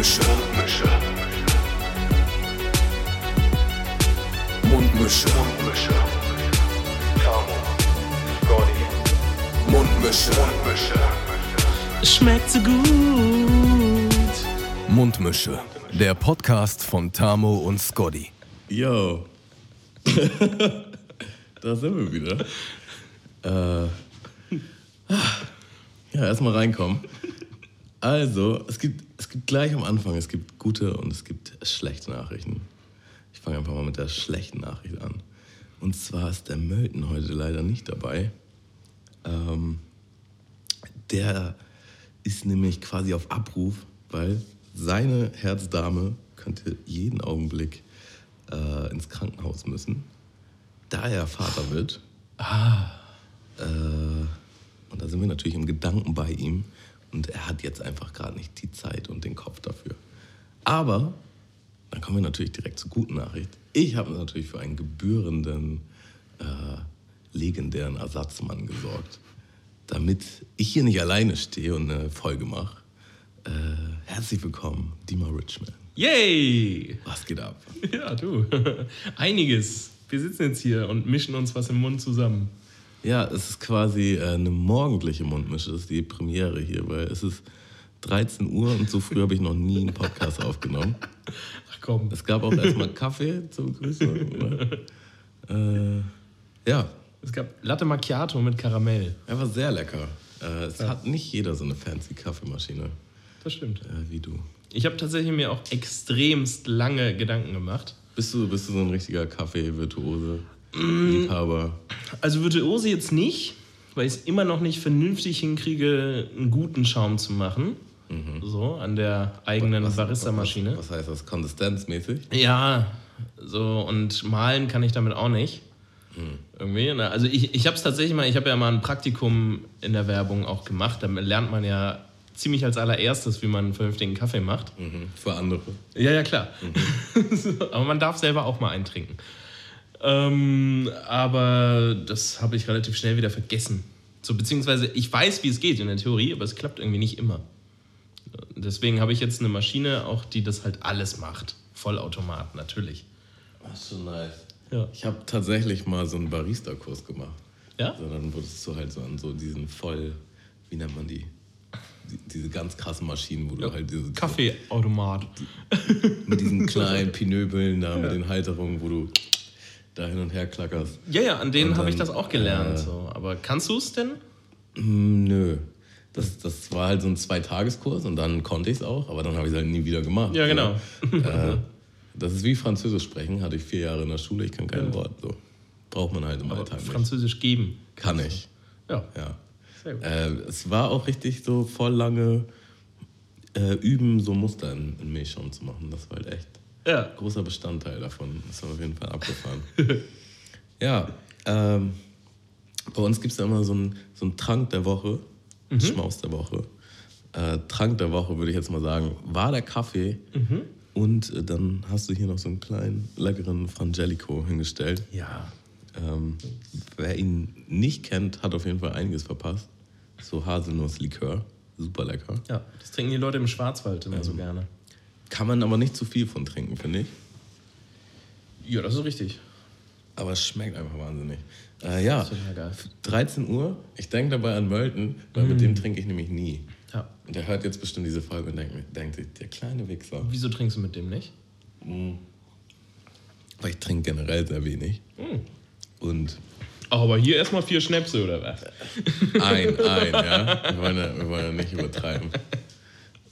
Mundmische. Mundmische. Mundmische. Tamo. Scotty. Mundmische. Mundmische. Schmeckt so gut. Mundmische. Der Podcast von Tamo und Scotty. Yo. da sind wir wieder. Äh, ja, erstmal reinkommen. Also, es gibt, es gibt gleich am Anfang, es gibt gute und es gibt schlechte Nachrichten. Ich fange einfach mal mit der schlechten Nachricht an. Und zwar ist der Mölten heute leider nicht dabei. Ähm, der ist nämlich quasi auf Abruf, weil seine Herzdame könnte jeden Augenblick äh, ins Krankenhaus müssen, da er Vater wird. Äh, und da sind wir natürlich im Gedanken bei ihm. Und er hat jetzt einfach gerade nicht die Zeit und den Kopf dafür. Aber dann kommen wir natürlich direkt zur guten Nachricht. Ich habe natürlich für einen gebührenden, äh, legendären Ersatzmann gesorgt, damit ich hier nicht alleine stehe und eine Folge mache. Äh, herzlich willkommen, Dima Richman. Yay! Was geht ab? Ja, du. Einiges. Wir sitzen jetzt hier und mischen uns was im Mund zusammen. Ja, es ist quasi äh, eine morgendliche Mundmische. Das ist die Premiere hier, weil es ist 13 Uhr und so früh habe ich noch nie einen Podcast aufgenommen. Ach komm. Es gab auch erstmal Kaffee zur Begrüßung. oder? Äh, ja, Es gab Latte Macchiato mit Karamell. er war sehr lecker. Äh, es hat nicht jeder so eine fancy Kaffeemaschine Das stimmt. äh, wie du. Ich habe tatsächlich mir auch extremst lange Gedanken gemacht. Bist du, bist du so ein richtiger Kaffee-Virtuose? Liebhaber? Also Virtuose jetzt nicht, weil ich es immer noch nicht vernünftig hinkriege, einen guten Schaum zu machen. So, an der eigenen Barista-Maschine. Was, was heißt das? Konsistenzmäßig? Ja, so und malen kann ich damit auch nicht. Irgendwie. ne? Also ich, ich habe es tatsächlich mal, ich habe ja mal ein Praktikum in der Werbung auch gemacht. Da lernt man ja ziemlich als allererstes, wie man einen vernünftigen Kaffee macht. Mhm. Für andere. Ja, ja, klar. So, aber man darf selber auch mal eintrinken. Ähm, aber das habe ich relativ schnell wieder vergessen. So, beziehungsweise ich weiß, wie es geht in der Theorie, aber es klappt irgendwie nicht immer. Deswegen habe ich jetzt eine Maschine, auch die das halt alles macht. Vollautomat, natürlich. Ach, so nice. Ja. Ich habe tatsächlich mal so einen Barista-Kurs gemacht. Ja? Dann wurdest du halt so an so diesen voll, wie nennt man die? die diese ganz krassen Maschinen, wo du halt diese Kaffeeautomat. mit diesen kleinen Pinöbeln da, mit den Halterungen, wo du da hin und her klackerst. Ja, ja, an denen habe ich das auch gelernt. äh, so. Aber kannst du es denn? Hm, nö. Das, das war halt so ein Zweitageskurs und dann konnte ich es auch, aber dann habe ich es halt nie wieder gemacht. Ja, genau. So. Äh, das ist wie Französisch sprechen, hatte ich vier Jahre in der Schule, ich kann kein Wort. So. Braucht man halt im Aber Alltag nicht. Französisch geben. Kann ich. Ja, Ja. sehr gut. Äh, es war auch richtig so voll lange äh, üben, so Muster in, in Milchschaum zu machen. Das war halt echt Ja, großer Bestandteil davon. Das war auf jeden Fall abgefahren. ja, ähm, bei uns gibt es ja immer so einen so einen Trank der Woche, Schmaus der Woche. Äh, Trank der Woche würde ich jetzt mal sagen, war der Kaffee. Und äh, dann hast du hier noch so einen kleinen, leckeren Frangelico hingestellt. ja. Ähm, wer ihn nicht kennt, hat auf jeden Fall einiges verpasst. So Haselnusslikör, super lecker. Ja, das trinken die Leute im Schwarzwald immer Ähm. so gerne. Kann man aber nicht zu viel von trinken, finde ich. Ja, das ist richtig. Aber es schmeckt einfach wahnsinnig. Äh, ja, Total geil. 13 Uhr. Ich denke dabei an Mölten, weil mit dem trinke ich nämlich nie. Ja. Und der hört jetzt bestimmt diese Folge und denkt, denkt sich, der kleine Wichser. Wieso trinkst du mit dem nicht? Weil ich trinke generell sehr wenig. Und Ach, aber hier erstmal vier Schnäpse oder was? ein, ein, ja. Wir wollen ja, wir wollen ja nicht übertreiben.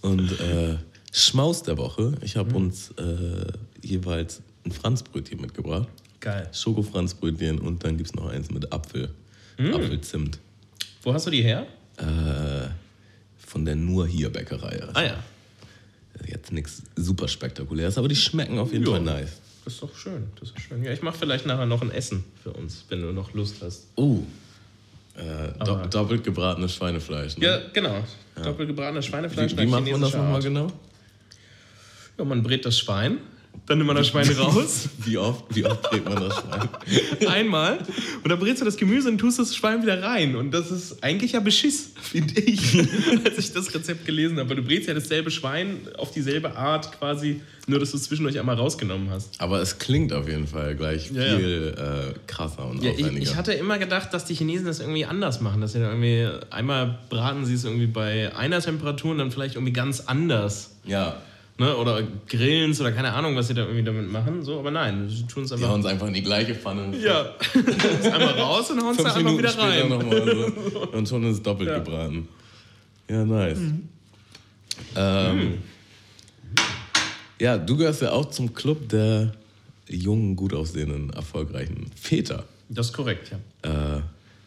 Und äh, Schmaus der Woche. Ich habe uns äh, jeweils ein Franzbrötchen mitgebracht. Geil. Schoko-Franzbrötchen und dann gibt es noch eins mit Apfel. Apfelzimt. Wo hast du die her? Äh, von der Nur hier Bäckerei. Also Ah ja. Jetzt nichts super spektakuläres, aber die schmecken auf jeden Ja. Fall nice. Das ist doch schön. Das ist schön. Ja, ich mache vielleicht nachher noch ein Essen für uns, wenn du noch Lust hast. Oh. Äh, do doppelt gebratenes Schweinefleisch. Ne? Ja, genau. Doppelt gebratenes Schweinefleisch. Wie, wie macht man das nochmal genau? Ja, man brät das Schwein dann nimmt man das Schwein raus. Wie oft, wie oft dreht man das Schwein? Einmal. Und dann brätst du das Gemüse und tust das Schwein wieder rein. Und das ist eigentlich ja Beschiss, finde ich, als ich das Rezept gelesen habe. Weil du brätst ja dasselbe Schwein auf dieselbe Art quasi, nur dass du es zwischendurch einmal rausgenommen hast. Aber es klingt auf jeden Fall gleich Ja, ja. viel Äh, krasser und Ja, ich, aufwendiger. ich hatte immer gedacht, dass die Chinesen das irgendwie anders machen. Dass sie da irgendwie, einmal braten sie es irgendwie bei einer Temperatur und dann vielleicht irgendwie ganz anders. ja, Ne? Oder grillen es oder keine Ahnung, was sie da irgendwie damit machen. So, aber nein, sie tun es die einfach. hauen es einfach in die gleiche Pfanne. Ja, einmal raus und hauen es einfach Minuten wieder rein. so. Und schon ist es doppelt Ja. gebraten. Ja, nice. Ähm, Ja, du gehörst ja auch zum Club der jungen, gut aussehenden, erfolgreichen Väter. Das ist korrekt, ja. Äh,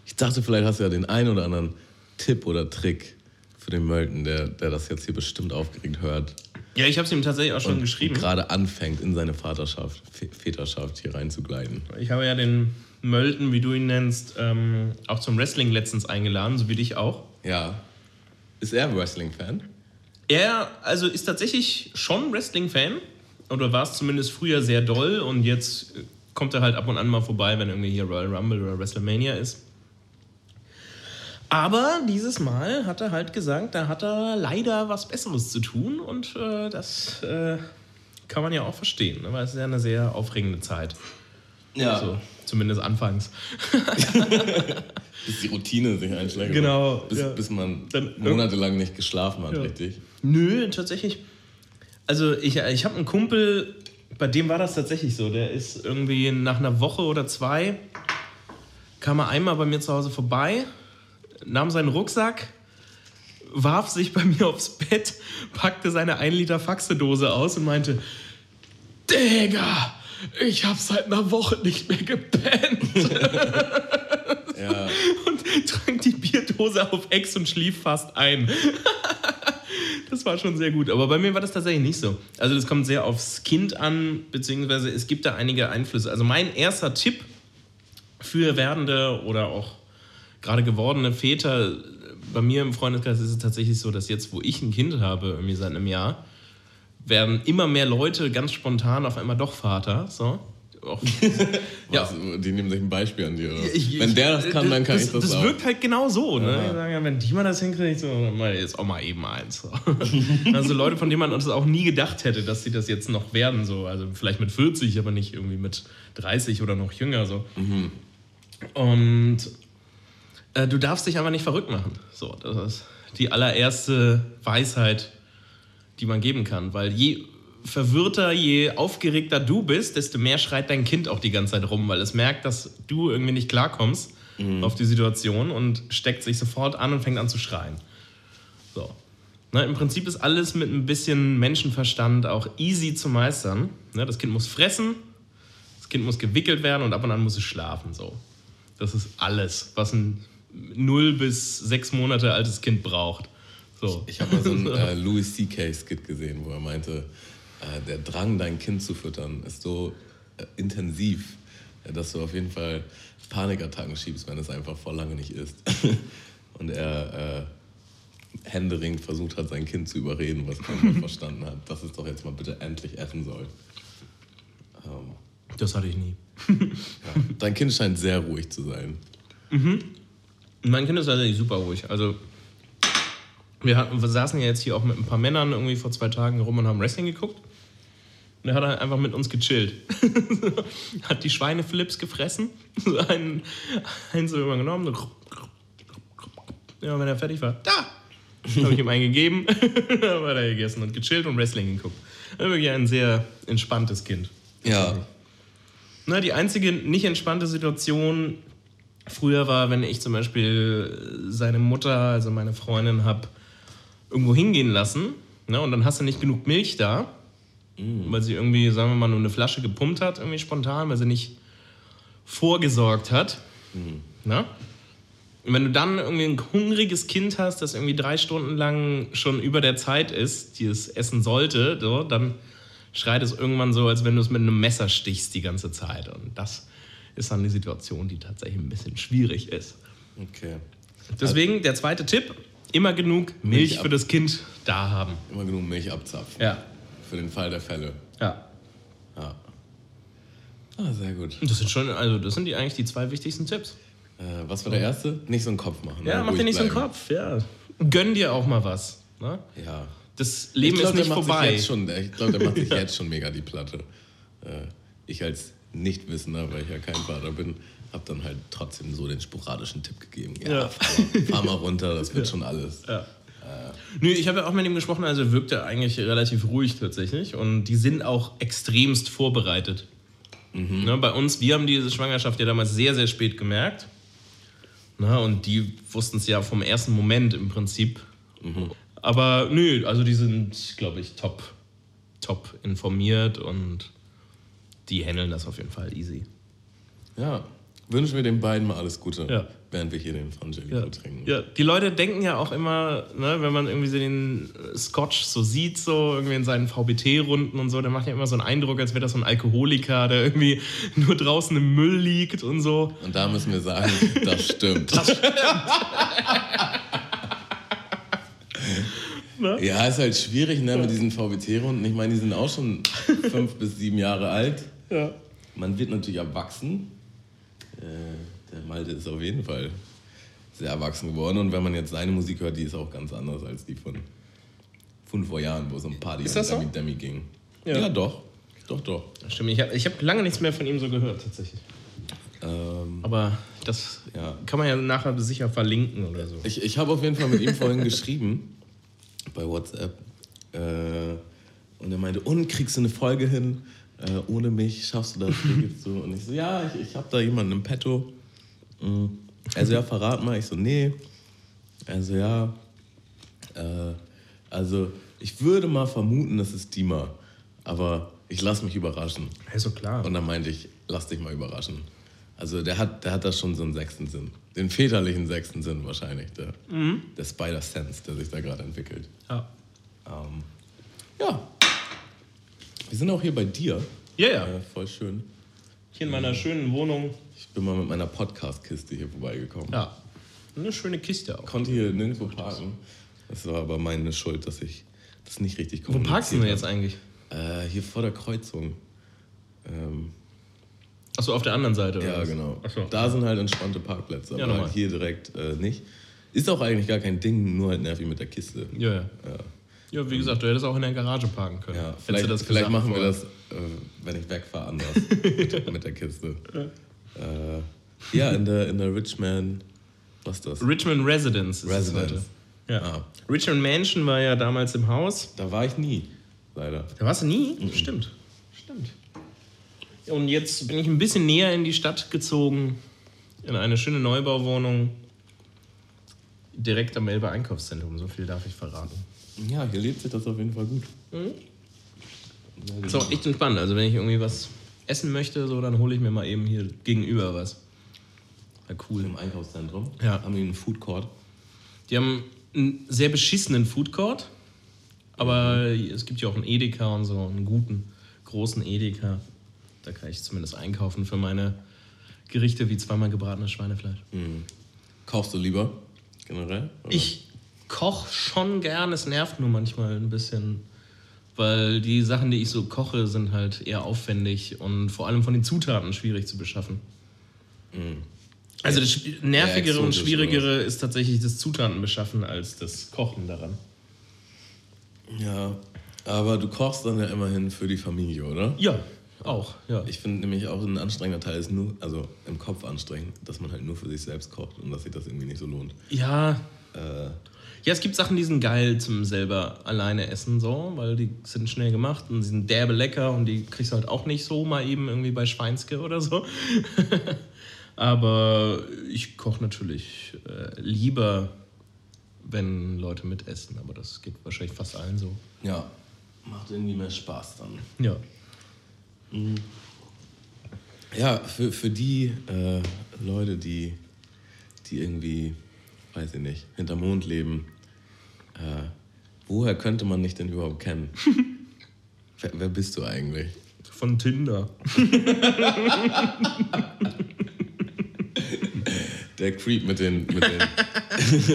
ich dachte, vielleicht hast du ja den einen oder anderen Tipp oder Trick für den Mölten, der, der das jetzt hier bestimmt aufgeregt hört. Ja, ich habe es ihm tatsächlich auch schon und geschrieben. gerade anfängt, in seine Vaterschaft, Vä- Väterschaft hier reinzugleiten. Ich habe ja den Mölten, wie du ihn nennst, ähm, auch zum Wrestling letztens eingeladen, so wie dich auch. Ja. Ist er Wrestling-Fan? Er also ist tatsächlich schon Wrestling-Fan oder war es zumindest früher sehr doll und jetzt kommt er halt ab und an mal vorbei, wenn irgendwie hier Royal Rumble oder WrestleMania ist. Aber dieses Mal hat er halt gesagt, da hat er leider was Besseres zu tun und äh, das äh, kann man ja auch verstehen, ne? weil es ist ja eine sehr aufregende Zeit. Ja. So, zumindest anfangs. Bis die Routine sich einschlägt. Genau, Bis, ja. bis man Dann- monatelang nicht geschlafen hat, Ja. richtig. Nö, tatsächlich. Also ich, ich habe einen Kumpel, bei dem war das tatsächlich so. Der ist irgendwie nach einer Woche oder zwei, kam er einmal bei mir zu Hause vorbei, nahm seinen Rucksack, warf sich bei mir aufs Bett, packte seine 1 Liter Faxedose aus und meinte, Digga, ich habe seit einer Woche nicht mehr gepennt. Ja. und trank die Bierdose auf Ex und schlief fast ein. das war schon sehr gut. Aber bei mir war das tatsächlich nicht so. Also das kommt sehr aufs Kind an, beziehungsweise es gibt da einige Einflüsse. Also mein erster Tipp für werdende oder auch gerade gewordene Väter, bei mir im Freundeskreis ist es tatsächlich so, dass jetzt, wo ich ein Kind habe, irgendwie seit einem Jahr, werden immer mehr Leute ganz spontan auf einmal doch Vater. So. Ja, die nehmen sich ein Beispiel an dir. Ich- Wenn der das kann, dann kann das, ich das, das auch. wirkt halt genau so. Ne? Ja. Sagen, wenn die mal das hinkriegt, so, mal jetzt auch mal eben eins. So. also Leute, von denen man uns auch nie gedacht hätte, dass sie das jetzt noch werden. So. Also vielleicht mit 40, aber nicht irgendwie mit 30 oder noch jünger. So. Mhm. Und äh, du darfst dich aber nicht verrückt machen. So, das ist die allererste Weisheit, die man geben kann. Weil je verwirrter, je aufgeregter du bist, desto mehr schreit dein Kind auch die ganze Zeit rum, weil es merkt, dass du irgendwie nicht klarkommst auf die Situation und steckt sich sofort an und fängt an zu schreien. So. Ne, Im Prinzip ist alles mit ein bisschen Menschenverstand auch easy zu meistern. Ne, das Kind muss fressen, das Kind muss gewickelt werden und ab und an muss es schlafen. So. Das ist alles, was ein 0 bis 6 Monate altes Kind braucht. So. Ich habe mal so einen äh, Louis C.K.-Skit gesehen, wo er meinte, äh, der Drang, dein Kind zu füttern, ist so äh, intensiv, äh, dass du auf jeden Fall Panikattacken schiebst, wenn es einfach vor lange nicht isst. Und er äh, händeringend versucht hat, sein Kind zu überreden, was keiner verstanden hat, dass es doch jetzt mal bitte endlich essen soll. Ähm, Das hatte ich nie. ja. Dein Kind scheint sehr ruhig zu sein. Mein Kind ist tatsächlich super ruhig. Also, wir, hatten, wir saßen ja jetzt hier auch mit ein paar Männern irgendwie vor zwei Tagen rum und haben Wrestling geguckt. Und er hat halt einfach mit uns gechillt. hat die Schweineflips gefressen. So einen, einen so immer genommen. So. Ja, wenn er fertig war, da! Habe ich ihm einen gegeben. Dann hat er gegessen und gechillt und Wrestling geguckt. Also wirklich ein sehr entspanntes Kind. Ja. Na, die einzige nicht entspannte Situation früher war, wenn ich zum Beispiel seine Mutter, also meine Freundin, habe irgendwo hingehen lassen. Ne, und dann hast du nicht genug Milch da, weil sie irgendwie, sagen wir mal, nur eine Flasche gepumpt hat, irgendwie spontan, weil sie nicht vorgesorgt hat. Na? Und wenn du dann irgendwie ein hungriges Kind hast, das irgendwie drei Stunden lang schon über der Zeit ist, die es essen sollte, so, dann schreit es irgendwann so, als wenn du es mit einem Messer stichst die ganze Zeit. Und das ist dann die Situation, die tatsächlich ein bisschen schwierig ist. Okay. Deswegen der zweite Tipp: immer genug Milch Milch für das Kind da haben. Immer genug Milch abzapfen. Ja. Für den Fall der Fälle. Ja. Ah, sehr gut. Das sind schon, also das sind die eigentlich die zwei wichtigsten Tipps. Äh, was war der erste? Nicht so einen Kopf machen. Ja, ne? mach dir nicht so einen bleiben. Kopf, ja. Gönn dir auch mal was. Ne? Ja. Das Leben glaub, ist nicht vorbei. Schon, ich glaube, der macht sich jetzt schon mega die Platte. Äh, ich als Nichtwissender, weil ich ja kein Vater bin, habe dann halt trotzdem so den sporadischen Tipp gegeben. Ja, Ja. Fahr, mal, fahr mal runter, das wird schon alles. Ja. Nö, ich habe ja auch mit ihm gesprochen, also wirkt er eigentlich relativ ruhig tatsächlich. Und die sind auch extremst vorbereitet. Ne, bei uns, wir haben diese Schwangerschaft ja damals sehr, sehr spät gemerkt. Na, und die wussten es ja vom ersten Moment im Prinzip. Aber nö, also die sind, glaube ich, top, top informiert und die handeln das auf jeden Fall easy. Ja, wünschen wir den beiden mal alles Gute, Ja. während wir hier den Frangelico Ja. trinken. ja, die Leute denken ja auch immer, ne, wenn man irgendwie so den äh, Scotch so sieht, so irgendwie in seinen VBT-Runden und so, der macht ja immer so einen Eindruck, als wäre das so ein Alkoholiker, der irgendwie nur draußen im Müll liegt und so. Und da müssen wir sagen, das stimmt. Ne? Ja, ist halt schwierig ne, mit diesen VBT-Runden. Ich meine, die sind auch schon fünf bis sieben Jahre alt. Ja. Man wird natürlich erwachsen. Äh, der Malte ist auf jeden Fall sehr erwachsen geworden. Und wenn man jetzt seine Musik hört, die ist auch ganz anders als die von fünf vor Jahren, wo es um Party Ist und so? Demi ging. Ja. Ja. doch. Doch, doch. Stimmt, ich habe ich hab lange nichts mehr von ihm so gehört, tatsächlich. Ähm, Aber das Ja. kann man ja nachher sicher verlinken oder so. ich ich habe auf jeden Fall mit ihm vorhin geschrieben bei WhatsApp. Äh, und er meinte, und kriegst du eine Folge hin? Äh, ohne mich schaffst du das? So? Und ich so, ja, ich, ich habe da jemanden im Petto. Also ja, verrat mal. Ich so, nee. Also ja, äh, also ich würde mal vermuten, das ist Dima. Aber ich lasse mich überraschen. Also klar. Und dann meinte ich, lass dich mal überraschen. Also der hat, der hat da schon so einen sechsten Sinn. Den väterlichen sechsten Sinn wahrscheinlich. Der, der Spider-Sense, der sich da gerade entwickelt. ja. Ähm, ja. Wir sind auch hier bei dir. Ja, ja. Äh, voll schön. Hier in meiner schönen Wohnung. Ich bin mal mit meiner Podcast-Kiste hier vorbeigekommen. Ja. Eine schöne Kiste auch. Konnte hier nirgendwo parken. Das war aber meine Schuld, dass ich das nicht richtig Wo parkst du denn jetzt eigentlich? Äh, hier vor der Kreuzung. Ähm, Achso, auf der anderen Seite. oder Ja, was? genau. So. Da sind halt entspannte Parkplätze, Ja, aber normal. halt hier direkt äh, nicht. Ist auch eigentlich gar kein Ding, nur halt nervig mit der Kiste. Ja, ja. Ja, Ja, wie gesagt, du hättest auch in der Garage parken können. ja vielleicht, vielleicht gesagt machen wir das, äh, wenn ich wegfahre, anders mit, mit der Kiste. Äh, ja, in der, in der Richmond, was ist das? Richmond Residence ist Residence. es heute. Ja. Ah. Richmond Mansion war ja damals im Haus. Da war ich nie, leider. Da warst du nie? Mhm. Stimmt. Und jetzt bin ich ein bisschen näher in die Stadt gezogen, in eine schöne Neubauwohnung. Direkt am Elbe Einkaufszentrum, so viel darf ich verraten. Ja, hier lebt sich das auf jeden Fall gut. Ist auch echt entspannt. Also wenn ich irgendwie was essen möchte, so, dann hole ich mir mal eben hier gegenüber was. Ja, cool. Im Einkaufszentrum Ja. haben die einen Food Court. Die haben einen sehr beschissenen Food Court, aber es gibt ja auch einen Edeka und so, einen guten, großen Edeka. Da kann ich zumindest einkaufen für meine Gerichte wie zweimal gebratenes Schweinefleisch. Kaufst du lieber generell? oder? Ich koche schon gern, es nervt nur manchmal ein bisschen, weil die Sachen, die ich so koche, sind halt eher aufwendig und vor allem von den Zutaten schwierig zu beschaffen. Also das Nervigere und exotisch, Schwierigere ist tatsächlich das Zutatenbeschaffen als das Kochen daran. Ja, aber du kochst dann ja immerhin für die Familie, oder? Ja, auch. Ja. Ich finde nämlich auch ein anstrengender Teil ist nur, also im Kopf anstrengend, dass man halt nur für sich selbst kocht und dass sich das irgendwie nicht so lohnt. ja, Äh, Ja, es gibt Sachen, die sind geil zum selber alleine essen, so, weil die sind schnell gemacht und sie sind derbe lecker und die kriegst du halt auch nicht so mal eben irgendwie bei Schweinske oder so. Aber ich koche natürlich äh, lieber, wenn Leute mitessen, aber das geht wahrscheinlich fast allen so. ja, macht irgendwie mehr Spaß dann. Ja. Ja, für, für die äh, Leute, die, die irgendwie, weiß ich nicht, hinterm Mond leben, äh, woher könnte man dich denn überhaupt kennen? wer, wer bist du eigentlich? Von Tinder. der Creep mit den, mit den,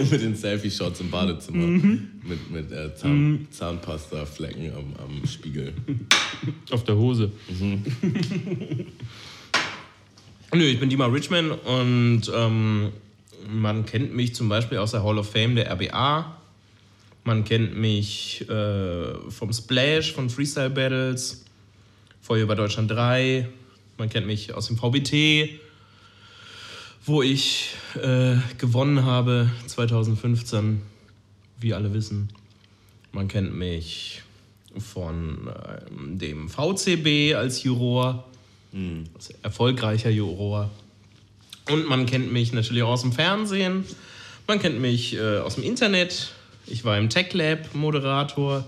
mit den Selfie-Shots im Badezimmer. Mit, mit äh, Zahn, Zahnpasta-Flecken am, am Spiegel. Auf der Hose. Nö, ich bin Dima Richman und ähm, man kennt mich zum Beispiel aus der Hall of Fame der RBA. Man kennt mich äh, vom Splash, von Freestyle Battles, Feuer über Deutschland 3. Man kennt mich aus dem VBT, wo ich äh, gewonnen habe 2015, wie alle wissen. Man kennt mich von ähm, dem VCB als Juror, als erfolgreicher Juror. Und man kennt mich natürlich auch aus dem Fernsehen. Man kennt mich äh, aus dem Internet. Ich war im Tech Lab Moderator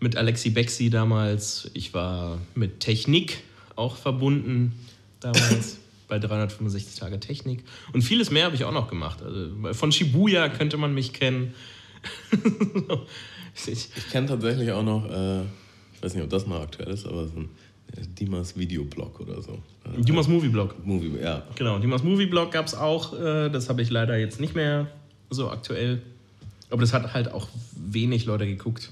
mit Alexi Bexi damals. Ich war mit Technik auch verbunden damals bei 365 Tage Technik. Und vieles mehr habe ich auch noch gemacht. Also von Shibuya könnte man mich kennen. ich, kenne tatsächlich auch noch, äh, ich weiß nicht, ob das noch aktuell ist, aber so ein äh, Dimas Videoblog oder so. Äh, Dimas Movie Blog. Movie, ja. Genau, Dimas Movie Blog gab es auch. Äh, das habe ich leider jetzt nicht mehr so aktuell. Aber das hat halt auch wenig Leute geguckt.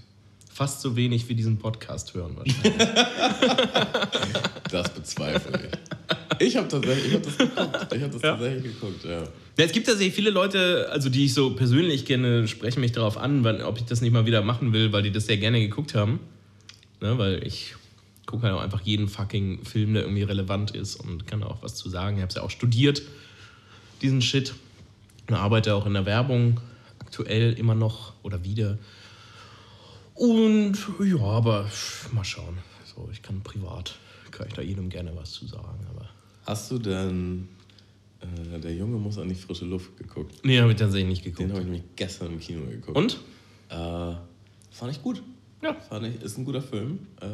Fast so wenig wie diesen Podcast hören wahrscheinlich. Das bezweifle ich. Ich habe tatsächlich, ich hab das geguckt. Ich habe das Ja? tatsächlich geguckt, ja. Ja, es gibt tatsächlich viele Leute, also die ich so persönlich kenne, sprechen mich darauf an, wann, ob ich das nicht mal wieder machen will, weil die das sehr gerne geguckt haben. Ne, weil ich gucke halt auch einfach jeden fucking Film, der irgendwie relevant ist und kann auch was zu sagen. Ich habe es ja auch studiert, diesen Shit. Und arbeite auch in der Werbung, aktuell immer noch oder wieder. Und ja, aber mal schauen. So, ich kann privat, kann ich da jedem gerne was zu sagen, aber. Hast du denn äh, Der Junge muss an die frische Luft geguckt? Nee, habe ich tatsächlich nicht geguckt. Den habe ich nämlich gestern im Kino geguckt. Und? Äh, fand ich gut. Ja. Fand ich, ist ein guter Film. Äh,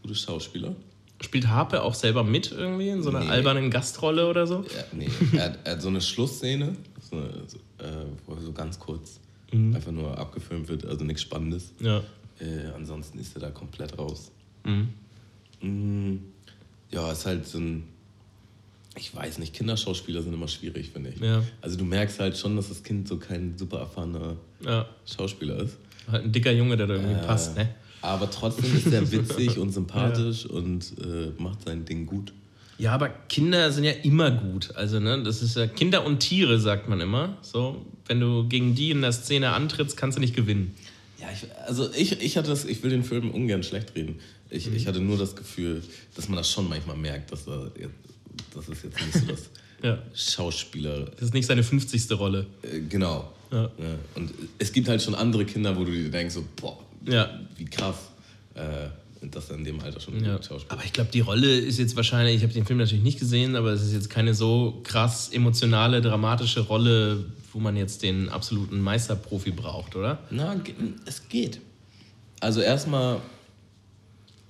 gute Schauspieler. Spielt Harpe auch selber mit irgendwie in so einer Nee. albernen Gastrolle oder so? Ja, nee, er, hat, er hat so eine Schlussszene, so eine, so, äh, wo er so ganz kurz Mhm. einfach nur abgefilmt wird, also nichts Spannendes. Ja. Äh, ansonsten ist er da komplett raus. Mhm. Mm, ja, ist halt so ein. Ich weiß nicht, Kinderschauspieler sind immer schwierig, finde ich. Ja. Also du merkst halt schon, dass das Kind so kein super erfahrener Ja. Schauspieler ist. Halt ein dicker Junge, der da irgendwie Äh, passt, ne? Aber trotzdem ist er witzig und sympathisch und äh, macht sein Ding gut. Ja, aber Kinder sind ja immer gut. Also, ne, das ist ja Kinder und Tiere, sagt man immer. So, wenn du gegen die in der Szene antrittst, kannst du nicht gewinnen. Ja, ich, also ich, ich hatte das, ich will den Film ungern schlecht reden. Ich, ich hatte nur das Gefühl, dass man das schon manchmal merkt, dass er jetzt, das ist jetzt nicht so das Ja. Schauspieler. Das ist nicht seine 50. Rolle. Äh, genau. Ja. Ja, und es gibt halt schon andere Kinder, wo du dir denkst, so, boah, wie krass. Äh, dass er in dem Alter schon Ja. Schauspieler Aber ich glaube, die Rolle ist jetzt wahrscheinlich, ich habe den Film natürlich nicht gesehen, aber es ist jetzt keine so krass emotionale, dramatische Rolle, wo man jetzt den absoluten Meisterprofi braucht, oder? Na, es geht. Also erstmal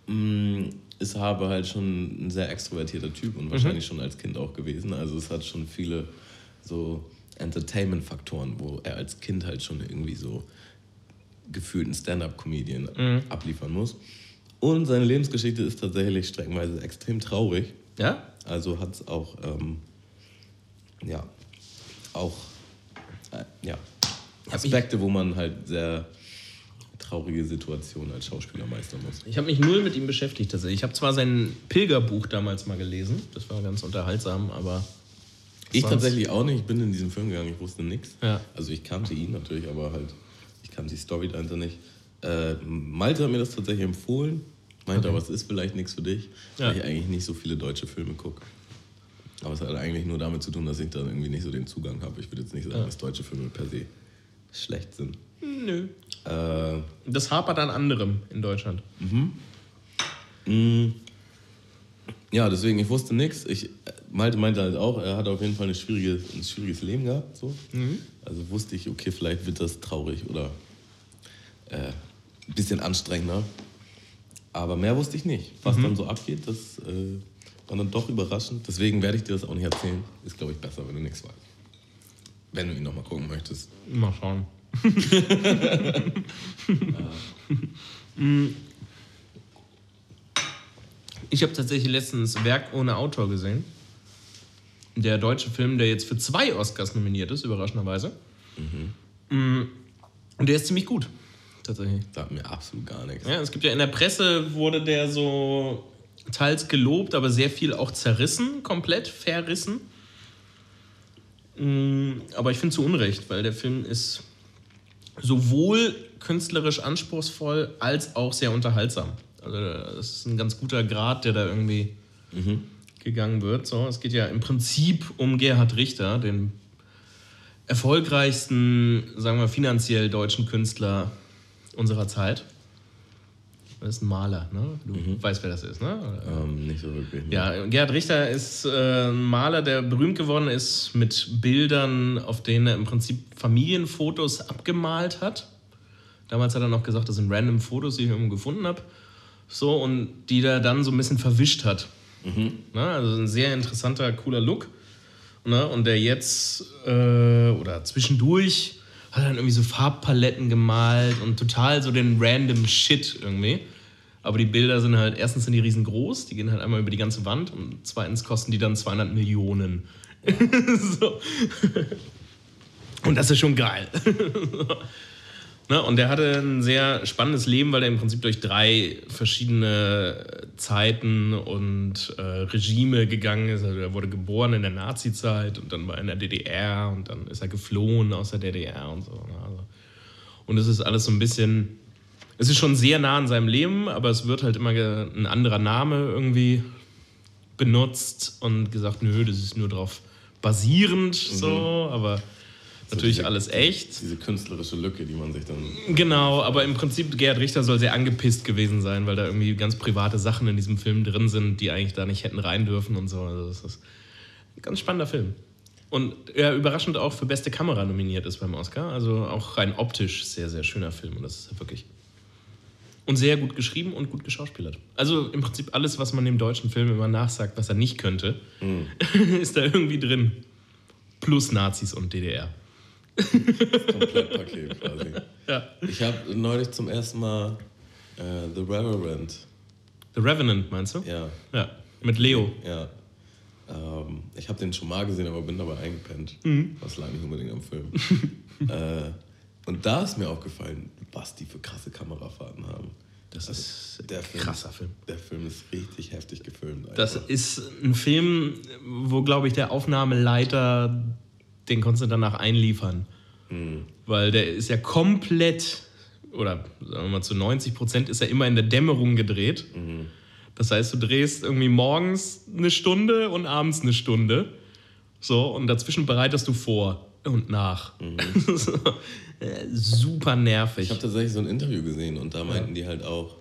mh, ist Habe halt schon ein sehr extrovertierter Typ und wahrscheinlich schon als Kind auch gewesen. Also es hat schon viele so Entertainment-Faktoren, wo er als Kind halt schon irgendwie so gefühlt einen Stand-up-Comedian abliefern muss. Und seine Lebensgeschichte ist tatsächlich streckenweise extrem traurig. Ja? Also hat es auch, ähm, ja, auch äh, ja, Aspekte, wo man halt sehr traurige Situationen als Schauspieler meistern muss. Ich habe mich null mit ihm beschäftigt. Also ich habe zwar sein Pilgerbuch damals mal gelesen, das war ganz unterhaltsam, aber Ich tatsächlich auch nicht. Ich bin in diesen Film gegangen, ich wusste nichts. Ja. Also ich kannte ihn natürlich, aber halt, ich kannte die Story dahinter nicht. Äh, Malte hat mir das tatsächlich empfohlen. Meinte aber, es ist vielleicht nichts für dich, Ja. weil ich eigentlich nicht so viele deutsche Filme gucke. Aber es hat eigentlich nur damit zu tun, dass ich da irgendwie nicht so den Zugang habe. Ich würde jetzt nicht sagen, Ja. dass deutsche Filme per se schlecht sind. nö. Äh, Das hapert an anderem in Deutschland. mh, ja, deswegen, ich wusste nichts. Ich, Malte meinte halt auch, er hat auf jeden Fall ein schwieriges, ein schwieriges Leben gehabt. So. Also wusste ich, okay, vielleicht wird das traurig oder äh, ein bisschen anstrengender. Aber mehr wusste ich nicht. Was dann so abgeht, das äh, war dann doch überraschend. Deswegen werde ich dir das auch nicht erzählen. Ist, glaube ich, besser, wenn du nichts weißt. Wenn du ihn nochmal gucken möchtest. Mal schauen. Ich habe tatsächlich letztens Werk ohne Autor gesehen. der deutsche Film, der jetzt für zwei Oscars nominiert ist, überraschenderweise. Mm, Und der ist ziemlich gut, tatsächlich. Sagt mir absolut gar nichts. Ja, es gibt ja in der Presse wurde der so teils gelobt, aber sehr viel auch zerrissen, komplett verrissen. Mm, Aber ich finde zu Unrecht, weil der Film ist sowohl künstlerisch anspruchsvoll als auch sehr unterhaltsam. Also das ist ein ganz guter Grad, der da irgendwie gegangen wird. So, es geht ja im Prinzip um Gerhard Richter, den erfolgreichsten, sagen wir finanziell deutschen Künstler unserer Zeit. Das ist ein Maler, ne? Du weißt, wer das ist, ne? Ähm, nicht so wirklich. ne? Ja, Gerhard Richter ist äh, ein Maler, der berühmt geworden ist mit Bildern, auf denen er im Prinzip Familienfotos abgemalt hat. Damals hat er noch gesagt, das sind random Fotos, die ich irgendwo gefunden habe. So, und die er dann so ein bisschen verwischt hat. Ne? Also ein sehr interessanter, cooler Look. Ne? Und der jetzt äh, oder zwischendurch hat dann irgendwie so Farbpaletten gemalt und total so den random Shit irgendwie. Aber die Bilder sind halt, erstens sind die riesengroß, die gehen halt einmal über die ganze Wand und zweitens kosten die dann 200 Millionen. so. Und das ist schon geil. Ne, und der hatte ein sehr spannendes Leben, weil er im Prinzip durch drei verschiedene Zeiten und äh, Regime gegangen ist. Also er wurde geboren in der Nazi-Zeit und dann war er in der DDR und dann ist er geflohen aus der DDR und so. ne, Also. Und es ist alles so ein bisschen, es ist schon sehr nah an seinem Leben, aber es wird halt immer ein anderer Name irgendwie benutzt und gesagt, nö, das ist nur darauf basierend so, aber natürlich diese- alles echt. Diese künstlerische Lücke, die man sich dann. Genau, aber im Prinzip Gerhard Richter soll sehr angepisst gewesen sein, weil da irgendwie ganz private Sachen in diesem Film drin sind, die eigentlich da nicht hätten rein dürfen und so. Also das ist ein ganz spannender Film. Und ja, überraschend auch für beste Kamera nominiert ist beim Oscar. Also auch rein optisch sehr, sehr schöner Film. Und das ist wirklich. Und sehr gut geschrieben und gut geschauspielert. Also im Prinzip alles, was man dem deutschen Film immer nachsagt, was er nicht könnte, ist da irgendwie drin. Plus Nazis und DDR. Komplettpaket quasi. Ja. Ich habe neulich zum ersten Mal äh, The Reverend. The Revenant, meinst du? Ja, Ja, mit Leo. ja. Ähm, ich habe den schon mal gesehen, aber bin dabei eingepennt. Was lag nicht unbedingt am Film. äh, und da ist mir aufgefallen, was die für krasse Kamerafahrten haben. Das ist Der ein Film, krasser Film. Der Film ist richtig heftig gefilmt. Das einfach. ist ein Film, wo, glaube ich, der Aufnahmeleiter, den konntest du danach einliefern. Weil der ist ja komplett, oder sagen wir mal zu 90 Prozent, ist er immer in der Dämmerung gedreht. Das heißt, du drehst irgendwie morgens eine Stunde und abends eine Stunde. So, und dazwischen bereitest du vor und nach. so, äh, super nervig. Ich habe tatsächlich so ein Interview gesehen und da meinten die halt auch,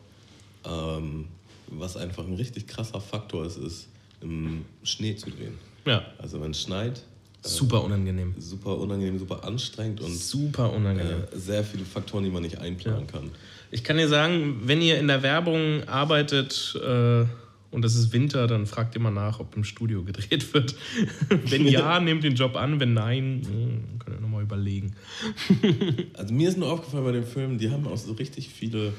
ähm, was einfach ein richtig krasser Faktor ist, ist im Schnee zu drehen. ja, Also wenn es schneit, super unangenehm. super unangenehm, super anstrengend und Super unangenehm. äh, sehr viele Faktoren, die man nicht einplanen kann. Ich kann dir sagen, wenn ihr in der Werbung arbeitet äh, und es ist Winter, dann fragt ihr mal nach, ob im Studio gedreht wird. wenn ja, nehmt den Job an. Wenn nein, mh, könnt ihr nochmal überlegen. Also mir ist nur aufgefallen bei dem Film, die haben auch so richtig viele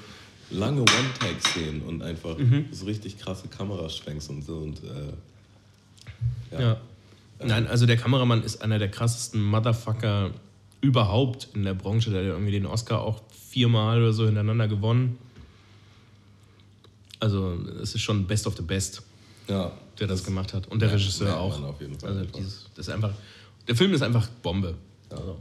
lange One-Take-Szenen und einfach so richtig krasse Kameraschwenks und so und äh, ja. Ja. Nein, also der Kameramann ist einer der krassesten Motherfucker überhaupt in der Branche. Der hat ja irgendwie den Oscar auch viermal oder so hintereinander gewonnen. Also, es ist schon Best of the Best, ja. der das gemacht hat. Und der Ja, Regisseur merkt auch. auf jeden Fall Also, dieses, das ist einfach, der Film ist einfach Bombe. Also.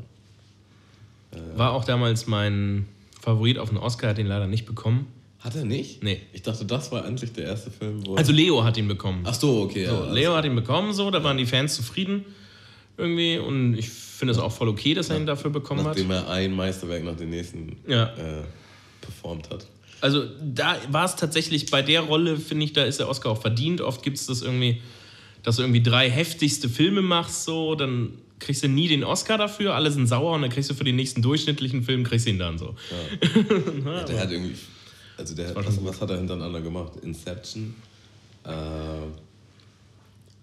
War auch damals mein Favorit auf den Oscar, hat den leider nicht bekommen. Hat er nicht? Nee. Ich dachte, das war endlich der erste Film, wo. Also Leo hat ihn bekommen. Ach so, okay. So, ja, Leo hat ihn bekommen, so, da waren die Fans zufrieden irgendwie und ich finde es auch voll okay, dass er ihn dafür bekommen hat. Nachdem er ein Meisterwerk nach dem nächsten Ja. äh, performt hat. Also da war es tatsächlich bei der Rolle, finde ich, da ist der Oscar auch verdient. Oft gibt es das irgendwie, dass du irgendwie drei heftigste Filme machst, so, dann kriegst du nie den Oscar dafür, alle sind sauer und dann kriegst du für den nächsten durchschnittlichen Film, kriegst du ihn dann so. Ja, der hat irgendwie. Also der was, schon was hat er hintereinander gemacht? Inception. Äh,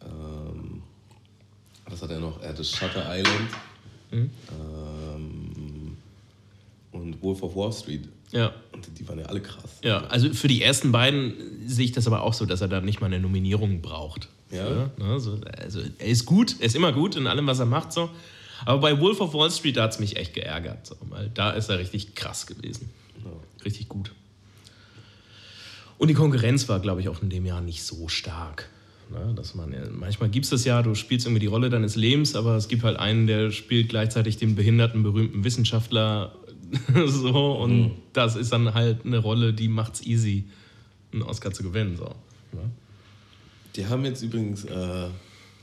ähm, was hat er noch? Er hatte Shutter Island. Mhm. Ähm, und Wolf of Wall Street. Ja. Und die waren ja alle krass. Ja, also für die ersten beiden sehe ich das aber auch so, dass er da nicht mal eine Nominierung braucht. Ja. So, ne, so, also er ist gut, er ist immer gut in allem, was er macht. So. Aber bei Wolf of Wall Street, da hat es mich echt geärgert. So, weil da ist er richtig krass gewesen. Richtig gut. Und die Konkurrenz war, glaube ich, auch in dem Jahr nicht so stark. Ne, dass man, manchmal gibt es das ja, du spielst irgendwie die Rolle deines Lebens, aber es gibt halt einen, der spielt gleichzeitig den behinderten, berühmten Wissenschaftler. so, und Mhm. das ist dann halt eine Rolle, die macht's easy, einen Oscar zu gewinnen. So. Ne? Die haben jetzt übrigens äh,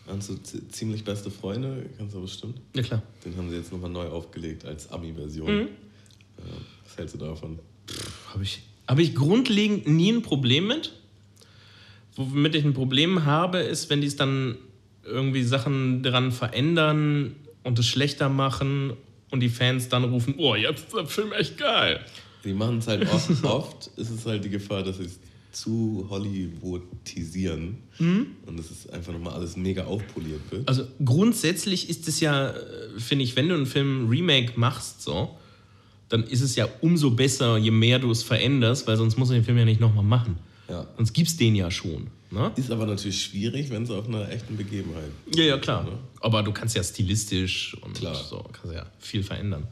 also ziemlich beste Freunde, kannst du bestimmt. Ja, klar. Den haben sie jetzt nochmal neu aufgelegt als Ami-Version. Mhm. Äh, was hältst du davon? Habe ich, hab ich grundlegend nie ein Problem mit. Womit ich ein Problem habe, ist, wenn die es dann irgendwie Sachen dran verändern und es schlechter machen und die Fans dann rufen, oh, jetzt ist der Film echt geil. Die machen es halt oft, oft ist es halt die Gefahr, dass sie es zu Hollywoodisieren und dass es einfach nochmal alles mega aufpoliert wird. Also grundsätzlich ist es ja, äh, finde ich, wenn du einen Film Remake machst, so, dann ist es ja umso besser, je mehr du es veränderst, weil sonst musst du den Film ja nicht nochmal machen. Ja. Sonst gibt es den ja schon. Ne? Ist aber natürlich schwierig, wenn es auf einer echten Begebenheit. Ja, ja, klar. Aber du kannst ja stilistisch und Klar. so kannst ja viel verändern.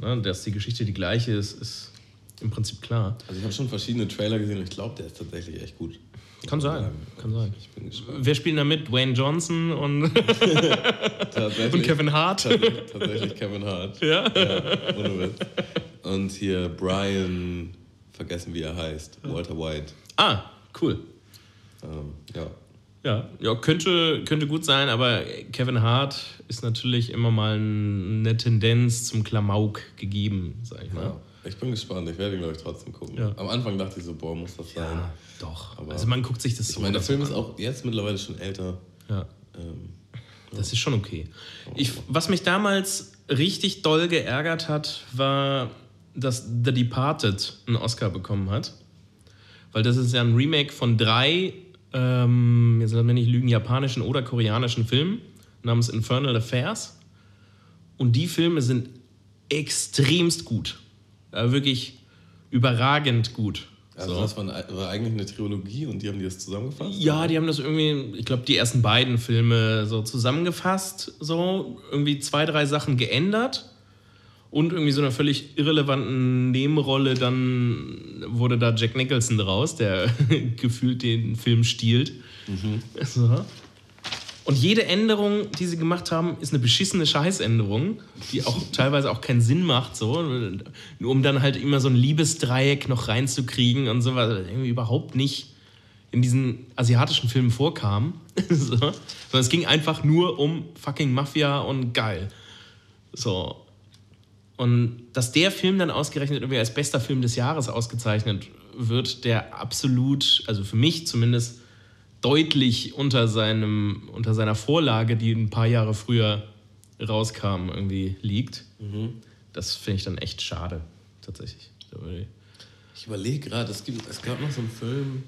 Ne? Dass die Geschichte die gleiche ist, ist im Prinzip klar. Also ich habe schon verschiedene Trailer gesehen und ich glaube, der ist tatsächlich echt gut. Kann sein, kann sein. Ich bin gespannt. Wer spielt da mit? Dwayne Johnson und, und Kevin Hart? Tatsächlich, tatsächlich Kevin Hart. Ja. ja. Ohne Witz. Und hier Brian, vergessen wie er heißt, Walter White. Ah, cool. Ähm, ja. Ja, ja könnte, könnte gut sein, aber Kevin Hart ist natürlich immer mal eine Tendenz zum Klamauk gegeben, sag ich mal. ja. Ich bin gespannt. Ich werde ihn, glaube ich, trotzdem gucken. Ja. Am Anfang dachte ich so, boah, muss das sein. Ja, doch. Aber- also man guckt sich das Ich so meine, der Film ist auch jetzt mittlerweile schon älter. Ja. Ähm, Das ist schon okay. Ich, was mich damals richtig doll geärgert hat, war, dass The Departed einen Oscar bekommen hat. Weil das ist ja ein Remake von drei, ähm, jetzt lassen wir nicht lügen, japanischen oder koreanischen Filmen namens Infernal Affairs. Und die Filme sind extremst gut. Äh, wirklich überragend gut. also So. das war, war eigentlich eine Trilogie und die haben die das zusammengefasst? Ja, die haben das irgendwie, ich glaube, die ersten beiden Filme so zusammengefasst, so irgendwie zwei, drei Sachen geändert und irgendwie so einer völlig irrelevanten Nebenrolle, dann wurde da Jack Nicholson draus, der gefühlt den Film stiehlt. So. Und jede Änderung, die sie gemacht haben, ist eine beschissene Scheißänderung, die auch teilweise auch keinen Sinn macht, so, um dann halt immer so ein Liebesdreieck noch reinzukriegen und so, was irgendwie überhaupt nicht in diesen asiatischen Filmen vorkam. so. Sondern es ging einfach nur um fucking Mafia und geil. So. Und dass der Film dann ausgerechnet irgendwie als bester Film des Jahres ausgezeichnet wird, der absolut, also für mich zumindest, deutlich unter, seinem, unter seiner Vorlage, die ein paar Jahre früher rauskam, irgendwie liegt. Das finde ich dann echt schade, tatsächlich. Ich überlege gerade, es, gibt- es gab noch so einen Film,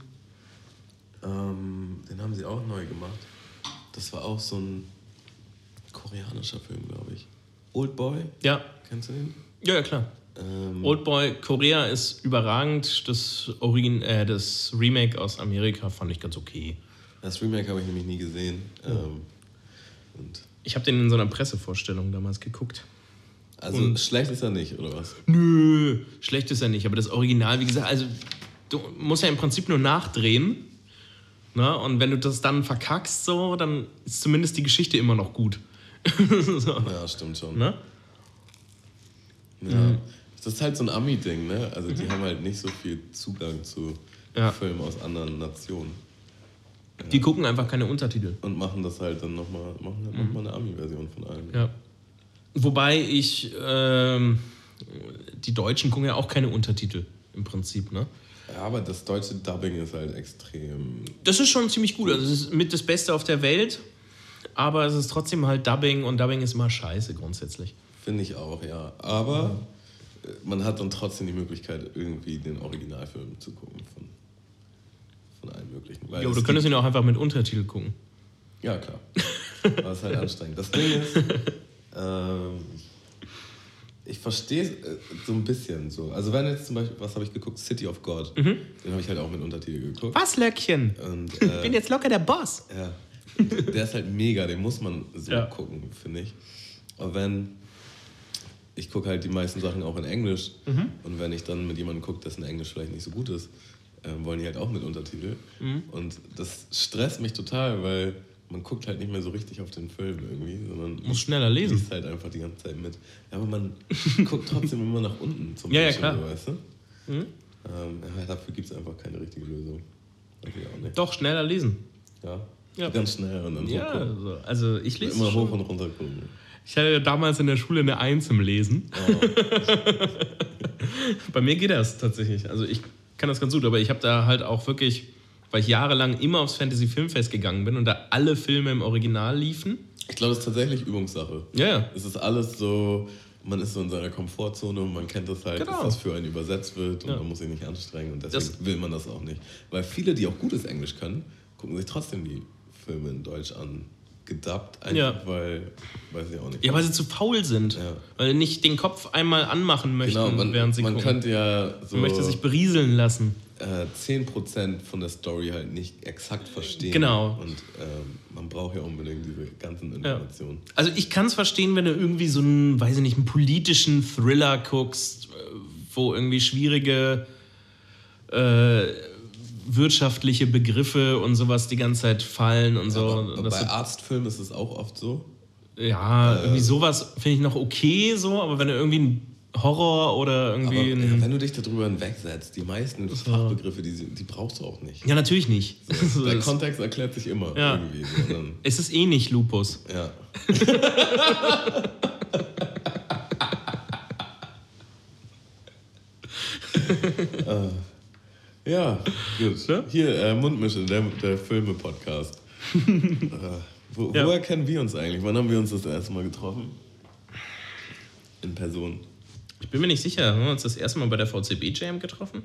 ähm, den haben sie auch neu gemacht. Das war auch so ein koreanischer Film, glaube ich. Old Boy, Ja, kennst du den? ja, ja klar. Ähm, Oldboy Korea ist überragend. Das, Origin, äh, das Remake aus Amerika fand ich ganz okay. das Remake habe ich nämlich nie gesehen. Ähm, und Ich habe den in so einer Pressevorstellung damals geguckt. also Und- schlecht ist er nicht, oder was? Nö, schlecht ist er nicht. Aber das Original, wie gesagt, also du musst ja im Prinzip nur nachdrehen. Ne? Und wenn du das dann verkackst, so, dann ist zumindest die Geschichte immer noch gut. so, Ja, stimmt schon. ne? Ja. Das ist halt so ein Ami-Ding, ne? Also die haben halt nicht so viel Zugang zu Ja. Filmen aus anderen Nationen. Die gucken einfach keine Untertitel. Und machen das halt dann nochmal, machen halt noch mal eine Ami-Version von allem. Ja. Wobei ich, ähm, die Deutschen gucken ja auch keine Untertitel im Prinzip, ne? Ja, aber das deutsche Dubbing ist halt extrem. Das ist schon ziemlich gut. Also es ist mit das Beste auf der Welt, aber es ist trotzdem halt Dubbing und Dubbing ist immer scheiße grundsätzlich. Finde ich auch, ja. Aber äh, man hat dann trotzdem die Möglichkeit, irgendwie den Originalfilm zu gucken von, von allen möglichen. Weil es du könntest ihn auch einfach mit Untertitel gucken. Ja, klar. Aber es ist halt anstrengend. Das Ding ist, ähm, ich verstehe es äh, so ein bisschen so. Also wenn jetzt zum Beispiel, was habe ich geguckt? City of God. Mhm. Den habe ich halt auch mit Untertitel geguckt. Was, Löckchen? Und, äh, Bin jetzt locker der Boss. Ja. Der ist halt mega, den muss man so Ja. gucken, finde ich. Aber wenn. Ich gucke halt die meisten Sachen auch in Englisch. Mhm. Und wenn ich dann mit jemandem gucke, dessen Englisch vielleicht nicht so gut ist, ähm, wollen die halt auch mit Untertitel. Mhm. Und das stresst mich total, weil man guckt halt nicht mehr so richtig auf den Film irgendwie, sondern Muss schneller lesen. liest halt einfach die ganze Zeit mit. Ja, aber man guckt trotzdem immer nach unten zum Ja, ja, Bildschirm, klar. weißt du? Ähm, ja, dafür gibt es einfach keine richtige Lösung. Doch, schneller lesen. Ja. Ja. Ganz schnell und dann Ja, so. also ich lese Immer hoch und runter gucken. Ich hatte ja damals in der Schule eine Eins im Lesen. Bei mir geht das tatsächlich. Also ich kann das ganz gut, aber ich habe da halt auch wirklich, weil ich jahrelang immer aufs Fantasy Filmfest gegangen bin und da alle Filme im Original liefen. Ich glaube, das ist tatsächlich Übungssache. Ja, ja. Es ist alles so, man ist so in seiner Komfortzone und man kennt das halt, Genau. dass das für einen übersetzt wird und Ja. man muss sich nicht anstrengen und deswegen Das- will man das auch nicht. Weil viele, die auch gutes Englisch können, gucken sich trotzdem die Filme in Deutsch an. Gedubbt, einfach Ja. weil, weiß ich auch nicht. Ja, weil sie zu faul sind. Ja. Weil sie nicht den Kopf einmal anmachen möchten, genau, man, während sie man gucken. könnte ja so Man möchte sich berieseln lassen. äh, 10% von der Story halt nicht exakt verstehen. Genau. Und ähm, man braucht ja unbedingt diese ganzen Informationen. Also ich kann es verstehen, wenn du irgendwie so einen, weiß ich nicht, einen politischen Thriller guckst, äh, wo irgendwie schwierige äh, wirtschaftliche Begriffe und sowas die ganze Zeit fallen und so. Aber das bei so Arztfilmen ist es auch oft so. ja, irgendwie sowas finde ich noch okay so, aber wenn du irgendwie ein Horror oder Aber irgendwie ja, ein... wenn du dich darüber hinwegsetzt, die meisten Fachbegriffe, die, die brauchst du auch nicht. Ja, natürlich nicht. So, Der Kontext erklärt sich immer Ja. irgendwie. Sondern, es ist eh nicht Lupus. ja. äh, ja, gut. Ja? Hier, äh, Mundmische, der, der Filme-Podcast. äh, wo, Ja. Woher kennen wir uns eigentlich? Wann haben wir uns das erste Mal getroffen? In Person. Ich bin mir nicht sicher, haben wir uns das erste Mal bei der VCB Jam getroffen?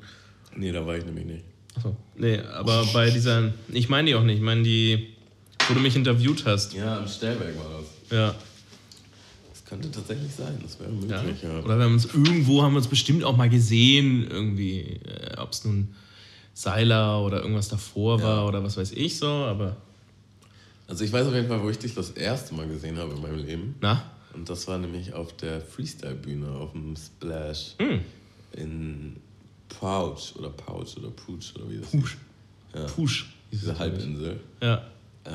Nee, da war ich nämlich nicht. Achso. Nee, aber bei dieser. Ich meine die auch nicht, ich meine die, wo du mich interviewt hast. Ja, im Stellberg war das. Ja. Das könnte tatsächlich sein, das wäre ja. möglich, ja. Oder wir haben uns irgendwo haben wir uns bestimmt auch mal gesehen, irgendwie, äh, ob es nun Seiler oder irgendwas davor Ja. war oder was weiß ich so, aber. Also ich weiß auf jeden Fall, wo ich dich das erste Mal gesehen habe in meinem Leben. Na? Und das war nämlich auf der Freestyle-Bühne, auf dem Splash Hm. in Pouch oder Pouch oder Pooch oder wie das Push. Ja. Push. Diese. Halbinsel. Ja. Äh,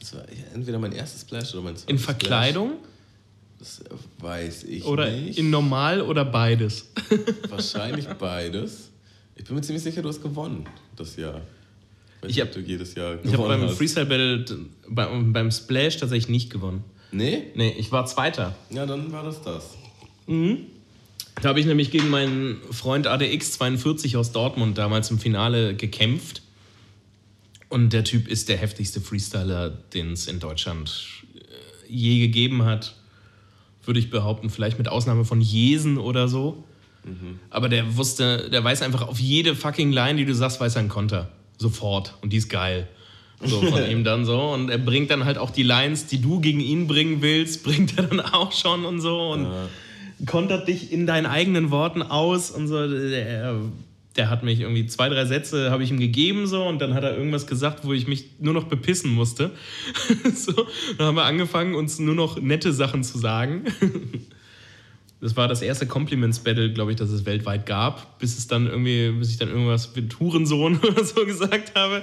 das war entweder mein erstes Splash oder mein zweites In Verkleidung Splash. Das weiß ich oder nicht. in normal oder beides? Wahrscheinlich beides. Ich bin mir ziemlich sicher, du hast gewonnen das Jahr. Ich nicht, hab- ob du jedes Jahr Ich habe gewonnen beim. Freestyle Battle beim, beim Splash tatsächlich nicht gewonnen. Nee? Nee, ich war Zweiter. Ja, dann war das das. Da habe ich nämlich gegen meinen Freund ADX42 aus Dortmund damals im Finale gekämpft. Und der Typ ist der heftigste Freestyler, den es in Deutschland äh, je gegeben hat. Würde ich behaupten, vielleicht mit Ausnahme von Jesen oder so. Aber der wusste, der weiß einfach auf jede fucking Line, die du sagst, weiß er einen Konter. Sofort. Und die ist geil. So von ihm dann so. Und er bringt dann halt auch die Lines, die du gegen ihn bringen willst, bringt er dann auch schon und so. Und kontert dich in deinen eigenen Worten aus und so. Der, der hat mich irgendwie zwei, drei Sätze habe ich ihm gegeben so und dann hat er irgendwas gesagt, wo ich mich nur noch bepissen musste. so, dann haben wir angefangen, uns nur noch nette Sachen zu sagen. Das war das erste Compliments-Battle, glaube ich, das es weltweit gab, bis es dann irgendwie, bis ich dann irgendwas mit Hurensohn oder so gesagt habe.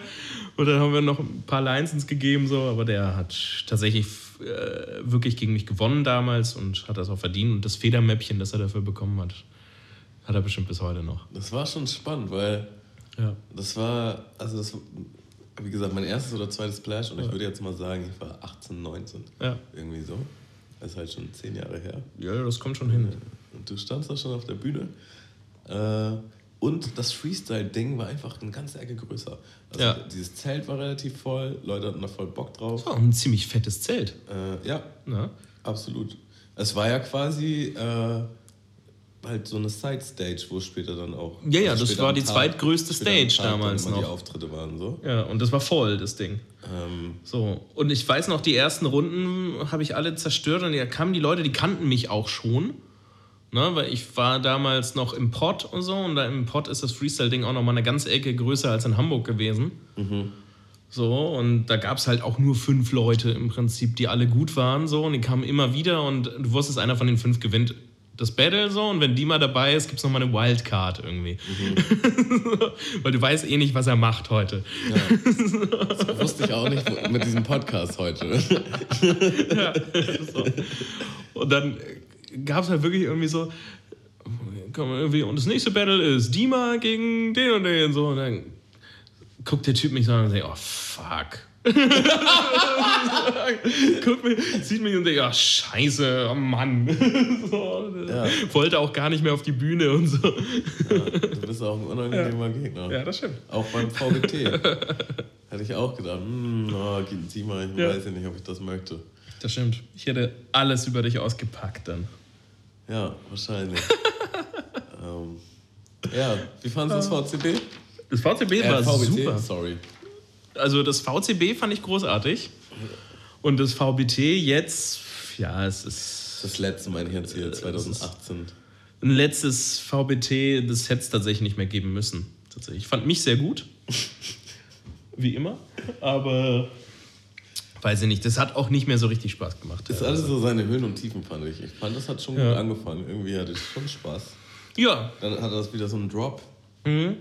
Und dann haben wir noch ein paar Lines ins gegeben, so, aber der hat tatsächlich äh, wirklich gegen mich gewonnen damals und hat das auch verdient. Und das Federmäppchen, das er dafür bekommen hat, hat er bestimmt bis heute noch. Das war schon spannend, weil Ja. das war, also das, wie gesagt, mein erstes oder zweites Splash und ich würde jetzt mal sagen, ich war 18, 19. Ja. Irgendwie so. Das ist halt schon zehn Jahre her. Ja, das kommt schon hin. Und du standst da schon auf der Bühne. Äh, und das Freestyle-Ding war einfach eine ganze Ecke größer. Also Ja. dieses Zelt war relativ voll, Leute hatten da voll Bock drauf. Das war ein ziemlich fettes Zelt. Äh, ja, Ne? absolut. Es war ja quasi äh, halt so eine Side-Stage, wo später dann auch. Ja, ja, also das war die Tag- zweitgrößte Stage Tag damals immer Die noch. Auftritte waren so. Ja, und das war voll, das Ding. Ähm, So, und ich weiß noch, die ersten Runden habe ich alle zerstört und da kamen die Leute, die kannten mich auch schon. Ne, weil ich war damals noch im Pott und so und da im Pott ist das Freestyle-Ding auch noch mal eine ganze Ecke größer als in Hamburg gewesen. So, und da gab es halt auch nur fünf Leute im Prinzip, die alle gut waren, so, und die kamen immer wieder und du wusstest, einer von den fünf gewinnt das Battle, so, und wenn die mal dabei ist, gibt es nochmal eine Wildcard irgendwie. Weil du weißt eh nicht, was er macht heute. Das wusste ich auch nicht mit diesem Podcast heute. so. Und dann gab es halt wirklich irgendwie so, komm, irgendwie, und das nächste Battle ist Dima gegen den und den, so, und dann guckt der Typ mich so an und sagt, oh fuck. Guckt mich, sieht mich und denkt, ach scheiße, oh Mann. so, Ja. Wollte auch gar nicht mehr auf die Bühne und so. Du bist auch ein unangenehmer Gegner. Ja, das stimmt. Auch beim VBT. Hätte ich auch gedacht, hm, oh, sieh mal, ich Ja. weiß ja nicht, ob ich das möchte. Das stimmt. Ich hätte alles über dich ausgepackt dann. Ja, wahrscheinlich. ähm, ja, wie fandest du das VCB? Das VCB Äh, war VBT, super. sorry. Also das VCB fand ich großartig. Und das VBT jetzt, ja, es ist Das letzte meine ich jetzt hier, 2018. ein letztes VBT, das hätte es tatsächlich nicht mehr geben müssen. Tatsächlich. Ich fand mich sehr gut. Wie immer. Aber weiß ich nicht, das hat auch nicht mehr so richtig Spaß gemacht. Das ist alles so seine Höhen und Tiefen, fand ich. Ich fand, das hat schon Ja. gut angefangen. Irgendwie hatte ich schon Spaß. Ja, Dann hatte das wieder so einen Drop. Mhm.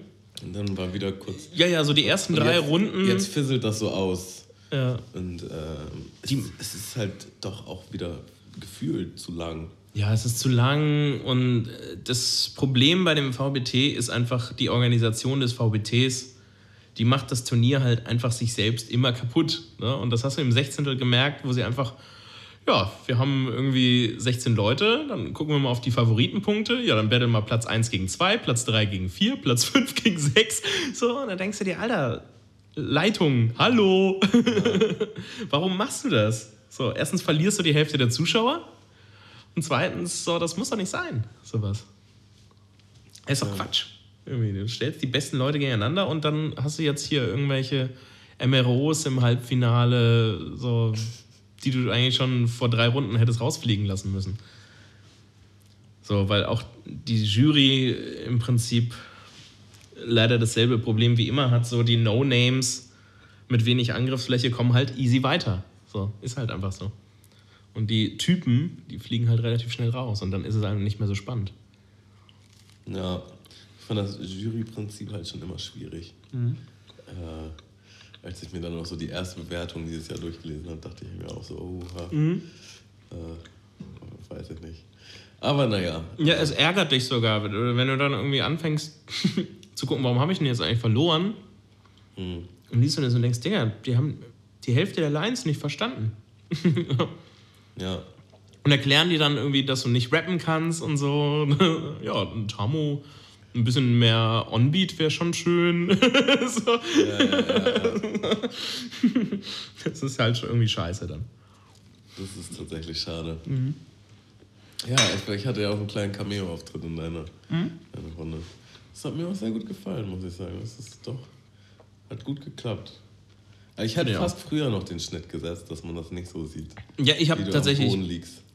Und dann war wieder kurz. ja, ja, so die ersten drei jetzt, Runden. Jetzt fisselt das so aus. ja. Und ähm, es, Die- es ist halt doch auch wieder gefühlt zu lang. Ja, es ist zu lang und äh, das Problem bei dem VBT ist einfach die Organisation des VBTs. Die macht das Turnier halt einfach sich selbst immer kaputt. Ne? Und das hast du im 16. gemerkt, wo sie einfach, ja, wir haben irgendwie 16 Leute, dann gucken wir mal auf die Favoritenpunkte. Ja, dann battle mal Platz 1 gegen 2, Platz 3 gegen 4, Platz 5 gegen 6. So, und dann denkst du dir, Alter, Leitung, hallo. Warum machst du das? So, erstens verlierst du die Hälfte der Zuschauer. Und zweitens, so, das muss doch nicht sein, sowas. Ist doch Quatsch. Irgendwie, du stellst die besten Leute gegeneinander und dann hast du jetzt hier irgendwelche MROs im Halbfinale, so, die du eigentlich schon vor drei Runden hättest rausfliegen lassen müssen. So, weil auch die Jury im Prinzip leider dasselbe Problem wie immer hat, so die No-Names mit wenig Angriffsfläche kommen halt easy weiter. So, ist halt einfach so. Und die Typen, die fliegen halt relativ schnell raus und dann ist es einem nicht mehr so spannend. Ja, ich fand das Juryprinzip halt schon immer schwierig. Äh, als ich mir dann noch so die erste Bewertung dieses Jahr durchgelesen habe, dachte ich mir auch so, oh, äh, weiß ich nicht. Aber naja, Ja, es ärgert dich sogar, wenn du dann irgendwie anfängst zu gucken, warum habe ich denn jetzt eigentlich verloren? Und liest du das und denkst, Digga, die haben die Hälfte der Lines nicht verstanden. ja, Und erklären die dann irgendwie, dass du nicht rappen kannst und so. Ja, ein Tamo, ein bisschen mehr Onbeat wäre schon schön. so. Das ist halt schon irgendwie scheiße dann. das ist tatsächlich schade. Ja, ich, ich hatte ja auch einen kleinen Cameo-Auftritt in deiner, deiner Runde. Das hat mir auch sehr gut gefallen, muss ich sagen. Das ist doch, hat gut geklappt. Ich hätte Ja. fast früher noch den Schnitt gesetzt, dass man das nicht so sieht. Ja, ich habe tatsächlich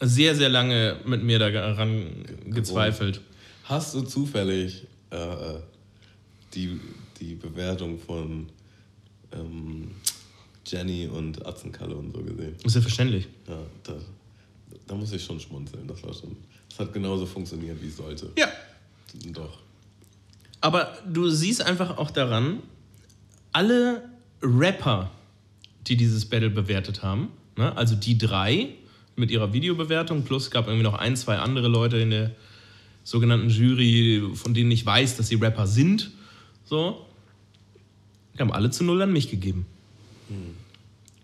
sehr, sehr lange mit mir daran gezweifelt. Hast du zufällig äh, die, die Bewertung von ähm, Jenny und Atzenkalle und so gesehen? Ist ja verständlich. Ja, da, da muss ich schon schmunzeln. Das war schon. Das hat genauso funktioniert, wie es sollte. Ja. Doch. Aber du siehst einfach auch daran, alle Rapper, die dieses Battle bewertet haben, ne, also die drei mit ihrer Videobewertung, plus es gab irgendwie noch ein, zwei andere Leute in der sogenannten Jury, von denen ich weiß, dass sie Rapper sind, so, die haben alle zu null an mich gegeben.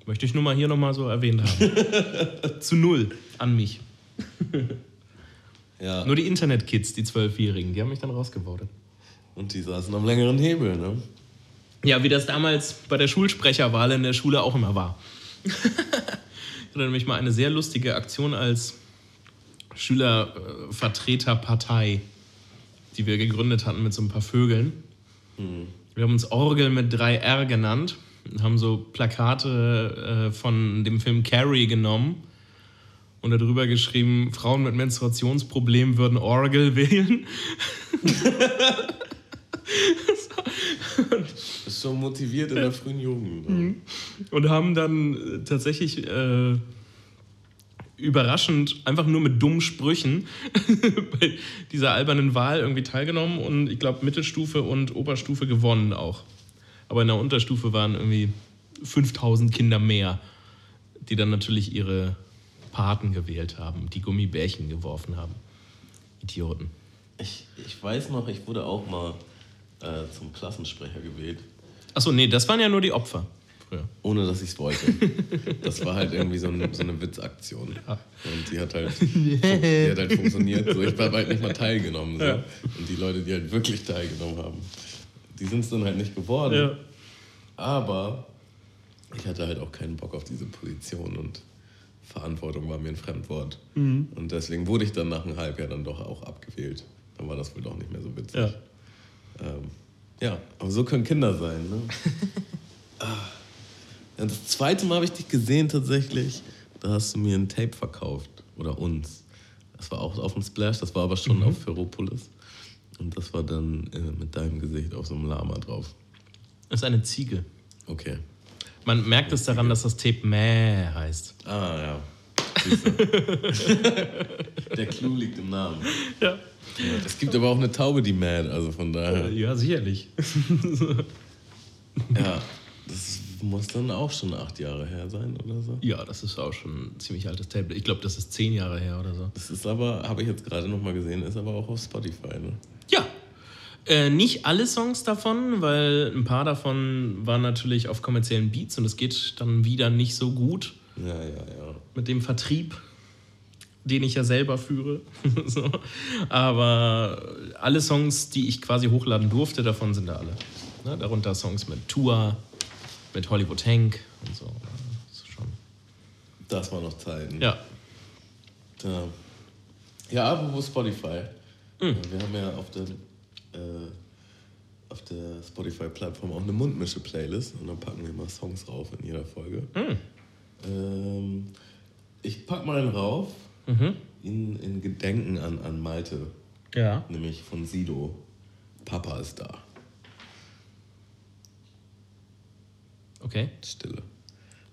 Möchte ich nur mal hier nochmal so erwähnt haben. zu null an mich. Ja, Nur die Internet-Kids, die Zwölfjährigen, die haben mich dann rausgevotet. und die saßen am längeren Hebel, ne? Ja, wie das damals bei der Schulsprecherwahl in der Schule auch immer war. ich hatte nämlich mal eine sehr lustige Aktion als Schülervertreterpartei, die wir gegründet hatten mit so ein paar Vögeln. Wir haben uns Orgel mit 3R genannt und haben so Plakate äh, von dem Film Carrie genommen und darüber geschrieben, Frauen mit Menstruationsproblemen würden Orgel wählen. Schon motiviert in der frühen Jugend. ne? und haben dann tatsächlich äh, überraschend einfach nur mit dummen Sprüchen bei dieser albernen Wahl irgendwie teilgenommen und ich glaube Mittelstufe und Oberstufe gewonnen auch. Aber in der Unterstufe waren irgendwie 5000 Kinder mehr, die dann natürlich ihre Paten gewählt haben, die Gummibärchen geworfen haben. Idioten. Ich, ich weiß noch, ich wurde auch mal äh, zum Klassensprecher gewählt, Achso, nee, das waren ja nur die Opfer ohne dass ich es wollte. Das war halt irgendwie so eine, so eine Witzaktion. Und die hat halt, die hat halt funktioniert. So, ich habe halt nicht mal teilgenommen. So. Ja. Und die Leute, die halt wirklich teilgenommen haben, die sind es dann halt nicht geworden. Ja. Aber ich hatte halt auch keinen Bock auf diese Position und Verantwortung war mir ein Fremdwort. Mhm. Und deswegen wurde ich dann nach einem Halbjahr dann doch auch abgewählt. Dann war das wohl doch nicht mehr so witzig. Ja. Ähm, ja, aber so können Kinder sein. Ne? Ah. Ja, das zweite Mal habe ich dich gesehen tatsächlich. Da hast du mir ein Tape verkauft. Oder uns. Das war auch auf dem Splash, das war aber schon auf Ferropolis. Und das war dann äh, mit deinem Gesicht auf so einem Lama drauf. Das ist eine Ziege. Okay. Man merkt es daran, dass das Tape Mäh heißt. Ah, ja. Der Clou liegt im Namen. Ja. Ja, es gibt aber auch eine Taube, die mad, also von daher. Ja, sicherlich. Ja, das muss dann auch schon acht Jahre her sein oder so. Ja, das ist auch schon ein ziemlich altes Tape. Ich glaube, das ist zehn Jahre her oder so. Das ist aber, habe ich jetzt gerade nochmal gesehen, ist aber auch auf Spotify, ne? Ja. Äh, nicht alle Songs davon, weil ein paar davon waren natürlich auf kommerziellen Beats und es geht dann wieder nicht so gut Ja, ja, ja. mit dem Vertrieb, den ich ja selber führe. so. Aber alle Songs, die ich quasi hochladen durfte, davon sind da alle. Ne? Darunter Songs mit Tour, mit Hollywood Hank und so. Das schon. Das war noch Zeiten. Ja. Ja, ja apropos Spotify. Hm. Wir haben ja auf der, äh, auf der Spotify-Plattform auch eine Mundmische-Playlist und dann packen wir immer Songs rauf in jeder Folge. Hm. Ähm, ich pack mal einen rauf Mhm. in, in Gedenken an, an Malte, Ja. nämlich von Sido. Papa ist da. Okay. Stille.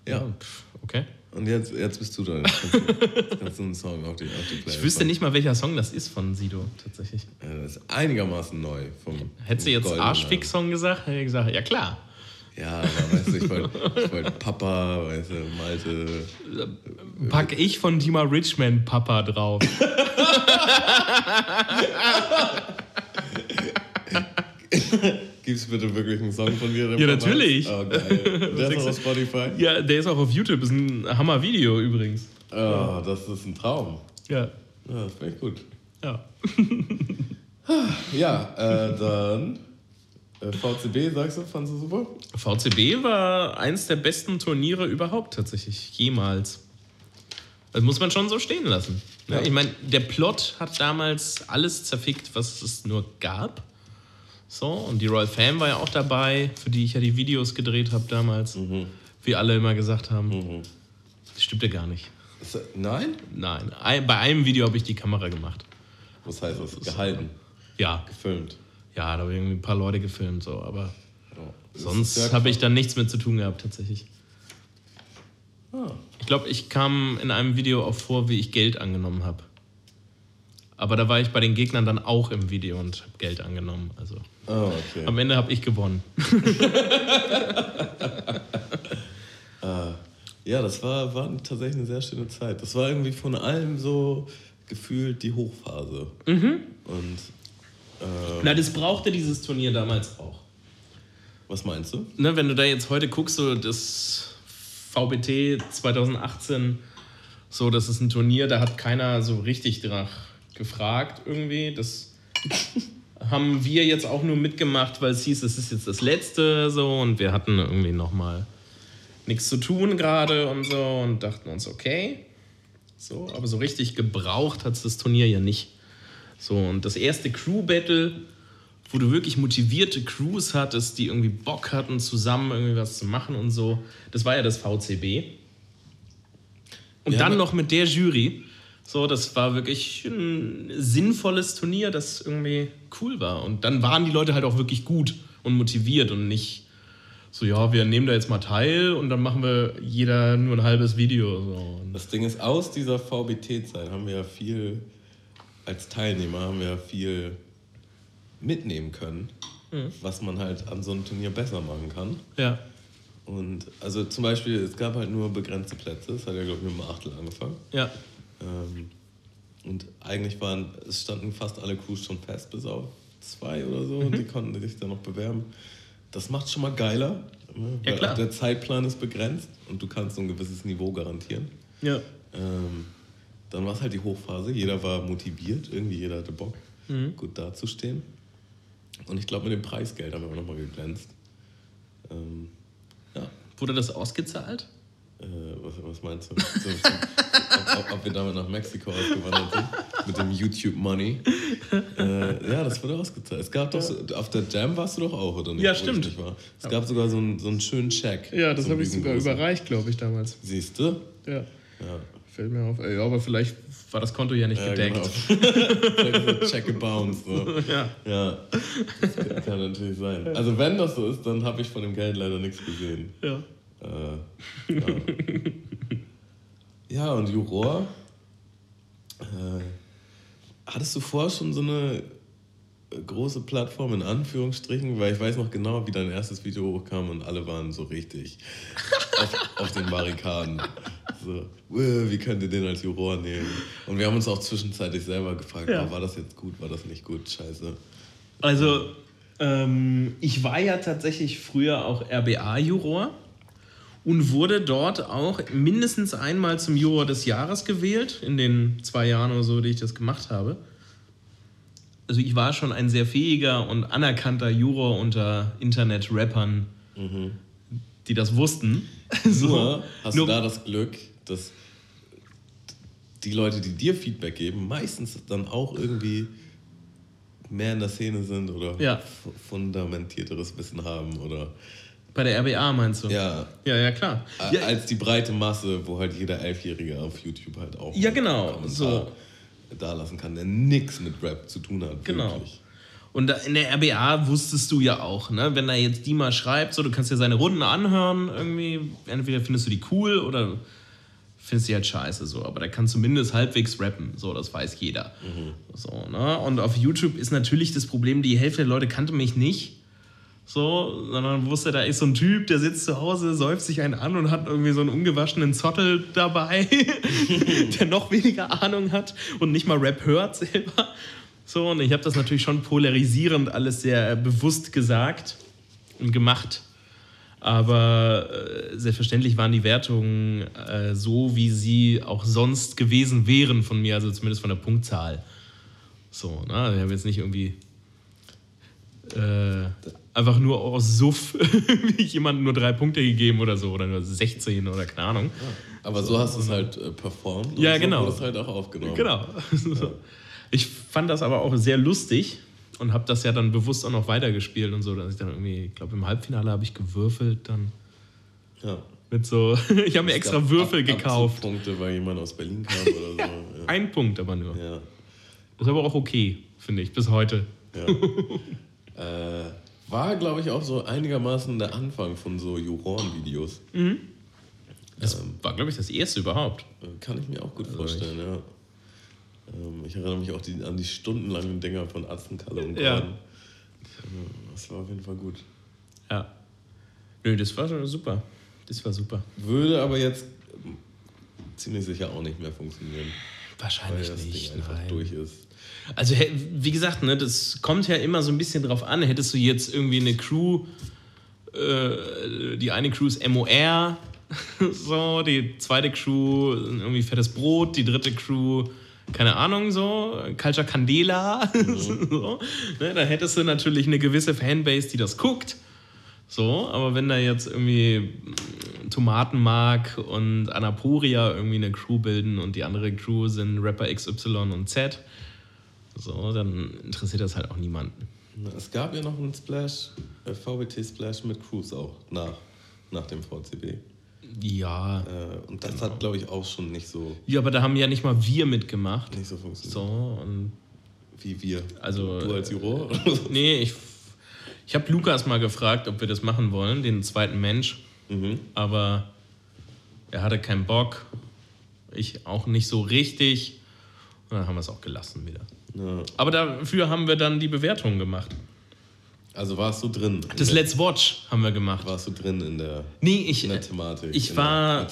Ja, pf, Okay. und jetzt, jetzt bist du dran. Jetzt kannst du, jetzt kannst du einen Song auf die, auf die Playlist Ich wüsste packen. nicht mal, welcher Song das ist von Sido, tatsächlich. Ja, Das ist einigermaßen neu. Vom, Hättest du jetzt Goldenen Arschfix-Song gesagt, hätte ich gesagt, ja klar. Ja, aber weißt du, ich wollte wollt Papa, weißt du, Malte. Pack ich von Dima Richmond Papa drauf. Gib's bitte wirklich einen Song von dir? Ja, natürlich. Oh, geil. Der ist auch auf Spotify. Ja, der ist auch auf YouTube, ist ein Hammer-Video übrigens. Oh, das ist ein Traum. Ja. Ja, das finde ich gut. Ja. Ja, äh, dann äh, VCB, sagst du, fandst du super? VCB war eins der besten Turniere überhaupt tatsächlich, jemals. Das muss man schon so stehen lassen. Ne? Ja. Ich meine, der Plot hat damals alles zerfickt, was es nur gab. So, und die Royal Fam war ja auch dabei, für die ich ja die Videos gedreht habe damals. Wie alle immer gesagt haben. Das stimmte gar nicht. Ist, nein? Nein, ein- bei einem Video habe ich die Kamera gemacht. Was heißt das? Gehalten, Ja, gefilmt. ja, da habe ich irgendwie ein paar Leute gefilmt, so, aber Ja. Sonst habe ich dann nichts mit zu tun gehabt, tatsächlich. Ah, Ich glaube, ich kam in einem Video auch vor, wie ich Geld angenommen habe. Aber da war ich bei den Gegnern dann auch im Video und habe Geld angenommen. Also oh, okay. am Ende habe ich gewonnen. Ja, das war, war tatsächlich eine sehr schöne Zeit. Das war irgendwie von allem so gefühlt die Hochphase. Mhm. Und äh, Na, das brauchte dieses Turnier damals auch. was meinst du? Ne, wenn du da jetzt heute guckst, so das VBT 2018, so, das ist ein Turnier, da hat keiner so richtig danach gefragt irgendwie. Das haben wir jetzt auch nur mitgemacht, weil es hieß, es ist jetzt das letzte so und wir hatten irgendwie nochmal nichts zu tun gerade und so und dachten uns, okay. So, aber so richtig gebraucht hat es das Turnier ja nicht. So, und das erste Crew-Battle, wo du wirklich motivierte Crews hattest, die irgendwie Bock hatten, zusammen irgendwie was zu machen und so, das war ja das VCB. Und Ja, dann noch mit der Jury. So, das war wirklich ein sinnvolles Turnier, das irgendwie cool war. Und dann waren die Leute halt auch wirklich gut und motiviert und nicht so, ja, wir nehmen da jetzt mal teil und dann machen wir jeder nur ein halbes Video. So. Das Ding ist, aus dieser VBT-Zeit haben wir ja viel, als Teilnehmer haben wir ja viel mitnehmen können, was man halt an so einem Turnier besser machen kann. Ja, Und also zum Beispiel, es gab halt nur begrenzte Plätze. Es hat ja, glaube ich, mit dem Achtel angefangen. ja, Ähm, und eigentlich waren, es standen fast alle Crews schon fest, bis auf zwei oder so. Mhm. Und die konnten sich dann noch bewerben. Das macht schon mal geiler. Ne? Ja, klar. der Zeitplan ist begrenzt und du kannst so ein gewisses Niveau garantieren. ja. Ähm, dann war es halt die Hochphase. Jeder war motiviert, irgendwie jeder hatte Bock, Mhm. gut dazustehen. Und ich glaube, mit dem Preisgeld haben wir auch nochmal geglänzt. Ähm, ja, Wurde das ausgezahlt? Äh, was, was meinst du? So, so, ob, ob, wir damit nach Mexiko ausgewandert sind? Mit dem YouTube-Money? Äh, ja, das wurde ausgezahlt. Es gab doch, so, auf der Jam warst du doch auch, oder nicht? Ja, stimmt. Es gab sogar so einen, so einen schönen Check. Ja, das habe ich sogar überreicht, glaube ich, damals. Siehst du? Ja, Ja. fällt mir auf. Ja, aber vielleicht war das Konto ja nicht Ja, gedeckt. genau. Check gebounced. So. Ja. Ja, das kann- kann natürlich sein. Also wenn das so ist, dann habe ich von dem Geld leider nichts gesehen. Ja. Äh, ja. ja, und Juror. Äh, hattest du vorher schon so eine große Plattform in Anführungsstrichen? Weil ich weiß noch genau, wie dein erstes Video hochkam und alle waren so richtig auf, auf den Barrikaden. So, "Äh, wie könnt ihr den als Juror nehmen? Und wir haben uns auch zwischenzeitlich selber gefragt, Ja. oh, war das jetzt gut, war das nicht gut? Scheiße. Also, ähm, ich war ja tatsächlich früher auch RBA-Juror und wurde dort auch mindestens einmal zum Juror des Jahres gewählt, in den zwei Jahren oder so, die ich das gemacht habe. Also ich war schon ein sehr fähiger und anerkannter Juror unter Internet-Rappern, die das wussten. So. Nur hast Nur- du da das Glück, dass die Leute, die dir Feedback geben, meistens dann auch irgendwie mehr in der Szene sind oder Ja. fu- fundamentierteres Wissen haben oder Bei der RBA meinst du? ja, Ja, ja, klar. Ja, als die breite Masse, wo halt jeder Elfjährige auf YouTube halt auch Ja, genau, so. da lassen kann, der nichts mit Rap zu tun hat. Genau. Wirklich. Und in der RBA wusstest du ja auch, ne? wenn da jetzt die mal schreibt, so, du kannst dir seine Runden anhören, irgendwie, entweder findest du die cool oder findest die halt scheiße, so. Aber da kann zumindest halbwegs rappen, so, das weiß jeder. So, ne? Und auf YouTube ist natürlich das Problem, die Hälfte der Leute kannte mich nicht. So, sondern wusste, da ist so ein Typ, der sitzt zu Hause, säuft sich einen an und hat irgendwie so einen ungewaschenen Zottel dabei, der noch weniger Ahnung hat und nicht mal Rap hört selber. So, und ich habe das natürlich schon polarisierend alles sehr bewusst gesagt und gemacht. Aber äh, selbstverständlich waren die Wertungen äh, so, wie sie auch sonst gewesen wären von mir, also zumindest von der Punktzahl. So, ne? Ich habe jetzt nicht irgendwie äh, einfach nur aus Suff jemandem nur drei Punkte gegeben oder so oder nur 16 oder keine Ahnung. Aber so hast du es halt äh, performt Ja, und so genau. es halt auch aufgenommen. Genau. So. Ich fand das aber auch sehr lustig und habe das ja dann bewusst auch noch weitergespielt und so, dass ich dann irgendwie, ich glaube im Halbfinale habe ich gewürfelt dann Ja. mit so, ich habe mir extra Würfel Ab- gekauft. Abzugpunkte, weil jemand aus Berlin kam oder so. Ja. Ein Punkt aber nur. ja. Ist aber auch okay, finde ich, bis heute. Ja. äh, war, glaube ich, auch so einigermaßen der Anfang von so Juroren-Videos. Das war, glaube ich, das erste überhaupt. Äh, Kann ich mir auch gut Also vorstellen, ja. Ähm, ich erinnere mich auch die, an die stundenlangen Dinger von Atzenkalle und Ja. Gordon. Ja, Das war auf jeden Fall gut. Ja. Nö, das war schon super. Das war super. Würde aber jetzt ähm, ziemlich sicher auch nicht mehr funktionieren, weil Wahrscheinlich das nicht. Ding einfach nein. durch ist. Also, wie gesagt, ne, das kommt ja immer so ein bisschen drauf an. Hättest du jetzt irgendwie eine Crew, äh, die eine Crew ist MOR, so, die zweite Crew irgendwie fettes Brot, die dritte Crew, keine Ahnung, so, Culture Candela, so, ne, dann hättest du natürlich eine gewisse Fanbase, die das guckt. So, aber wenn da jetzt irgendwie Tomatenmark und Anaporia irgendwie eine Crew bilden und die andere Crew sind Rapper XY und Z, so, dann interessiert das halt auch niemanden. Es gab ja noch einen Splash, äh, VBT-Splash mit Cruise auch nach, nach dem VCB. Ja. Äh, und das hat, glaube ich, auch schon nicht so, Ja, aber da haben ja nicht mal wir mitgemacht. nicht so funktioniert. So, und Wie wir. Also, du als Juror? nee, ich, ich habe Lukas mal gefragt, ob wir das machen wollen, den zweiten Mensch. mhm. Aber er hatte keinen Bock. Ich auch nicht so richtig. Und dann haben wir es auch gelassen wieder. ja. Aber dafür haben wir dann die Bewertung gemacht. Also warst du drin? in Das der- Let's Watch haben wir gemacht. Warst du drin in der, Nee, ich, in der Thematik? ich war,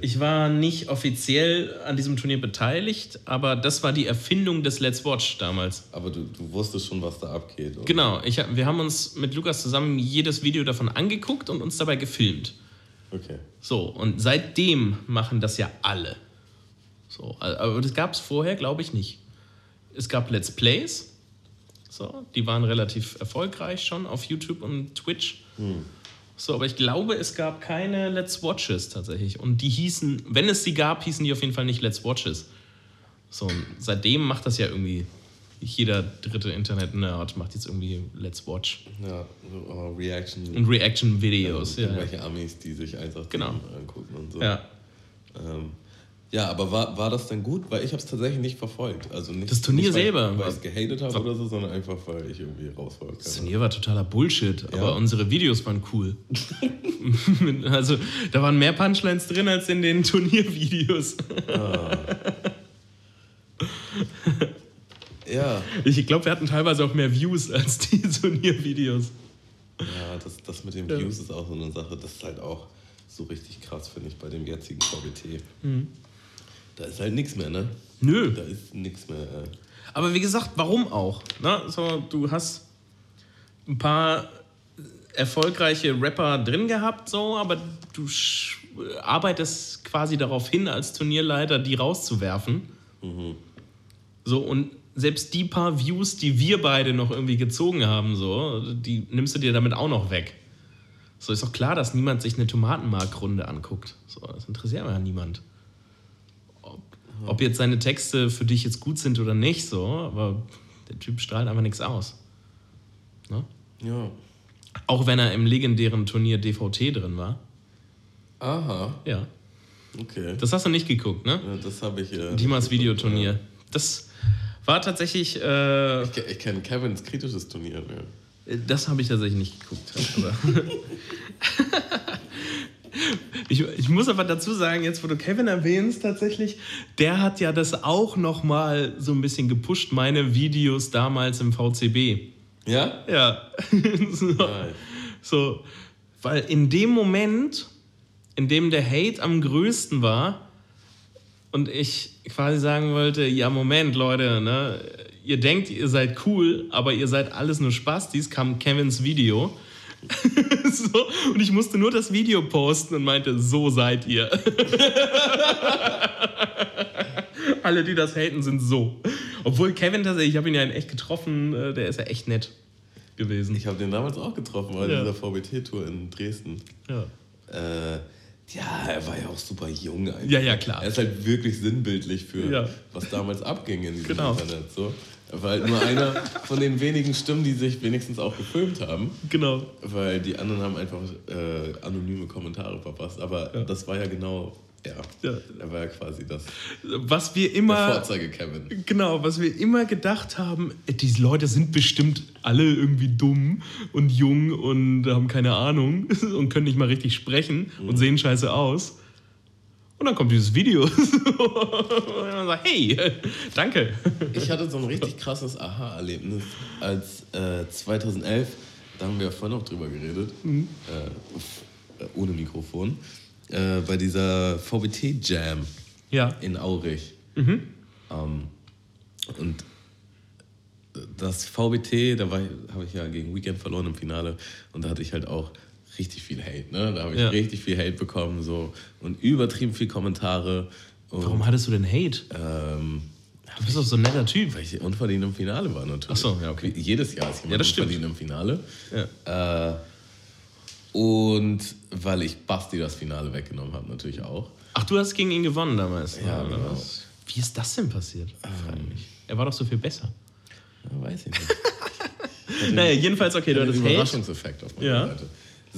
ich war nicht offiziell an diesem Turnier beteiligt, aber das war die Erfindung des Let's Watch damals. Aber du, du wusstest schon, was da abgeht. oder? Genau, ich, wir haben uns mit Lukas zusammen jedes Video davon angeguckt und uns dabei gefilmt. Okay. So, und seitdem machen das ja alle. So, aber das gab es vorher, glaube ich, nicht. Es gab Let's Plays, so, die waren relativ erfolgreich schon auf YouTube und Twitch. So, aber ich glaube, es gab keine Let's Watches tatsächlich. Und die hießen, wenn es sie gab, hießen die auf jeden Fall nicht Let's Watches. So, seitdem macht das ja irgendwie jeder dritte Internet-Nerd macht jetzt irgendwie Let's Watch. Ja, so, Reaction. Und Reaction-Videos, ja. Ja. Irgendwelche Amis, die sich einfach Genau. Angucken und so. ja. Ähm, ja, aber war, war das denn gut? Weil ich habe es tatsächlich nicht verfolgt. Also nicht, Das Turnier nicht, weil, selber Weil ich es gehatet habe oder so, sondern einfach, weil ich irgendwie raus war. Das Turnier war totaler Bullshit, aber Ja. unsere Videos waren cool. also, da waren mehr Punchlines drin als in den Turniervideos. Ahnung. Ja, Ich glaube, wir hatten teilweise auch mehr Views als die Turniervideos. ja das, das mit den Ja. Views ist auch so eine Sache. Das ist halt auch so richtig krass, finde ich, bei dem jetzigen VBT. Mhm. Da ist halt nichts mehr, ne? Nö. Da ist nichts mehr. Äh. Aber wie gesagt, warum auch? Ne? So, du hast ein paar erfolgreiche Rapper drin gehabt, so, aber du arbeitest quasi darauf hin, als Turnierleiter die rauszuwerfen. So, und selbst die paar Views, die wir beide noch irgendwie gezogen haben, so, die nimmst du dir damit auch noch weg. So ist doch klar, dass niemand sich eine Tomatenmarkrunde anguckt. So, das interessiert ja niemand. Ob, jetzt seine Texte für dich jetzt gut sind oder nicht, so, aber der Typ strahlt einfach nichts aus. Ne? Ja. Auch wenn er im legendären Turnier DVT drin war. Aha, Ja. okay. Das hast du nicht geguckt, ne? ja, das habe ich. Äh, Dimas Videoturnier. Das war tatsächlich. Äh, Ich, ich kenne Kevins kritisches Turnier. Ne? Das habe ich tatsächlich nicht geguckt. Ich, ich muss aber dazu sagen, jetzt wo du Kevin erwähnst, tatsächlich, der hat ja das auch noch mal so ein bisschen gepusht, meine Videos damals im VCB. Ja? Ja. so, so, weil in dem Moment, in dem der Hate am größten war und ich quasi sagen wollte, ja Moment Leute, ne, ihr denkt, ihr seid cool, aber ihr seid alles nur Spastis, kam Kevins Video. so, und ich musste nur das Video posten und meinte, so seid ihr. Alle, die das haten, sind so. Obwohl Kevin tatsächlich, ich habe ihn ja in echt getroffen, äh, der ist ja echt nett gewesen. Ich habe den damals auch getroffen bei Ja. dieser VBT-Tour in Dresden. ja. Äh, ja, er war ja auch super jung eigentlich. Ja, ja, klar. Er ist halt wirklich sinnbildlich für, Ja. was damals abging in diesem Genau. Internet. So. Halt nur einer von den wenigen Stimmen, die sich wenigstens auch gefilmt haben. Genau. Weil die anderen haben einfach äh, anonyme Kommentare verpasst. Aber Ja. das war ja genau er. Ja. Er war ja quasi das Was wir der immer. Vorzeige-Kevin. Genau, was wir immer gedacht haben, äh, diese Leute sind bestimmt alle irgendwie dumm und jung und haben keine Ahnung und können nicht mal richtig sprechen und sehen scheiße aus. Und dann kommt dieses Video. und man sagt, hey, danke. Ich hatte so ein richtig krasses Aha-Erlebnis, als äh, 2011, da haben wir ja vorhin noch drüber geredet, äh, uff, äh, ohne Mikrofon, äh, bei dieser VBT-Jam Ja. in Aurich. Mhm. Ähm, und das VBT, da habe ich ja gegen Weekend verloren im Finale und da hatte ich halt auch richtig viel Hate. Ne? Da habe ich Ja. richtig viel Hate bekommen so, und übertrieben viel Kommentare. Und, Warum hattest du denn Hate? Ähm, Du bist doch so ein netter Typ. weil ich unverdient im Finale war natürlich. Ach so, ja, okay. Jedes Jahr ist jemand Ja, das stimmt. unverdient im Finale. Ja. Äh, und weil ich Basti das Finale weggenommen habe, natürlich auch. Ach, du hast gegen ihn gewonnen damals. Ja, oder genau. was? Wie ist das denn passiert? Mich. Er war doch so viel besser. Ja, weiß ich nicht. Naja, jedenfalls, okay, du hattest Hate. Überraschungseffekt auf meiner Ja. Seite.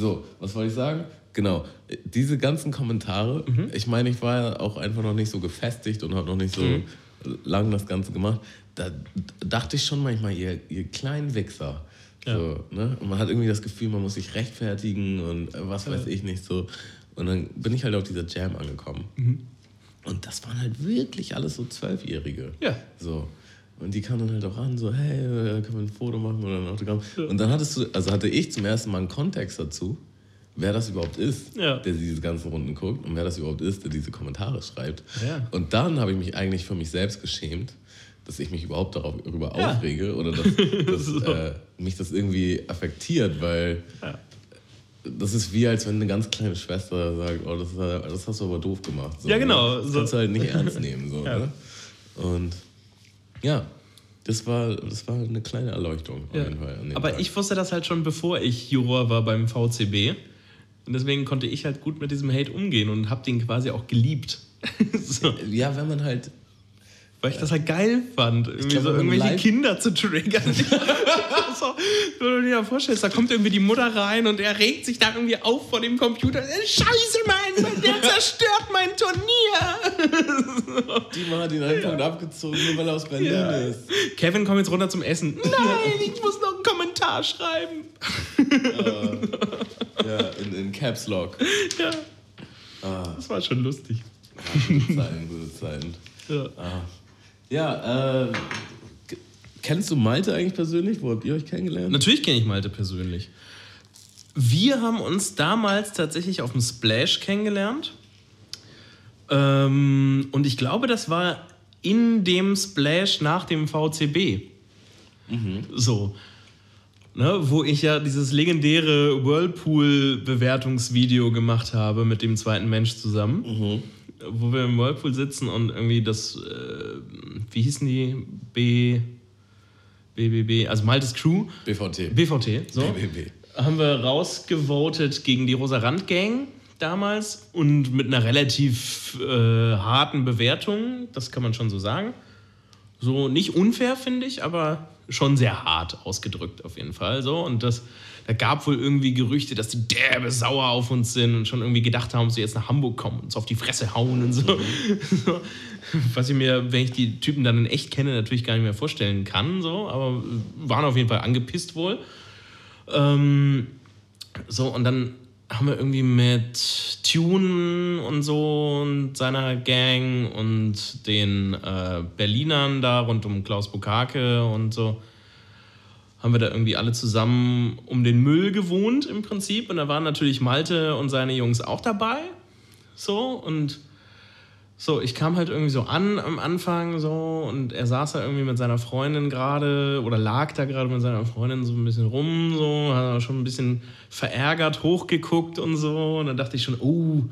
So, was wollte ich sagen? genau. Diese ganzen Kommentare, Mhm. ich meine, ich war ja auch einfach noch nicht so gefestigt und habe noch nicht so Mhm. lang das Ganze gemacht. Da dachte ich schon manchmal, ihr, ihr kleinen Wichser. Ja. So, ne? Und man hat irgendwie das Gefühl, man muss sich rechtfertigen und was weiß ich nicht so. Und dann bin ich halt auf dieser Jam angekommen. Mhm. Und das waren halt wirklich alles so Zwölfjährige. Ja. So. Und die kamen dann halt auch an, so, hey, äh, können wir ein Foto machen oder ein Autogramm? Und dann hattest du, also hatte ich zum ersten Mal einen Kontext dazu, wer das überhaupt ist, Ja. der diese ganzen Runden guckt und wer das überhaupt ist, der diese Kommentare schreibt. Ja. Und dann habe ich mich eigentlich für mich selbst geschämt, dass ich mich überhaupt darüber Ja. aufrege oder dass, dass So. äh, mich das irgendwie affektiert, weil Ja. das ist wie, als wenn eine ganz kleine Schwester sagt, oh, das, ist- das hast du aber doof gemacht. So, Ja, genau, Ne? Das kannst du halt nicht ernst nehmen. So, Ja. ne? Und ja, das war, das war eine kleine Erleuchtung auf Ja. Aber Tag. ich wusste das halt schon, bevor ich Juror war beim VCB. Und deswegen konnte ich halt gut mit diesem Hate umgehen und habe den quasi auch geliebt. so, Ja, wenn man halt. Weil ich das halt geil fand, irgendwie glaub, so irgendwelche live- Kinder zu triggern. so, wenn du dir ja vorstellst, da kommt irgendwie die Mutter rein und er regt sich da irgendwie auf vor dem Computer. Scheiße, Mann, der zerstört mein Turnier. Die hat ihn einen Punkt abgezogen, nur weil er aus Berlin Ja. ist. Kevin, komm jetzt runter zum Essen. Nein, ich muss noch einen Kommentar schreiben. Ja, in, in Caps Lock. Ja, Ah, das war schon lustig. gute Zeiten, gute Zeiten. Ja. Ah. Ja, äh. Kennst du Malte eigentlich persönlich? Wo habt ihr euch kennengelernt? Natürlich kenne ich Malte persönlich. Wir haben uns damals tatsächlich auf dem Splash kennengelernt. Ähm, und ich glaube, das war in dem Splash nach dem VCB. So. Ne, wo ich ja dieses legendäre Whirlpool-Bewertungsvideo gemacht habe mit dem zweiten Mensch zusammen. Wo wir im Whirlpool sitzen und irgendwie das, äh, wie hießen die? B. BBB, also Maltes Crew. BVT. BVT, so. BBB. Haben wir rausgevotet gegen die Rosa Rand Gang damals und mit einer relativ äh, harten Bewertung, das kann man schon so sagen. So nicht unfair, finde ich, aber schon sehr hart ausgedrückt auf jeden Fall. So. Und das, da gab wohl irgendwie Gerüchte, dass die derbe sauer auf uns sind und schon irgendwie gedacht haben, dass sie jetzt nach Hamburg kommen und uns auf die Fresse hauen und so. so. Was ich mir, wenn ich die Typen dann in echt kenne, natürlich gar nicht mehr vorstellen kann. So. Aber waren auf jeden Fall angepisst wohl. Ähm, so, und dann haben wir irgendwie mit Tune und so und seiner Gang und den äh, Berlinern da rund um Klaus Bukake und so, haben wir da irgendwie alle zusammen um den Müll gewohnt im Prinzip. Und da waren natürlich Malte und seine Jungs auch dabei. So, und so, ich kam halt irgendwie so an am Anfang so und er saß da irgendwie mit seiner Freundin gerade oder lag da gerade mit seiner Freundin so ein bisschen rum, so, hat schon ein bisschen verärgert hochgeguckt und so. Und dann dachte ich schon, oh,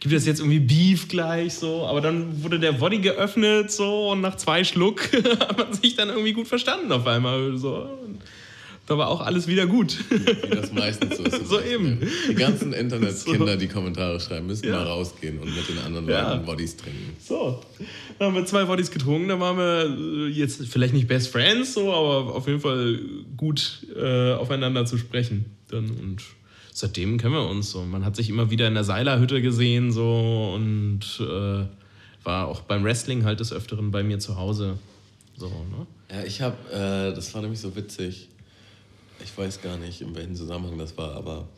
gibt es jetzt irgendwie Beef gleich so? Aber dann wurde der Body geöffnet so und nach zwei Schluck hat man sich dann irgendwie gut verstanden auf einmal. So. Da war auch alles wieder gut. Wie das meistens so ist. So eben. Die ganzen Internetkinder, die Kommentare schreiben, müssen Ja. mal rausgehen und mit den anderen Ja. Leuten Bodies trinken. So, dann haben wir zwei Bodies getrunken, dann waren wir äh, jetzt vielleicht nicht Best Friends, so, aber auf jeden Fall gut äh, aufeinander zu sprechen. Dann, und seitdem kennen wir uns so. Man hat sich immer wieder in der Seilerhütte gesehen so und äh, war auch beim Wrestling halt des Öfteren bei mir zu Hause. So, ne? Ja, ich habe, äh, das war nämlich so witzig. Ich weiß gar nicht, in welchem Zusammenhang das war, aber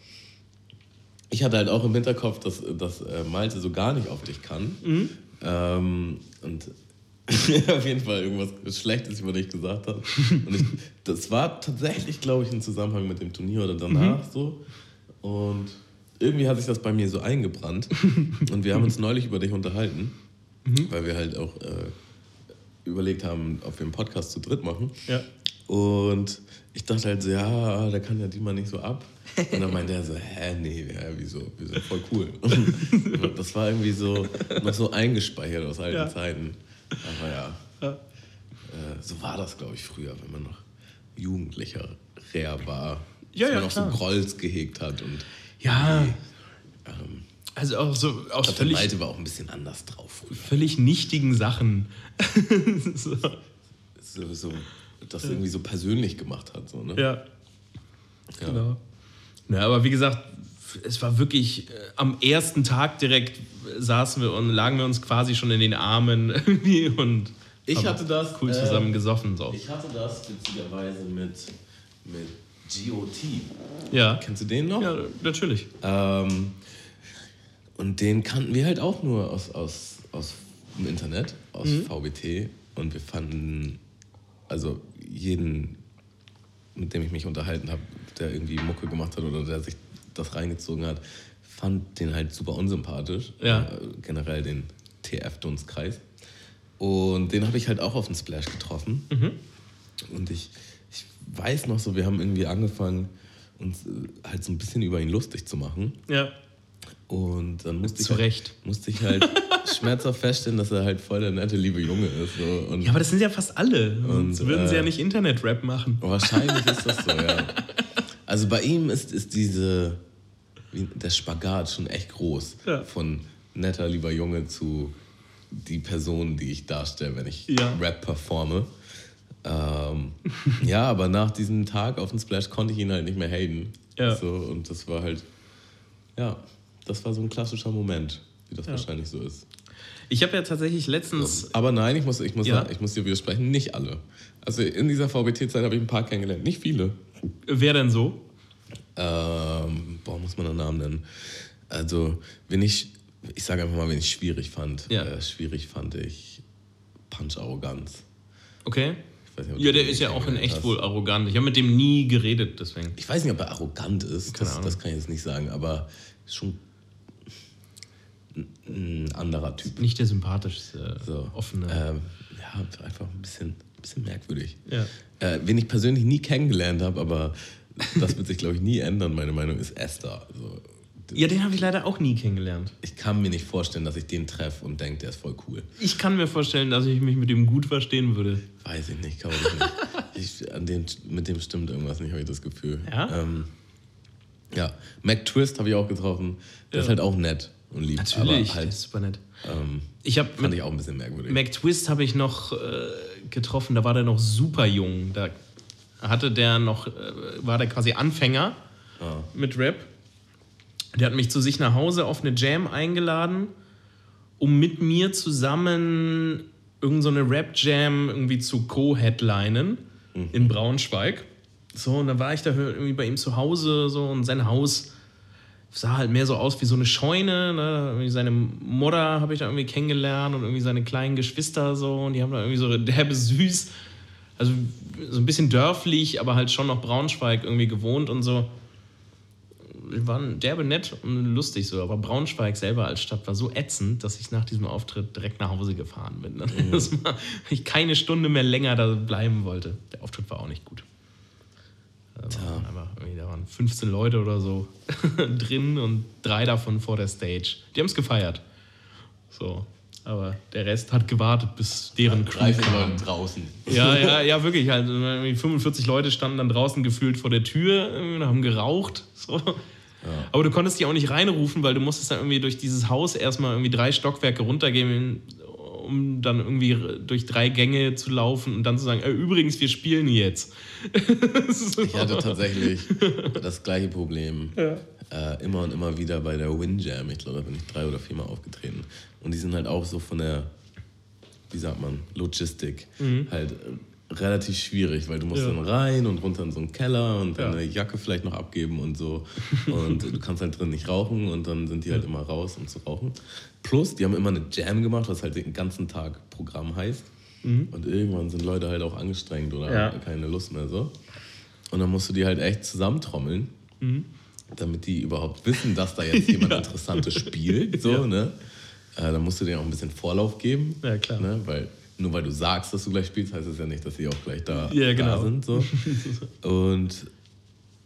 ich hatte halt auch im Hinterkopf, dass, dass äh, Malte so gar nicht auf dich kann. Ähm, und auf jeden Fall irgendwas Schlechtes über dich gesagt hat. Und ich, das war tatsächlich, glaube ich, im Zusammenhang mit dem Turnier oder danach so. Und irgendwie hat sich das bei mir so eingebrannt. Und wir haben uns neulich über dich unterhalten, weil wir halt auch äh, überlegt haben, ob wir einen Podcast zu dritt machen. Ja. Und ich dachte halt so, ja, der kann ja die mal nicht so ab. Und dann meinte er so, hä, nee, ja, wieso? Wir sind voll cool. Und das war irgendwie so, noch so eingespeichert aus alten Ja. Zeiten. Aber ja, Ja. äh, so war das, glaube ich, früher, wenn man noch Jugendlicher war. Ja, ja, man noch klar. so Grolls gehegt hat. Und Ja, ähm, also auch so aus ich glaub, der völlig, Malte war auch ein bisschen anders drauf früher. völlig nichtigen Sachen. so. So, so, das irgendwie so persönlich gemacht hat. So, ne? Ja, Ja. genau. Na, aber wie gesagt, es war wirklich äh, am ersten Tag direkt saßen wir und lagen wir uns quasi schon in den Armen irgendwie und Ich hatte das, cool äh, zusammen gesoffen. So. Ich hatte das witzigerweise mit, mit GOT. Ja. Kennst du den noch? ja, natürlich. Ähm, und den kannten wir halt auch nur aus, aus, aus dem Internet, aus VBT. Und wir fanden, also jeden, mit dem ich mich unterhalten habe, der irgendwie Mucke gemacht hat oder der sich das reingezogen hat, fand den halt super unsympathisch. Ja. Äh, generell den TF-Dunstkreis. Und den habe ich halt auch auf dem Splash getroffen. Und ich, ich weiß noch so, wir haben irgendwie angefangen, uns äh, halt so ein bisschen über ihn lustig zu machen. Ja. Und dann musste ich, Zu halt, Recht. musste ich halt schmerzhaft feststellen, dass er halt voll der nette, liebe Junge ist. So. Und Ja, aber das sind ja fast alle. Sonst Und, würden sie äh, ja nicht Internet-Rap machen. wahrscheinlich ist das so, ja. Also bei ihm ist, ist diese, der Spagat schon echt groß. Ja. Von netter, lieber Junge zu die Person, die ich darstelle, wenn ich Ja. Rap performe. Ähm, ja, aber nach diesem Tag auf dem Splash konnte ich ihn halt nicht mehr haten. Ja. So, und das war halt, ja, das war so ein klassischer Moment, wie das wahrscheinlich so ist. Ich habe ja tatsächlich letztens. Aber nein, ich muss, ich, muss, Ja. ich muss dir widersprechen, nicht alle. Also in dieser VBT-Zeit habe ich ein paar kennengelernt, nicht viele. Wer denn so? Ähm, boah, muss man einen Namen nennen. Also, wenn ich, ich sage einfach mal, wenn ich schwierig fand. Ja. Äh, schwierig fand ich Punch-Arroganz. Okay. Nicht, Ja, der ist ja auch in echt hast. wohl arrogant. Ich habe mit dem nie geredet, deswegen. Ich weiß nicht, ob er arrogant ist, das, das kann ich jetzt nicht sagen, aber schon ein- ein anderer Typ. Nicht der sympathischste, So. offene. Ähm, ja, einfach ein bisschen, ein bisschen merkwürdig. Ja. Äh, wen ich persönlich nie kennengelernt habe, aber das wird sich, glaube ich, nie ändern, meine Meinung, ist Esther. Also, Ja, den habe ich leider auch nie kennengelernt. ich kann mir nicht vorstellen, dass ich den treffe und denke, der ist voll cool. Ich kann mir vorstellen, dass ich mich mit dem gut verstehen würde. Weiß ich nicht, glaube ich nicht. Ich, an den, mit dem stimmt irgendwas nicht, habe ich das Gefühl. Ja? Ähm, ja, Mac Twist habe ich auch getroffen. Der Ja. ist halt auch nett und lieb. Natürlich, halt, ist super nett. ähm, Ich habe fand ich auch ein bisschen merkwürdig. Mac Twist habe ich noch äh, getroffen, da war der noch super jung. Da hatte der noch, äh, war der quasi Anfänger Ah. mit Rap. Der hat mich zu sich nach Hause auf eine Jam eingeladen, um mit mir zusammen irgendeine so eine Rap-Jam irgendwie zu co-headlinen in Braunschweig. So, und dann war ich da irgendwie bei ihm zu Hause so und sein Haus sah halt mehr so aus wie so eine Scheune. Ne? Seine Mutter habe ich da irgendwie kennengelernt und irgendwie seine kleinen Geschwister so und die haben da irgendwie so derbe süß, also so ein bisschen dörflich, aber halt schon noch Braunschweig irgendwie gewohnt und so. Die waren derbe nett und lustig so, aber Braunschweig selber als Stadt war so ätzend, dass ich nach diesem Auftritt direkt nach Hause gefahren bin. Das war, ich keine Stunde mehr länger da bleiben wollte. Der Auftritt war auch nicht gut. Da waren, einfach, da waren 15 Leute oder so drin und drei davon vor der Stage. Die haben es gefeiert. So. Aber der Rest hat gewartet, bis deren Crew Drei, vier kam. Leute draußen. Ja, ja, ja, wirklich. Halt, irgendwie 45 Leute standen dann draußen gefühlt vor der Tür und haben geraucht. So. Aber du konntest die auch nicht reinrufen, weil du musstest dann irgendwie durch dieses Haus erstmal irgendwie drei Stockwerke runtergehen, um dann irgendwie durch drei Gänge zu laufen und dann zu sagen, äh, übrigens, wir spielen jetzt. So. Ich hatte tatsächlich das gleiche Problem. Äh, immer und immer wieder bei der Windjam. Ich glaube, da bin ich drei oder viermal aufgetreten. Und die sind halt auch so von der, wie sagt man, Logistik halt äh, relativ schwierig, weil du musst Ja. dann rein und runter in so einen Keller und Ja. deine Jacke vielleicht noch abgeben und so. Und du kannst halt drin nicht rauchen und dann sind die halt immer raus, um zu rauchen. Plus, die haben immer eine Jam gemacht, was halt den ganzen Tag Programm heißt. Und irgendwann sind Leute halt auch angestrengt oder Ja. keine Lust mehr so. Und dann musst du die halt echt zusammentrommeln, damit die überhaupt wissen, dass da jetzt jemand Interessantes spielt. So, Ja. ne? Äh, dann musst du denen auch ein bisschen Vorlauf geben. Ja, klar. Ne? Weil nur weil du sagst, dass du gleich spielst, heißt es ja nicht, dass sie auch gleich da, Ja, genau. da sind. So. Und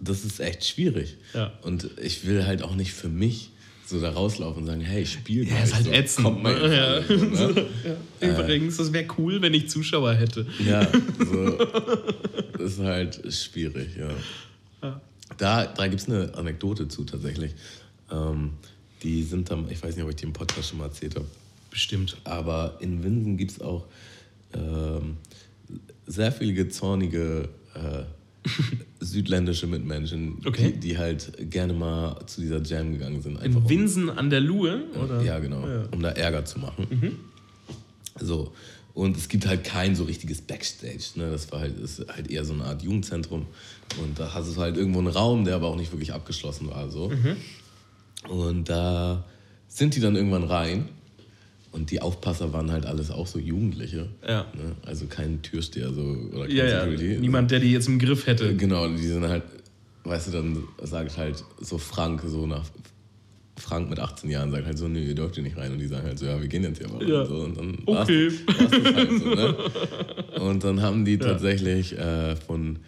das ist echt schwierig. Ja. Und ich will halt auch nicht für mich so da rauslaufen und sagen, hey, ich spiele Ja, ist halt so, ätzend. kommt mal ne? alle, so, ne? Übrigens, das wäre cool, wenn ich Zuschauer hätte. Ja, so, das ist halt schwierig, ja. Da, da gibt es eine Anekdote zu tatsächlich. Ähm, die sind dann, ich weiß nicht, ob ich die im Podcast schon mal erzählt habe, Bestimmt. aber in Winsen gibt es auch ähm, sehr viele zornige äh, südländische Mitmenschen, Okay. die, die halt gerne mal zu dieser Jam gegangen sind. Einfach In um- Winsen an der Luhe? Oder? Ja, genau. Ja. Mhm. Um da Ärger zu machen. So. Und es gibt halt kein so richtiges Backstage. Ne? Das war halt, ist halt eher so eine Art Jugendzentrum. Und da hast du halt irgendwo einen Raum, der aber auch nicht wirklich abgeschlossen war. So. Mhm. Und da sind die dann irgendwann rein. Und die Aufpasser waren halt alles auch so Jugendliche. Ja. Ne? Also kein Türsteher so, oder kein Ja, ja. Security. Niemand, der die jetzt im Griff hätte. Genau, die sind halt, weißt du, dann sagt halt so Frank, so nach Frank mit 18 Jahren sagt halt so, nee, ihr dürft hier nicht rein. Und die sagen halt so, ja, wir gehen jetzt hier mal rein. Ja. Und, so, und dann war's- Okay. war's das halt so, ne? Und dann haben die tatsächlich äh, von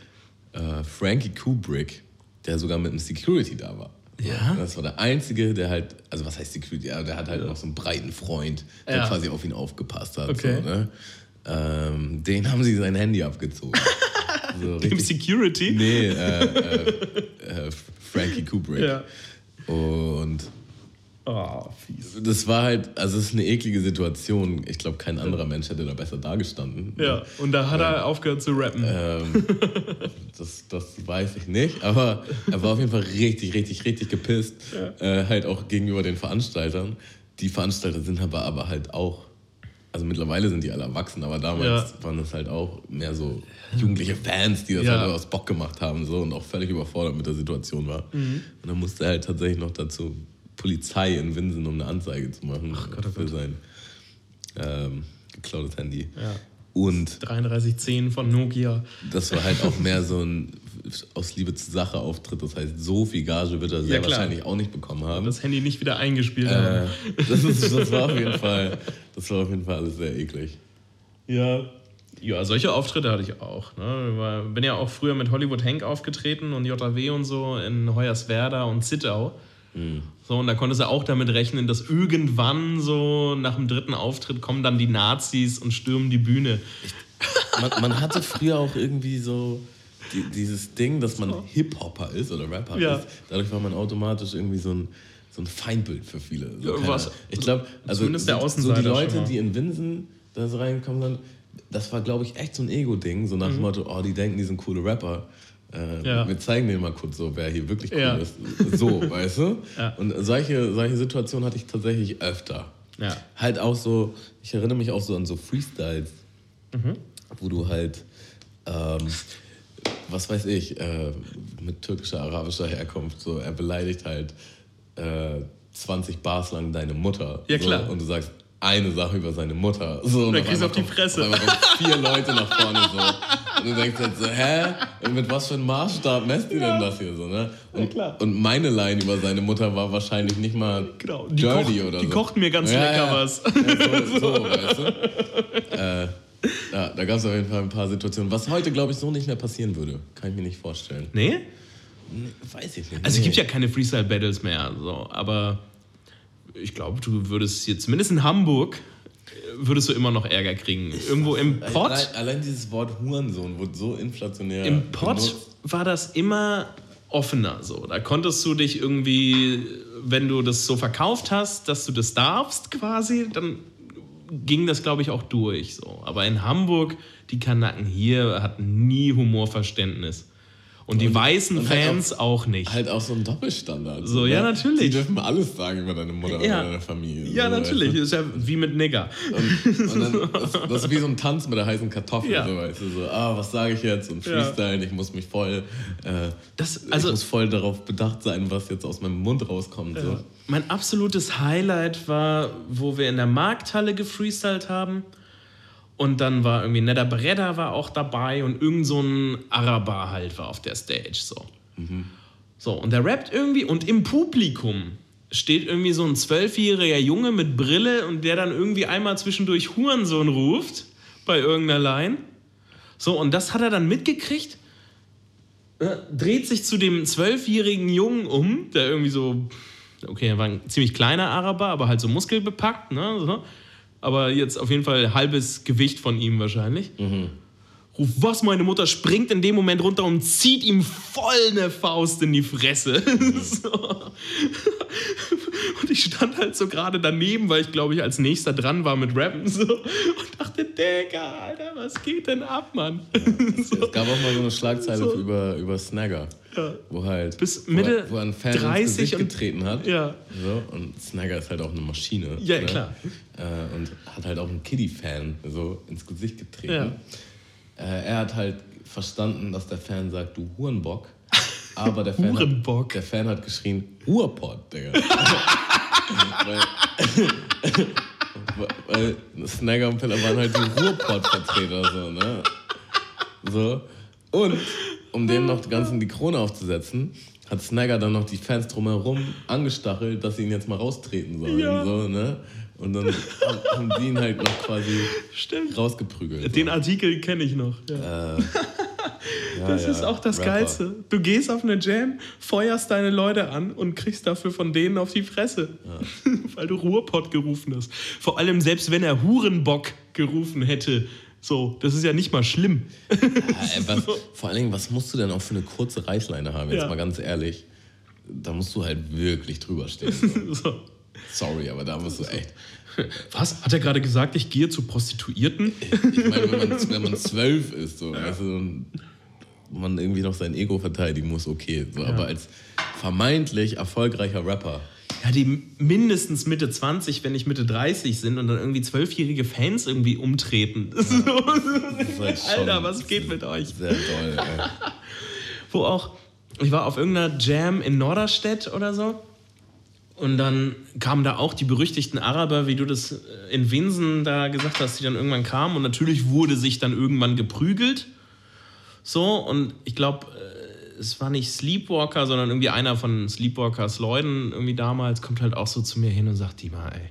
äh, Frankie Kubrick, der sogar mit einem Security da war. Ja? Das war der Einzige, der halt, also was heißt Security, aber der hat halt noch so einen breiten Freund, der Ja. quasi auf ihn aufgepasst hat. Okay. So, ne? ähm, den haben sie sein Handy abgezogen. so Dem Security? Nee, äh, äh, äh, Frankie Kubrick. Ja. Und Oh, fies. das war halt, also es ist eine eklige Situation. Ich glaube, kein anderer Mensch hätte da besser dagestanden. Ja, und da hat er aufgehört zu rappen. Ähm, das, das weiß ich nicht, aber er war auf jeden Fall richtig, richtig, richtig gepisst. Äh, halt auch gegenüber den Veranstaltern. Die Veranstalter sind aber, aber halt auch, also mittlerweile sind die alle erwachsen, aber damals Ja. waren das halt auch mehr so jugendliche Fans, die das Ja. halt aus Bock gemacht haben so, und auch völlig überfordert mit der Situation war. Mhm. Und dann musste er halt tatsächlich noch dazu Polizei in Winsen, um eine Anzeige zu machen Gott, oh für Gott. sein ähm, geklautes Handy. Ja. Und 3310 von Nokia. das war halt auch mehr so ein aus Liebe zur Sache Auftritt. Das heißt, so viel Gage wird er sehr klar. wahrscheinlich auch nicht bekommen haben. Das Handy nicht wieder eingespielt äh, haben. das, ist, das war auf jeden Fall, das war auf jeden Fall alles sehr eklig. Ja. Ja, solche Auftritte hatte ich auch. Ne? Bin ja auch früher mit Hollywood Hank aufgetreten und JW und so in Hoyerswerda und Zittau. So, und da konntest du auch damit rechnen, dass irgendwann so nach dem dritten Auftritt kommen dann die Nazis und stürmen die Bühne. Man, man hatte früher auch irgendwie so die, dieses Ding, dass man Hip-Hopper ist oder Rapper Ja. ist. Dadurch war man automatisch irgendwie so ein, so ein Feindbild für viele. So, Ja, was- ich glaube, also zumindest der so, die Leute, die in Winsen da so reingekommen sind, das war, glaube ich, echt so ein Ego-Ding. So nach dem Motto, oh, die denken, die sind coole Rapper. Äh, Mhm. Ja. Wir zeigen denen mal kurz so, wer hier wirklich cool Ja. ist. So, weißt du? Ja. Und solche, solche Situationen hatte ich tatsächlich öfter. Halt auch so, ich erinnere mich auch so an so Freestyles, wo du halt, ähm, was weiß ich, äh, mit türkischer, arabischer Herkunft, so er beleidigt halt äh, 20 Bars lang deine Mutter. Ja, klar. So, und du sagst eine Sache über seine Mutter. So, und dann auf kriegst du auf die kommt- Fresse. Auf vier Leute nach vorne so. Und du denkst halt so, hä? Und mit was für einem Maßstab messt ihr denn das hier so, ne? Und, klar. und meine Line über seine Mutter war wahrscheinlich nicht mal Genau. Die, dirty kocht, oder die so. kochten mir ganz Ja, lecker ja. was. Ja, so, so, weißt du? Äh, ja, da gab es auf jeden Fall ein paar Situationen. Was heute, glaube ich, so nicht mehr passieren würde. Kann ich mir nicht vorstellen. Nee? Nee, weiß ich nicht. Also es nee. gibt ja keine Freestyle-Battles mehr, so, aber ich glaube, du würdest hier, zumindest in Hamburg, äh, würdest du immer noch Ärger kriegen. Irgendwo im Pott, Allein, allein dieses Wort Hurensohn wurde so inflationär. im Pott war das immer offener, so. Da konntest du dich irgendwie, wenn du das so verkauft hast, dass du das darfst quasi, dann ging das, glaube ich, auch durch, so. Aber in Hamburg, die Kanaken hier hatten nie Humorverständnis. Und die weißen und halt Uns auch nicht. Halt auch so ein Doppelstandard. So, ja, ne? natürlich. Die dürfen alles sagen über deine Mutter Ja. oder deine Familie. Ja, so, natürlich. weißt Ist ja wie mit Nigger. du? Und dann, das, das ist wie so ein Tanz mit der heißen Kartoffel. Ja. So, weißt du, so, ah, was sage ich jetzt? Und Ja. Freestyle, ich muss mich voll. Äh, Das, ich also, muss voll darauf bedacht sein, was jetzt aus meinem Mund rauskommt. So. mein absolutes Highlight war, wo wir in der Markthalle gefreestylt haben. Und dann war irgendwie Nedda Beretta war auch dabei und irgend so ein Araber halt war auf der Stage. So. so, und der rappt irgendwie und im Publikum steht irgendwie so ein zwölfjähriger Junge mit Brille und der dann irgendwie einmal zwischendurch Hurensohn ruft bei irgendeiner Line. So, und das hat er dann mitgekriegt, äh, dreht sich zu dem zwölfjährigen Jungen um, der irgendwie so, okay, er war ein ziemlich kleiner Araber, aber halt so muskelbepackt, ne? So. Aber jetzt auf jeden Fall halbes Gewicht von ihm wahrscheinlich. Ruft was, meine Mutter springt in dem Moment runter und zieht ihm voll eine Faust in die Fresse. so. Und ich stand halt so gerade daneben, weil ich glaube ich als nächster dran war mit Rappen so, und dachte, Digga, Alter, was geht denn ab, Mann? Es gab auch mal so eine Schlagzeile So. über, über Snagger. Ja. Wo halt. Bis wo- Mitte wo ein Fan 30 ins Gesicht und- getreten hat. Ja. So, und Snagger ist halt auch eine Maschine. Ja, klar. Äh, und hat halt auch einen Kiddie-Fan so ins Gesicht getreten. Ja. Äh, er hat halt verstanden, dass der Fan sagt, du Hurenbock. Aber der Fan, Hurenbock. Hat, der Fan hat geschrien, Ruhrpott, Digga. weil, weil Snagger und Piller waren halt die Ruhrpott-Vertreter, so, ne? So. Und um denen noch ganz in die Krone aufzusetzen, hat Snagger dann noch die Fans drumherum angestachelt, dass sie ihn jetzt mal raustreten sollen. Ja. So, ne? Und dann haben, die ihn halt noch quasi Stimmt. rausgeprügelt. Den so. Artikel kenne ich noch. Ja. Äh, ja, das ist auch das Rapper. Geilste. Du gehst auf eine Jam, feuerst deine Leute an und kriegst dafür von denen auf die Fresse. Weil du Ruhrpott gerufen hast. Vor allem, selbst wenn er Hurenbock gerufen hätte. So, das ist ja nicht mal schlimm. Ja, ey, was, vor allen Dingen, was musst du denn auch für eine kurze Reißleine haben, jetzt Ja. mal ganz ehrlich? Da musst du halt wirklich drüber stehen. So. So. Sorry, aber da musst du echt. Was? Hat er gerade gesagt, ich gehe zu Prostituierten? Ich meine, wenn man, wenn man zwölf ist, so, weißt du, und man irgendwie noch sein Ego verteidigen muss, okay. So, Aber als vermeintlich erfolgreicher Rapper. Ja, die mindestens Mitte 20, wenn nicht Mitte 30 sind und dann irgendwie zwölfjährige Fans irgendwie umtreten. So, ist halt Alter, was geht mit euch? Sehr toll, ey. Wo auch, ich war auf irgendeiner Jam in Norderstedt oder so. Und dann kamen da auch die berüchtigten Araber, wie du das äh, in Winsen da gesagt hast, die dann irgendwann kamen. Und natürlich wurde sich dann irgendwann geprügelt. So, und ich glaube, es war nicht Sleepwalker, sondern irgendwie einer von Sleepwalkers Leuten irgendwie damals kommt halt auch so zu mir hin und sagt, die mal, ey,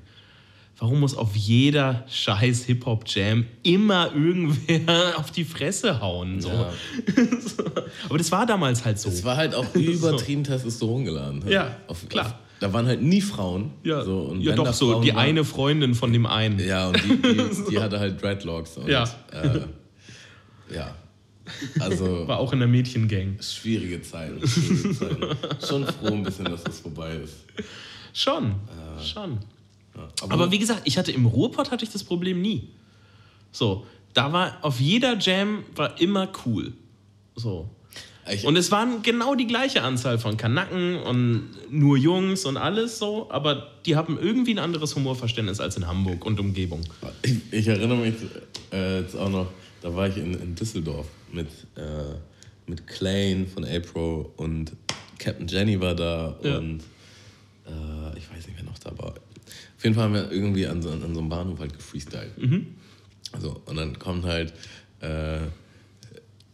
warum muss auf jeder scheiß Hip-Hop-Jam immer irgendwer auf die Fresse hauen? So. Ja. So. Aber das war damals halt so. Es war halt auch übertrieben Testosteron geladen. Ja, auf, klar. Auf, da waren halt nie Frauen. ja, so, und ja doch, so Frauen die waren- eine Freundin von dem einen. Ja, und die, die, die hatte halt Dreadlocks. Und, Ja. Äh, ja. Also. War auch in der Mädchengang. Schwierige Zeiten. Schwierige Zeiten. Schon froh ein bisschen, dass das vorbei ist. Schon, schon. Ja, Aber wie gesagt, ich hatte im Ruhrpott hatte ich das Problem nie. So, da war auf jeder Jam war immer cool. So. ich, Und es waren genau die gleiche Anzahl von Kanaken und nur Jungs und alles so, aber die haben irgendwie ein anderes Humorverständnis als in Hamburg und Umgebung. ich, ich erinnere mich äh, jetzt auch noch, da war ich in, in Düsseldorf mit, äh, mit Klein von April und Captain Jenny war da Ja. und äh, ich weiß nicht, wer noch da war. Auf jeden Fall haben wir irgendwie an so, an so einem Bahnhof halt gefreestylt. Also, und dann kommt halt äh,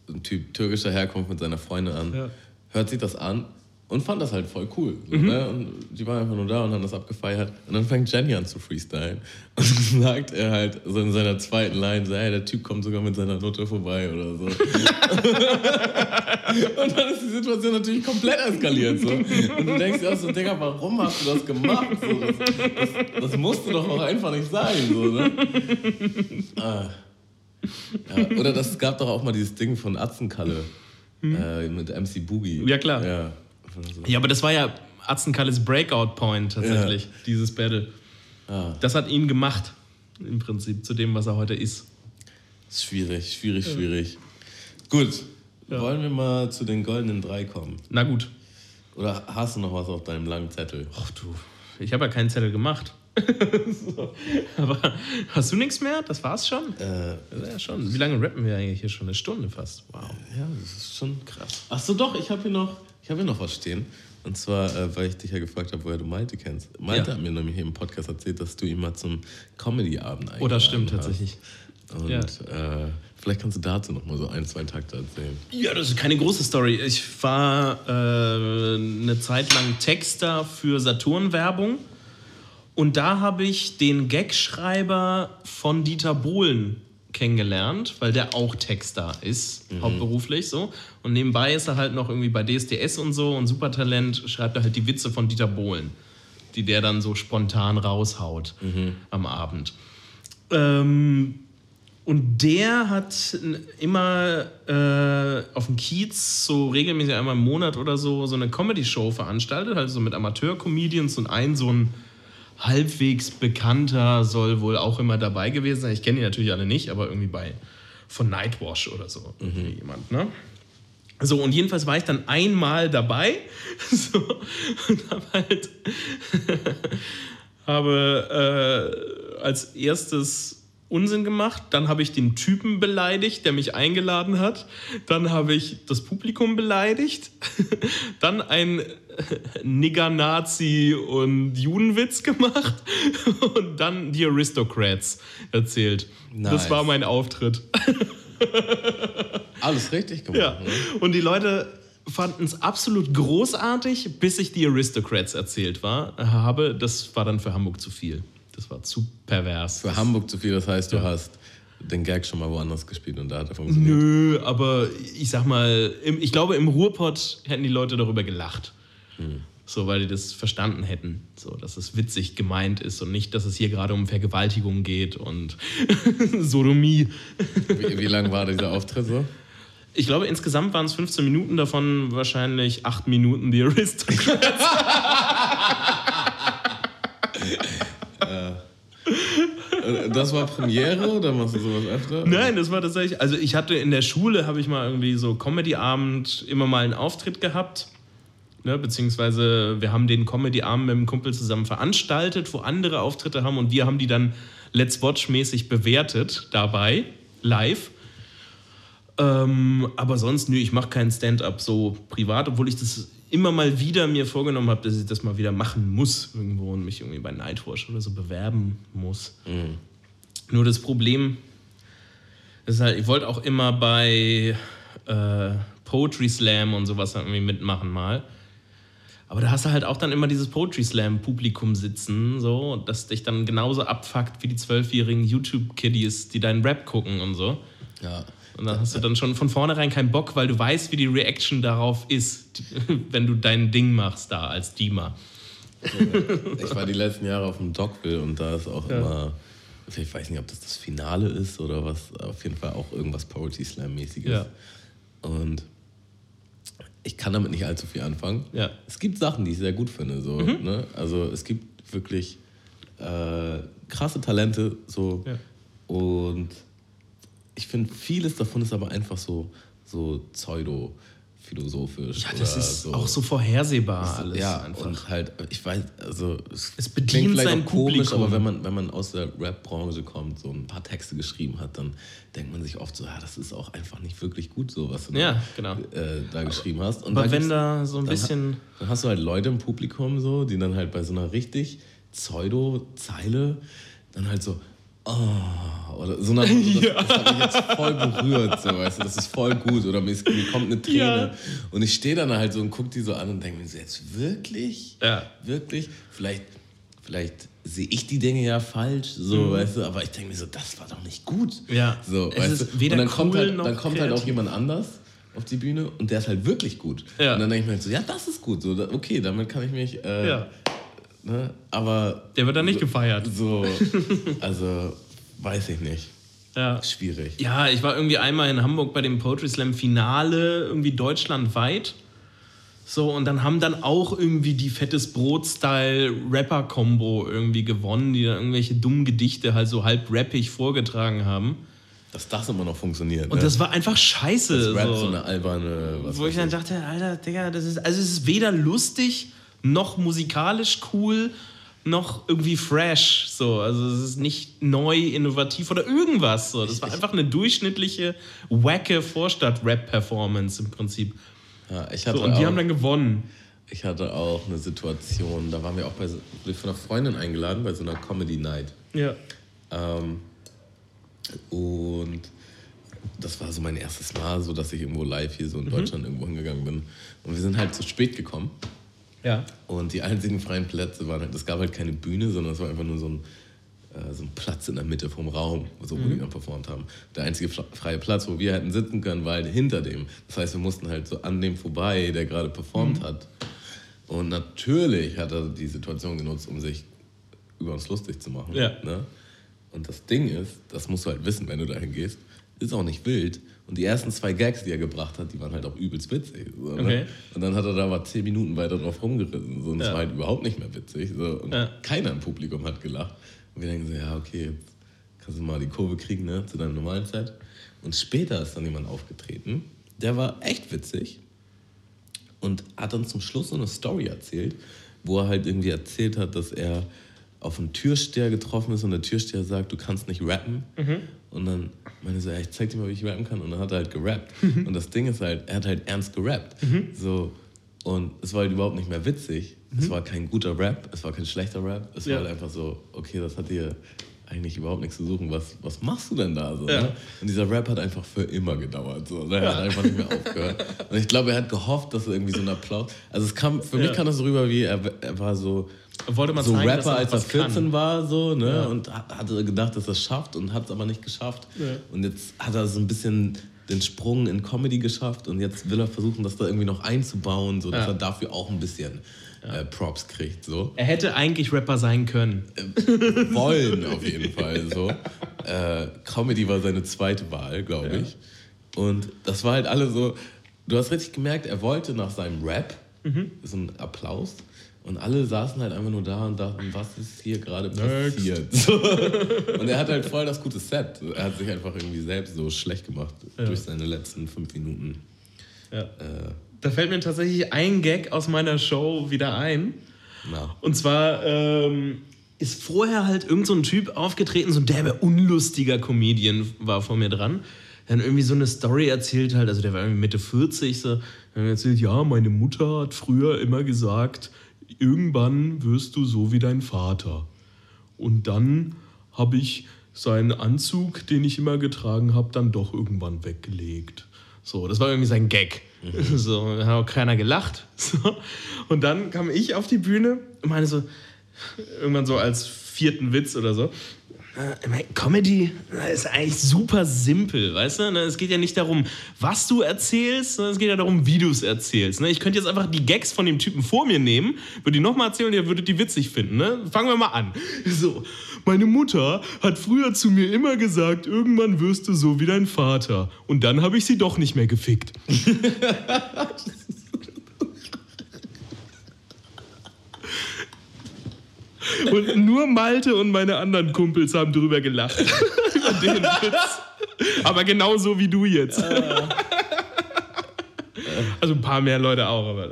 ein Typ türkischer Herkunft mit seiner Freundin an, Ja. hört sich das an und fand das halt voll cool. So, ne? Und die waren einfach nur da und haben das abgefeiert. Und dann fängt Jenny an zu freestylen. Und dann sagt er halt so in seiner zweiten Line, so, hey, der Typ kommt sogar mit seiner Nutte vorbei oder so. und dann ist die Situation natürlich komplett eskaliert. So. Und du denkst dir auch so, Digga, warum hast du das gemacht? So, das, das, das musste doch auch einfach nicht sein. So, ne? ah. ja, oder das es gab doch auch mal dieses Ding von Atzenkalle äh, mit MC Boogie. Ja, klar. Ja. Ja, aber das war ja Atzenkalles Breakout Point tatsächlich, dieses Battle. Ah. Das hat ihn gemacht, im Prinzip, zu dem, was er heute ist. Schwierig, schwierig, schwierig. Gut, Ja. wollen wir mal zu den goldenen drei kommen? Na gut. Oder hast du noch was auf deinem langen Zettel? Ach du, ich habe ja keinen Zettel gemacht. so. Aber hast du nichts mehr? Das war's schon? Äh, Ja, schon. Wie lange rappen wir eigentlich hier schon? Eine Stunde fast. Wow. ja, das ist schon krass. Ach so, doch, ich habe hier, noch- ich hab hier noch was stehen. Und zwar, äh, weil ich dich ja gefragt habe, woher du Malte kennst. Malte Ja. hat mir nämlich hier im Podcast erzählt, dass du ihn mal zum Comedy-Abend eingeladen Oh, das stimmt hast. tatsächlich. Und Ja. äh, vielleicht kannst du dazu noch mal so ein, zwei Takte erzählen. Ja, das ist keine große Story. Ich war äh, eine Zeit lang Texter für Saturn-Werbung. Und da habe ich den Gagschreiber von Dieter Bohlen kennengelernt, weil der auch Texter ist, hauptberuflich so. Und nebenbei ist er halt noch irgendwie bei DSDS und so und Supertalent schreibt er halt die Witze von Dieter Bohlen, die der dann so spontan raushaut am Abend. Ähm, und der hat immer äh, auf dem Kiez so regelmäßig einmal im Monat oder so so eine Comedy-Show veranstaltet, halt so mit Amateur-Comedians und ein so ein halbwegs bekannter soll wohl auch immer dabei gewesen sein. Ich kenne die natürlich alle nicht, aber irgendwie bei von Nightwash oder so mhm. jemand, ne? So, und jedenfalls war ich dann einmal dabei. So, und habe halt habe äh, als erstes Unsinn gemacht, dann habe ich den Typen beleidigt, der mich eingeladen hat, dann habe ich das Publikum beleidigt, dann ein Nigger-Nazi und Judenwitz gemacht und dann die Aristocrats erzählt. Nice. Das war mein Auftritt. Alles richtig gemacht. Ja. Ne? Und die Leute fanden es absolut großartig, bis ich die Aristocrats erzählt war, habe. Das war dann für Hamburg zu viel. Das war zu pervers. Für Hamburg zu viel, das heißt, du ja. hast den Gag schon mal woanders gespielt und da hat er funktioniert. Nö, aber ich sag mal, im, ich glaube, im Ruhrpott hätten die Leute darüber gelacht. Hm. So, weil die das verstanden hätten. So, dass es witzig gemeint ist und nicht, dass es hier gerade um Vergewaltigung geht und Sodomie. Wie, wie lang war dieser Auftritt so? Ich glaube, insgesamt waren es 15 Minuten, davon wahrscheinlich 8 Minuten die Aristocrats. Das war Premiere oder machst du sowas öfter? Nein, das war tatsächlich. Also ich hatte in der Schule habe ich mal irgendwie so Comedy-Abend immer mal einen Auftritt gehabt. Ne, beziehungsweise wir haben den Comedy-Abend mit einem Kumpel zusammen veranstaltet, wo andere Auftritte haben und wir haben die dann Let's Watch-mäßig bewertet dabei, live. Ähm, aber sonst, nö, ich mache keinen Stand-up so privat, obwohl ich das immer mal wieder mir vorgenommen habe, dass ich das mal wieder machen muss irgendwo und mich irgendwie bei Nightwatch oder so bewerben muss. Mhm. Nur das Problem ist halt, ich wollte auch immer bei äh, Poetry Slam und sowas irgendwie mitmachen mal. Aber da hast du halt auch dann immer dieses Poetry Slam Publikum sitzen, so, das dich dann genauso abfuckt wie die zwölfjährigen YouTube-Kiddies, die deinen Rap gucken und so. Ja. Und dann hast du dann schon von vornherein keinen Bock, weil du weißt, wie die Reaction darauf ist, wenn du dein Ding machst da als Dima. Ich war die letzten Jahre auf dem Dogville und da ist auch ja. immer, ich weiß nicht, ob das das Finale ist oder was, auf jeden Fall auch irgendwas Poetry Slam-mäßiges. Ja. Und ich kann damit nicht allzu viel anfangen. Ja. Es gibt Sachen, die ich sehr gut finde. So, mhm. ne? Also es gibt wirklich äh, krasse Talente so und ich finde, vieles davon ist aber einfach so, so pseudo philosophisch. Ja, das ist so. auch so vorhersehbar alles. Ja, einfach. und halt, ich weiß, also es, es bedient vielleicht sein komisch, Publikum. aber wenn man, wenn man aus der Rap-Branche kommt, so ein paar Texte geschrieben hat, dann denkt man sich oft so, ja, das ist auch einfach nicht wirklich gut, so was du ja, da, genau. äh, da geschrieben hast. Und aber wenn da so ein dann bisschen... dann hast du halt Leute im Publikum so, die dann halt bei so einer richtig Pseudo-Zeile dann halt so, oh, oder so eine, das, ja. das hat mich jetzt voll berührt, so, weißt du, das ist voll gut oder mir, mir kommt eine Träne ja. und ich stehe dann halt so und gucke die so an und denke mir so, jetzt wirklich, ja. wirklich, vielleicht, vielleicht sehe ich die Dinge ja falsch, so, mhm. weißt du, aber ich denke mir so, das war doch nicht gut, ja, so, es weißt du, und dann kommt halt, dann kommt halt auch jemand anders auf die Bühne und der ist halt wirklich gut ja. und dann denke ich mir halt so, ja, das ist gut, so, okay, damit kann ich mich, äh, ja Ne? Aber. Der wird dann nicht so, gefeiert. So, also, weiß ich nicht. Ja. Schwierig. Ja, ich war irgendwie einmal in Hamburg bei dem Poetry Slam Finale, irgendwie deutschlandweit. So, und dann haben dann auch irgendwie die fettes Brot-Style-Rapper-Kombo irgendwie gewonnen, die dann irgendwelche dummen Gedichte halt so halb rappig vorgetragen haben. Dass das immer noch funktioniert. Und ne? das war einfach scheiße. Das Rap so, so eine alberne. wo ich dann dachte, Alter, Digga, das ist. Also, es ist weder lustig noch musikalisch cool, noch irgendwie fresh. So. Also es ist nicht neu, innovativ oder irgendwas. So. Das war einfach eine durchschnittliche, wacke Vorstadt-Rap-Performance im Prinzip. Ja, ich hatte so, und die auch, haben dann gewonnen. Ich hatte auch eine Situation, da waren wir auch bei, von einer Freundin eingeladen bei so einer Comedy Night. Ja. Ähm, und das war so mein erstes Mal, so dass ich irgendwo live hier so in mhm. Deutschland irgendwo hingegangen bin. Und wir sind halt zu spät gekommen. Ja. Und die einzigen freien Plätze waren halt, es gab halt keine Bühne, sondern es war einfach nur so ein, äh, so ein Platz in der Mitte vom Raum, so, wo mhm. die dann performt haben. Der einzige freie Platz, wo wir hätten sitzen können, war halt hinter dem. Das heißt, wir mussten halt so an dem vorbei, der gerade performt mhm. hat. Und natürlich hat er die Situation genutzt, um sich über uns lustig zu machen. Ja. Ne? Und das Ding ist, das musst du halt wissen, wenn du dahin gehst, ist auch nicht wild. Und die ersten zwei Gags, die er gebracht hat, die waren halt auch übelst witzig. So, ne? Okay. Und dann hat er da mal zehn Minuten weiter drauf rumgerissen. So, und es Ja. war halt überhaupt nicht mehr witzig. So, und Ja. keiner im Publikum hat gelacht. Und wir denken so, ja, okay, jetzt kannst du mal die Kurve kriegen, ne, zu deiner normalen Zeit. Und später ist dann jemand aufgetreten, der war echt witzig und hat dann zum Schluss so eine Story erzählt, wo er halt irgendwie erzählt hat, dass er auf einen Türsteher getroffen ist und der Türsteher sagt, du kannst nicht rappen. Und dann meinte er so, ja, ich zeig dir mal, wie ich rappen kann. Und dann hat er halt gerappt. Und das Ding ist halt, er hat halt ernst gerappt. So, und es war halt überhaupt nicht mehr witzig. Es war kein guter Rap, es war kein schlechter Rap. Es Ja. war halt einfach so, okay, das hat hier eigentlich überhaupt nichts zu suchen. Was, was machst du denn da so? Ja. Ne? Und dieser Rap hat einfach für immer gedauert. So. ne? Er hat einfach nicht mehr aufgehört. Und ich glaube, er hat gehofft, dass er irgendwie so ein Applaus. Also es kam, für Ja. mich kam das so rüber, wie er, er war so, Wollte man so zeigen, Rapper, er als er was kann. 14 war, so, ne? Ja. Und ha- hatte gedacht, dass er es schafft und hat es aber nicht geschafft. Ja. Und jetzt hat er so ein bisschen den Sprung in Comedy geschafft und jetzt will er versuchen, das da irgendwie noch einzubauen, so dass Ja. er dafür auch ein bisschen äh, Props kriegt. So. Er hätte eigentlich Rapper sein können. wollen auf jeden Fall so. Äh, Comedy war seine zweite Wahl, glaube ich. Und das war halt alle so, du hast richtig gemerkt, er wollte nach seinem Rap so einen Applaus. Und alle saßen halt einfach nur da und dachten, was ist hier gerade passiert? So. Und er hat halt voll das gute Set. Er hat sich einfach irgendwie selbst so schlecht gemacht durch seine letzten fünf Minuten. Ja. Äh, Da fällt mir tatsächlich ein Gag aus meiner Show wieder ein. na. Und zwar ähm, ist vorher halt irgend so ein Typ aufgetreten, so ein derbe unlustiger Comedian war vor mir dran. Der Dann irgendwie so eine Story erzählt halt, also der war irgendwie Mitte 40, so, dann erzählt, ja, meine Mutter hat früher immer gesagt, irgendwann wirst du so wie dein Vater. Und dann habe ich seinen Anzug, den ich immer getragen habe, dann doch irgendwann weggelegt. So, das war irgendwie sein Gag. So, da hat auch keiner gelacht. So. Und dann kam ich auf die Bühne und meine so, irgendwann so als vierten Witz oder so. Äh, Comedy ist eigentlich super simpel, weißt du? Ne, Es geht ja nicht darum, was du erzählst, sondern es geht ja darum, wie du es erzählst. ne? Ich könnte jetzt einfach die Gags von dem Typen vor mir nehmen, würde die nochmal erzählen und ihr würdet die witzig finden. Ne? Fangen wir mal an. So, meine Mutter hat früher zu mir immer gesagt, irgendwann wirst du so wie dein Vater. Und dann habe ich sie doch nicht mehr gefickt. Und nur Malte und meine anderen Kumpels haben drüber gelacht. Über den Witz. Aber genauso wie du jetzt. Also ein paar mehr Leute auch, aber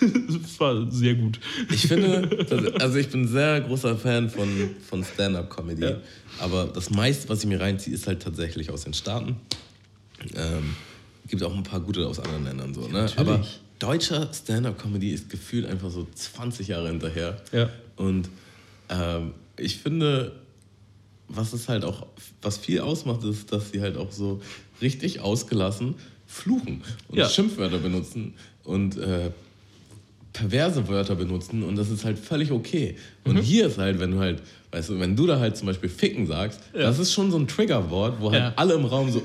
das, war sehr gut. Ich finde, dass, also ich bin ein sehr großer Fan von, von Stand-up-Comedy. Ja. Aber das meiste, was ich mir reinziehe, ist halt tatsächlich aus den Staaten. Ähm, gibt auch ein paar gute aus anderen Ländern so. Ne? Aber deutscher Stand-up-Comedy ist gefühlt einfach so 20 Jahre hinterher. Ja. Und ähm, ich finde, was es halt auch, was viel ausmacht, ist, dass sie halt auch so richtig ausgelassen fluchen und Ja. Schimpfwörter benutzen und äh, perverse Wörter benutzen und das ist halt völlig okay. Und Mhm. hier ist halt, wenn du halt, weißt du, wenn du da halt zum Beispiel ficken sagst, das ist schon so ein Triggerwort, wo halt Ja. alle im Raum so,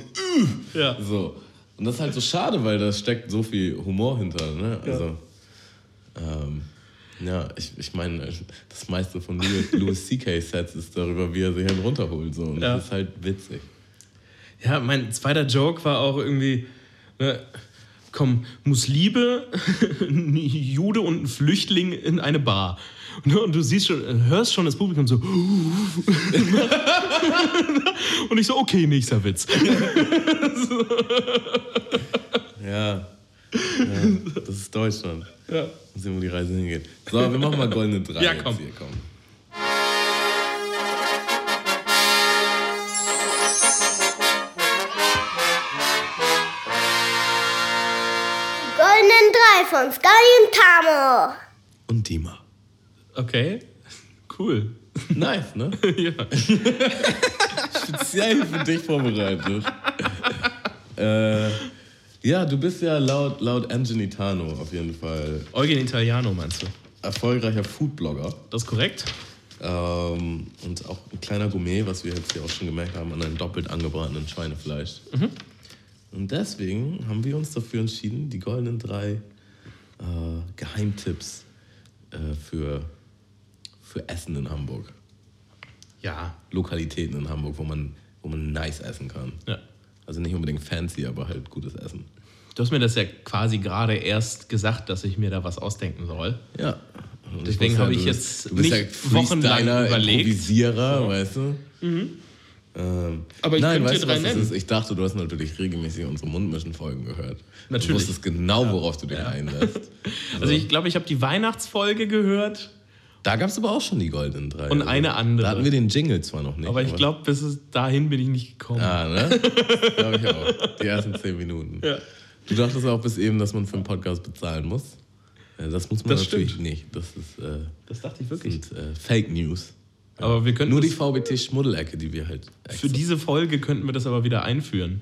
Ja. so. Und das ist halt so schade, weil da steckt so viel Humor hinter, ne? Also, ähm, ja, ich, ich meine, das meiste von Louis, Louis C.K.-Sets ist darüber, wie er sich halt runterholt, so. Und Ja. das ist halt witzig. Ja, mein zweiter Joke war auch irgendwie, ne, komm, muss Liebe, ein Jude und ein Flüchtling in eine Bar. Und, und du siehst schon, hörst schon das Publikum so. und ich so, okay, nächster Witz. Ja. ja das ist Deutschland. Ja. Mal sehen, wo die Reise hingeht. So, wir machen mal goldene drei. Ja, komm. Hier, komm. Goldenen Drei von Sky und Tamo. Und Dima. Okay, cool. Nice, ne? ja. Speziell für dich vorbereitet. äh, ja, du bist ja laut, laut Angelitano auf jeden Fall Eugen Italiano meinst du? erfolgreicher Foodblogger. Das ist korrekt? Ähm, und auch ein kleiner Gourmet, was wir jetzt hier auch schon gemerkt haben, an einem doppelt angebratenen Schweinefleisch. Und deswegen haben wir uns dafür entschieden, die goldenen drei äh, Geheimtipps äh, für, für Essen in Hamburg. Ja. Lokalitäten in Hamburg, wo man, wo man nice essen kann. ja. Also nicht unbedingt fancy, aber halt gutes Essen. Du hast mir das ja quasi gerade erst gesagt, dass ich mir da was ausdenken soll. Ja. Und Deswegen habe ich jetzt du bist nicht ja wochenlang überlegt. Improvisierer, weißt du? Ähm, Aber ich Nein, weißt du, was das nennen. ist? Ich dachte, du hast natürlich regelmäßig unsere Mundmischen-Folgen gehört. Natürlich. Du wusstest genau, worauf du dich einlässt. Also ich glaube, ich habe die Weihnachtsfolge gehört, Da gab es aber auch schon die goldenen drei. Und eine andere. Da hatten wir den Jingle zwar noch nicht. aber ich glaube, bis dahin bin ich nicht gekommen. Ah, ne? glaube ich auch. Die ersten zehn Minuten. Ja. Du dachtest auch bis eben, dass man für einen Podcast bezahlen muss. Das muss man Das natürlich stimmt. nicht. Das ist äh, Das dachte ich wirklich. sind, äh, Fake News. Aber wir könnten Nur die das- VBT-Schmuddelecke, die wir halt. Für diese Folge könnten wir das aber wieder einführen.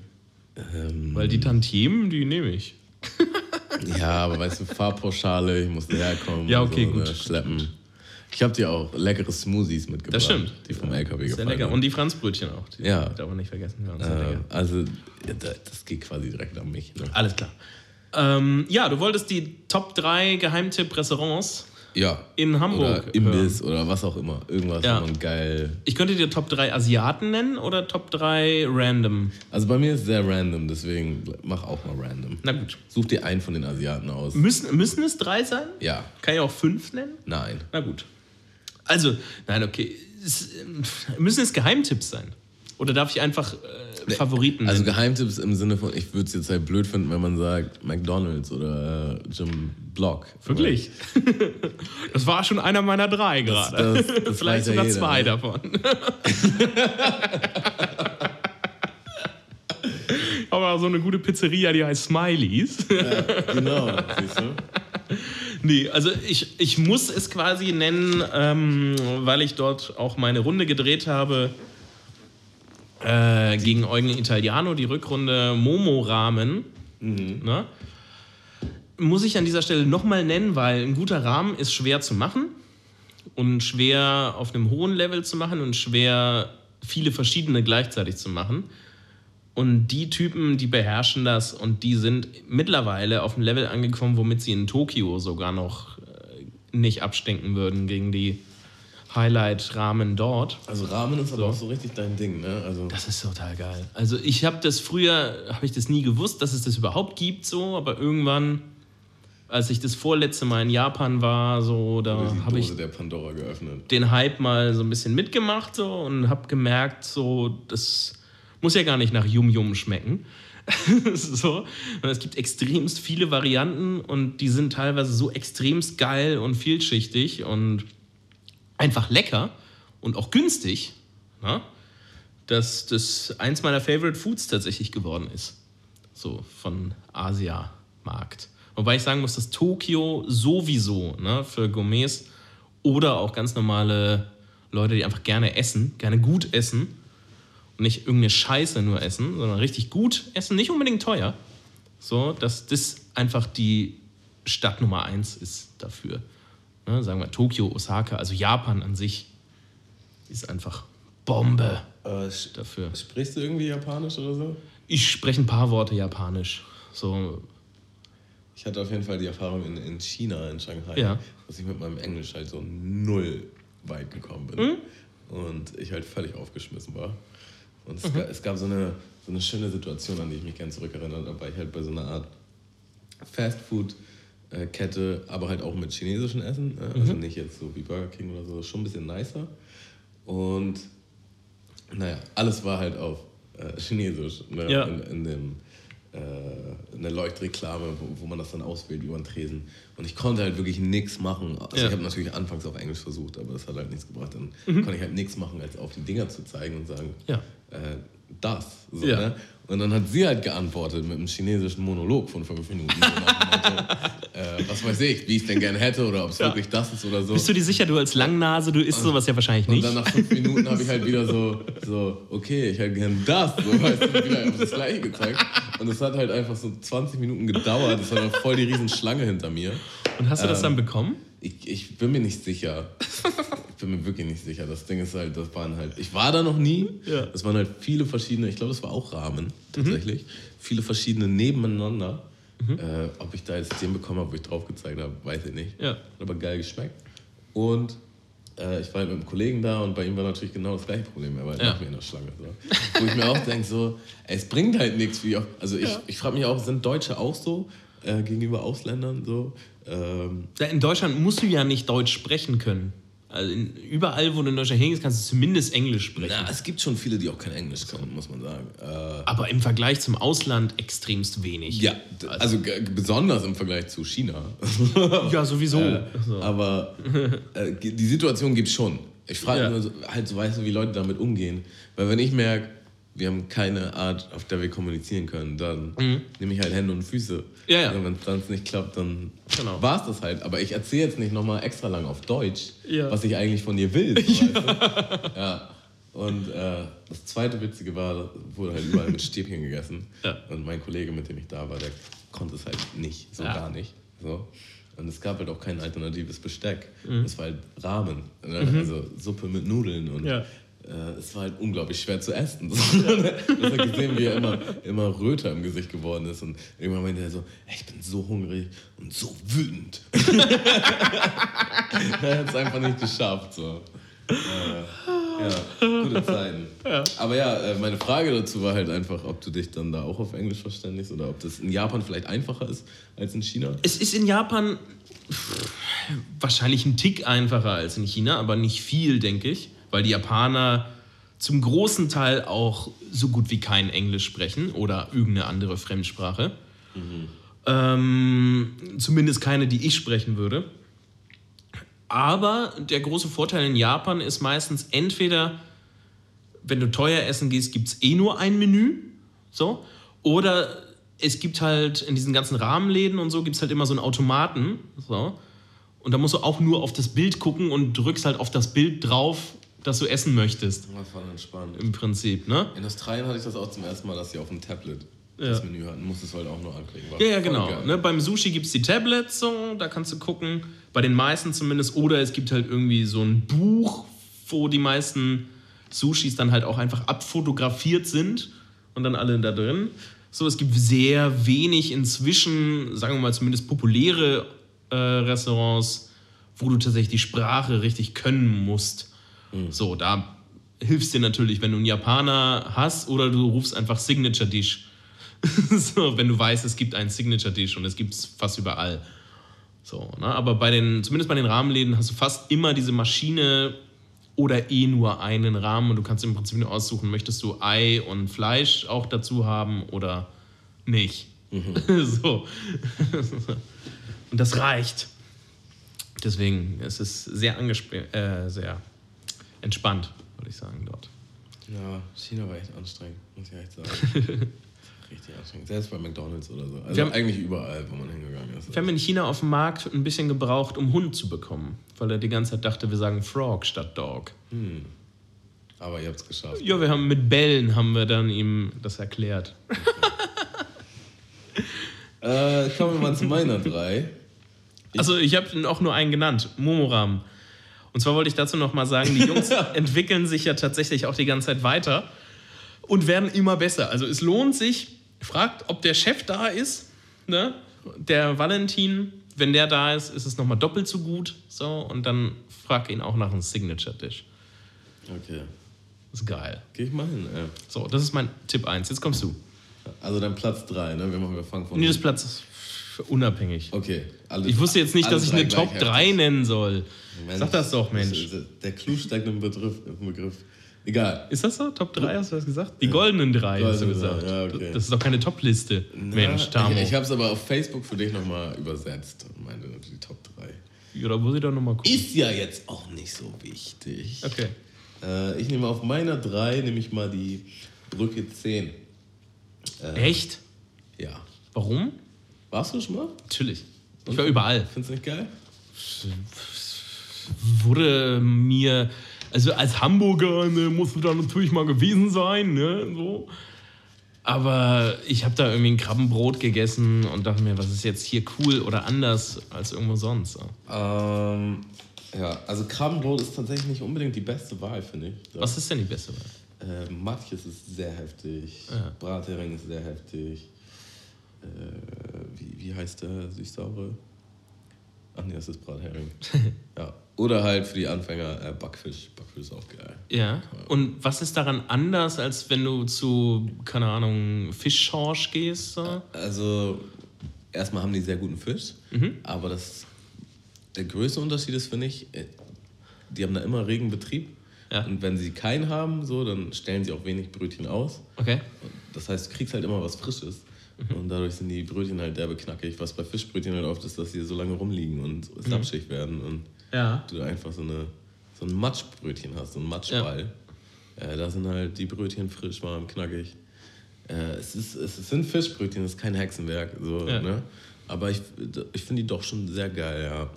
Ähm, Weil die Tantiemen, die nehme ich. Ja, aber weißt du, Fahrpauschale, ich musste herkommen. Ja, okay, so, gut. Ne, schleppen. Ich habe dir auch leckere Smoothies mitgebracht. Das stimmt. Die vom LKW Sehr lecker. sind. Und die Franzbrötchen auch. Die Ja. darf man nicht vergessen. Äh, also, das geht quasi direkt an mich. Ne? Alles klar. Ähm, ja, du wolltest die Top 3 Geheimtipp-Restaurants Ja. in Hamburg. Oder Imbiss oder was auch immer. Irgendwas, Ja. man geil. Ich könnte dir Top 3 Asiaten nennen oder Top 3 random? Also bei mir ist es sehr random, deswegen mach auch mal random. Na gut. Such dir einen von den Asiaten aus. Müssen, müssen es drei sein? Ja. Kann ich auch fünf nennen? Nein. Na gut. Also, nein, okay. Es, ähm, müssen es Geheimtipps sein? Oder darf ich einfach äh, Favoriten Also nennen? Geheimtipps im Sinne von, ich würde es jetzt halt blöd finden, wenn man sagt McDonalds oder äh, Jim Block. Wirklich? Das war schon einer meiner drei gerade. Vielleicht ja sogar jeder, zwei ne? davon. Aber so eine gute Pizzeria, die heißt Smileys. Genau, siehst du? Nee, also ich, ich muss es quasi nennen, ähm, weil ich dort auch meine Runde gedreht habe äh, gegen Eugen Italiano, die Rückrunde Momo Ramen. Ne? Muss ich an dieser Stelle nochmal nennen, weil ein guter Rahmen ist schwer zu machen und schwer auf einem hohen Level zu machen und schwer viele verschiedene gleichzeitig zu machen. Und die Typen, die beherrschen das und die sind mittlerweile auf ein Level angekommen, womit sie in Tokio sogar noch äh, nicht abstinken würden gegen die Highlight-Rahmen dort. Also Ramen ist aber auch so richtig dein Ding, ne? Also Das ist total geil. Also ich habe das früher, habe ich das nie gewusst, dass es das überhaupt gibt so, aber irgendwann, als ich das vorletzte Mal in Japan war, so, da habe ich der Pandora geöffnet. den Hype mal so ein bisschen mitgemacht so, und habe gemerkt, so, das muss ja gar nicht nach Yum Yum schmecken. so. Und es gibt extremst viele Varianten und die sind teilweise so extremst geil und vielschichtig und einfach lecker und auch günstig, na? dass das eins meiner Favorite Foods tatsächlich geworden ist. So von Asia-Markt. Wobei ich sagen muss, dass Tokio sowieso ne, für Gourmets oder auch ganz normale Leute, die einfach gerne essen, gerne gut essen und nicht irgendeine Scheiße nur essen, sondern richtig gut essen, nicht unbedingt teuer. So, dass das einfach die Stadt Nummer eins ist dafür. Ne, sagen wir Tokio, Osaka, also Japan an sich ist einfach Bombe dafür. sprichst du irgendwie Japanisch oder so? Ich spreche ein paar Worte Japanisch. So, Ich hatte auf jeden Fall die Erfahrung in, in China, in Shanghai, Ja. dass ich mit meinem Englisch halt so null weit gekommen bin. Mhm. Und ich halt völlig aufgeschmissen war. Und Mhm. es, gab, es gab so eine, so eine schöne Situation, an die ich mich gerne zurückerinnere. Da war ich halt bei so einer Art Fastfood-Kette, aber halt auch mit chinesischem Essen. äh, Also Mhm. nicht jetzt so wie Burger King oder so, schon ein bisschen nicer. Und naja, alles war halt auf äh, Chinesisch ne? Ja. in, in dem äh, in der Leuchtreklame, wo, wo man das dann auswählt über den Tresen. Und ich konnte halt wirklich nichts machen. Also Ja. ich habe natürlich anfangs auf Englisch versucht, aber das hat halt nichts gebracht. Dann konnte ich halt nichts machen, als auf die Dinger zu zeigen und sagen, Ja. äh, das. So, Ja. ne? Und dann hat sie halt geantwortet mit einem chinesischen Monolog von fünf Minuten. Äh, was weiß ich, wie ich es denn gerne hätte oder ob es Ja. wirklich das ist oder so. bist du dir sicher, du als Langnase, du isst sowas ja wahrscheinlich Und nicht? dann nach fünf Minuten habe ich halt wieder so, so okay, ich hätte gern das. So, weißt du, wieder einfach das Gleiche gezeigt. Und es hat halt einfach so 20 Minuten gedauert. Es war noch voll die riesen Schlange hinter mir. Und hast du das dann bekommen? Ich, ich bin mir nicht sicher. Ich bin mir wirklich nicht sicher. Das Ding ist halt, das waren halt, ich war da noch nie. Ja. Das waren halt viele verschiedene, ich glaube, das war auch Rahmen tatsächlich. Viele verschiedene nebeneinander. Äh, ob ich da jetzt den bekommen habe, wo ich drauf gezeigt habe, weiß ich nicht. Ja. Hat aber geil geschmeckt. Und äh, ich war halt mit einem Kollegen da und bei ihm war natürlich genau das gleiche Problem. Er war halt Ja. nach mir in der Schlange. So. Wo ich mir auch denke, so, ey, es bringt halt nichts. Wie auch, also ich, ich frage mich auch, sind Deutsche auch so äh, gegenüber Ausländern so? Ähm, In Deutschland musst du ja nicht Deutsch sprechen können. Also in, überall, wo du in Deutschland hingehst, kannst du zumindest Englisch sprechen. na, es gibt schon viele, die auch kein Englisch können, muss man sagen. Äh, Aber im Vergleich zum Ausland extremst wenig. ja, also g- besonders im Vergleich zu China. Ja, sowieso. Äh, So. Aber äh, die Situation gibt es schon. Ich frage Ja. nur so, halt so, weißt du, wie Leute damit umgehen. Weil wenn ich merke, wir haben keine Art, auf der wir kommunizieren können, dann nehme ich halt Hände und Füße. Mhm. Ja, ja. Und wenn es dann nicht klappt, dann Genau. war es das halt. Aber ich erzähle jetzt nicht nochmal extra lang auf Deutsch, Ja. was ich eigentlich von dir will. so, ja. Und äh, das zweite Witzige war, wurde halt überall mit Stäbchen gegessen. Ja. Und mein Kollege, mit dem ich da war, der konnte es halt nicht, so gar nicht. So. Und es gab halt auch kein alternatives Besteck. Mhm. Es war halt Ramen, ne? also Suppe mit Nudeln. Und Ja. Äh, es war halt unglaublich schwer zu essen. So. das hat gesehen, wie er immer, immer röter im Gesicht geworden ist. Und irgendwann meinte er so, "Ey, ich bin so hungrig und so wütend. er hat es einfach nicht geschafft. So. Äh, ja, gute Zeiten. Aber ja, äh, meine Frage dazu war halt einfach, ob du dich dann da auch auf Englisch verständigst oder ob das in Japan vielleicht einfacher ist als in China. Es ist in Japan wahrscheinlich ein Tick einfacher als in China, aber nicht viel, denke ich, weil die Japaner zum großen Teil auch so gut wie kein Englisch sprechen oder irgendeine andere Fremdsprache. Ähm, zumindest keine, die ich sprechen würde. Aber der große Vorteil in Japan ist meistens entweder, wenn du teuer essen gehst, gibt es eh nur ein Menü. So. Oder es gibt halt in diesen ganzen Rahmenläden und so, gibt es halt immer so einen Automaten. So. Und da musst du auch nur auf das Bild gucken und drückst halt auf das Bild drauf, das du essen möchtest. Das war dann spannend. Im Prinzip, ne? In Australien hatte ich das auch zum ersten Mal, dass sie auf dem Tablet das Menü hatten. Musstest du halt auch nur anklicken. War Ja, ja, genau. geil. Ne, beim Sushi gibt es die Tablets, so, da kannst du gucken. Bei den meisten zumindest. Oder es gibt halt irgendwie so ein Buch, wo die meisten Sushis dann halt auch einfach abfotografiert sind und dann alle da drin. So, es gibt sehr wenig inzwischen, sagen wir mal zumindest populäre äh, Restaurants, wo du tatsächlich die Sprache richtig können musst. So, da hilfst dir natürlich, wenn du einen Japaner hast oder du rufst einfach Signature Dish. so, wenn du weißt, es gibt einen Signature Dish und es gibt es fast überall. So, ne? Aber bei den, zumindest bei den Rahmenläden hast du fast immer diese Maschine oder eh nur einen Rahmen und du kannst im Prinzip nur aussuchen, möchtest du Ei und Fleisch auch dazu haben oder nicht. so. und das reicht. Deswegen es ist es sehr, äh, sehr entspannt, würde ich sagen, dort. Ja, China war echt anstrengend, muss ich echt sagen. Richtig anstrengend. Selbst bei McDonalds oder so. Also Wir haben- eigentlich überall, wo man hingegangen ist. Wir haben in China auf dem Markt ein bisschen gebraucht, um Hund zu bekommen, weil er die ganze Zeit dachte, wir sagen Frog statt Dog. Aber ihr habt es geschafft. Ja, wir haben mit Bällen haben wir dann ihm das erklärt. Äh, kommen wir mal zu meiner drei. Also ich habe auch nur einen genannt, Momoram. Und zwar wollte ich dazu noch mal sagen, die Jungs entwickeln sich ja tatsächlich auch die ganze Zeit weiter und werden immer besser. Also es lohnt sich, fragt, ob der Chef da ist, ne? der Valentin. Wenn der da ist, ist es noch mal doppelt so gut. So, und dann frag ihn auch nach einem Signature-Dish. Okay. ist geil. Geh ich mal hin, ey. So, das ist mein Tipp 1. Jetzt kommst du. Also dann Platz drei, ne? Wir, machen, wir fangen von. Nee, das Platz unabhängig. Okay. Alle, Ich wusste jetzt nicht, dass ich eine Top gleich 3 heftig. nennen soll. Mensch, Sag das doch, Mensch. Der Clou steckt im Begriff. Im Begriff. Egal. Ist das so? Top 3 hast du das gesagt? Die goldenen drei hast du Goldene gesagt. ja, okay. Das ist doch keine Top-Liste. Mensch, Tamo. Ich, ich habe es aber auf Facebook für dich nochmal übersetzt und meinte die Top 3. Ja, da muss ich doch nochmal gucken. Ist ja jetzt auch nicht so wichtig. Okay. Äh, ich nehme auf meiner 3 nehme ich mal die Brücke 10. Echt? Ja. Warum? Warst du schon mal? Natürlich. Ich war überall. Findest du nicht geil? Wurde mir, also als Hamburger ne, musst du da natürlich mal gewesen sein, ne? So. Aber ich habe da irgendwie ein Krabbenbrot gegessen und dachte mir, was ist jetzt hier cool oder anders als irgendwo sonst? So. Ähm, ja, also Krabbenbrot ist tatsächlich nicht unbedingt die beste Wahl, finde ich. Was ist denn die beste Wahl? Äh, Matjes ist sehr heftig. Ja. Brathering ist sehr heftig. Äh, wie, wie heißt der süß-saure? Ach nee, das ist Brathering. ja. Oder halt für die Anfänger äh, Backfisch. Backfisch ist auch geil. Ja. Und was ist daran anders, als wenn du zu, keine Ahnung, Fischschorsch gehst? So? Also, erstmal haben die sehr guten Fisch, Mhm. aber das, der größte Unterschied ist, finde ich, äh, die haben da immer regen Betrieb. Ja. Und wenn sie keinen haben, so, dann stellen sie auch wenig Brötchen aus. Okay. Das heißt, du kriegst halt immer was Frisches. Mhm. Und dadurch sind die Brötchen halt derbe knackig, was bei Fischbrötchen halt oft ist, dass sie so lange rumliegen und slapschig werden und Mhm. Ja. du einfach so, eine, so ein Matschbrötchen hast, so ein Matschball. Äh, da sind halt die Brötchen frisch, warm, knackig. Äh, es, ist, es sind Fischbrötchen, es ist kein Hexenwerk. So, Ja. ne? Aber ich, ich finde die doch schon sehr geil, ja.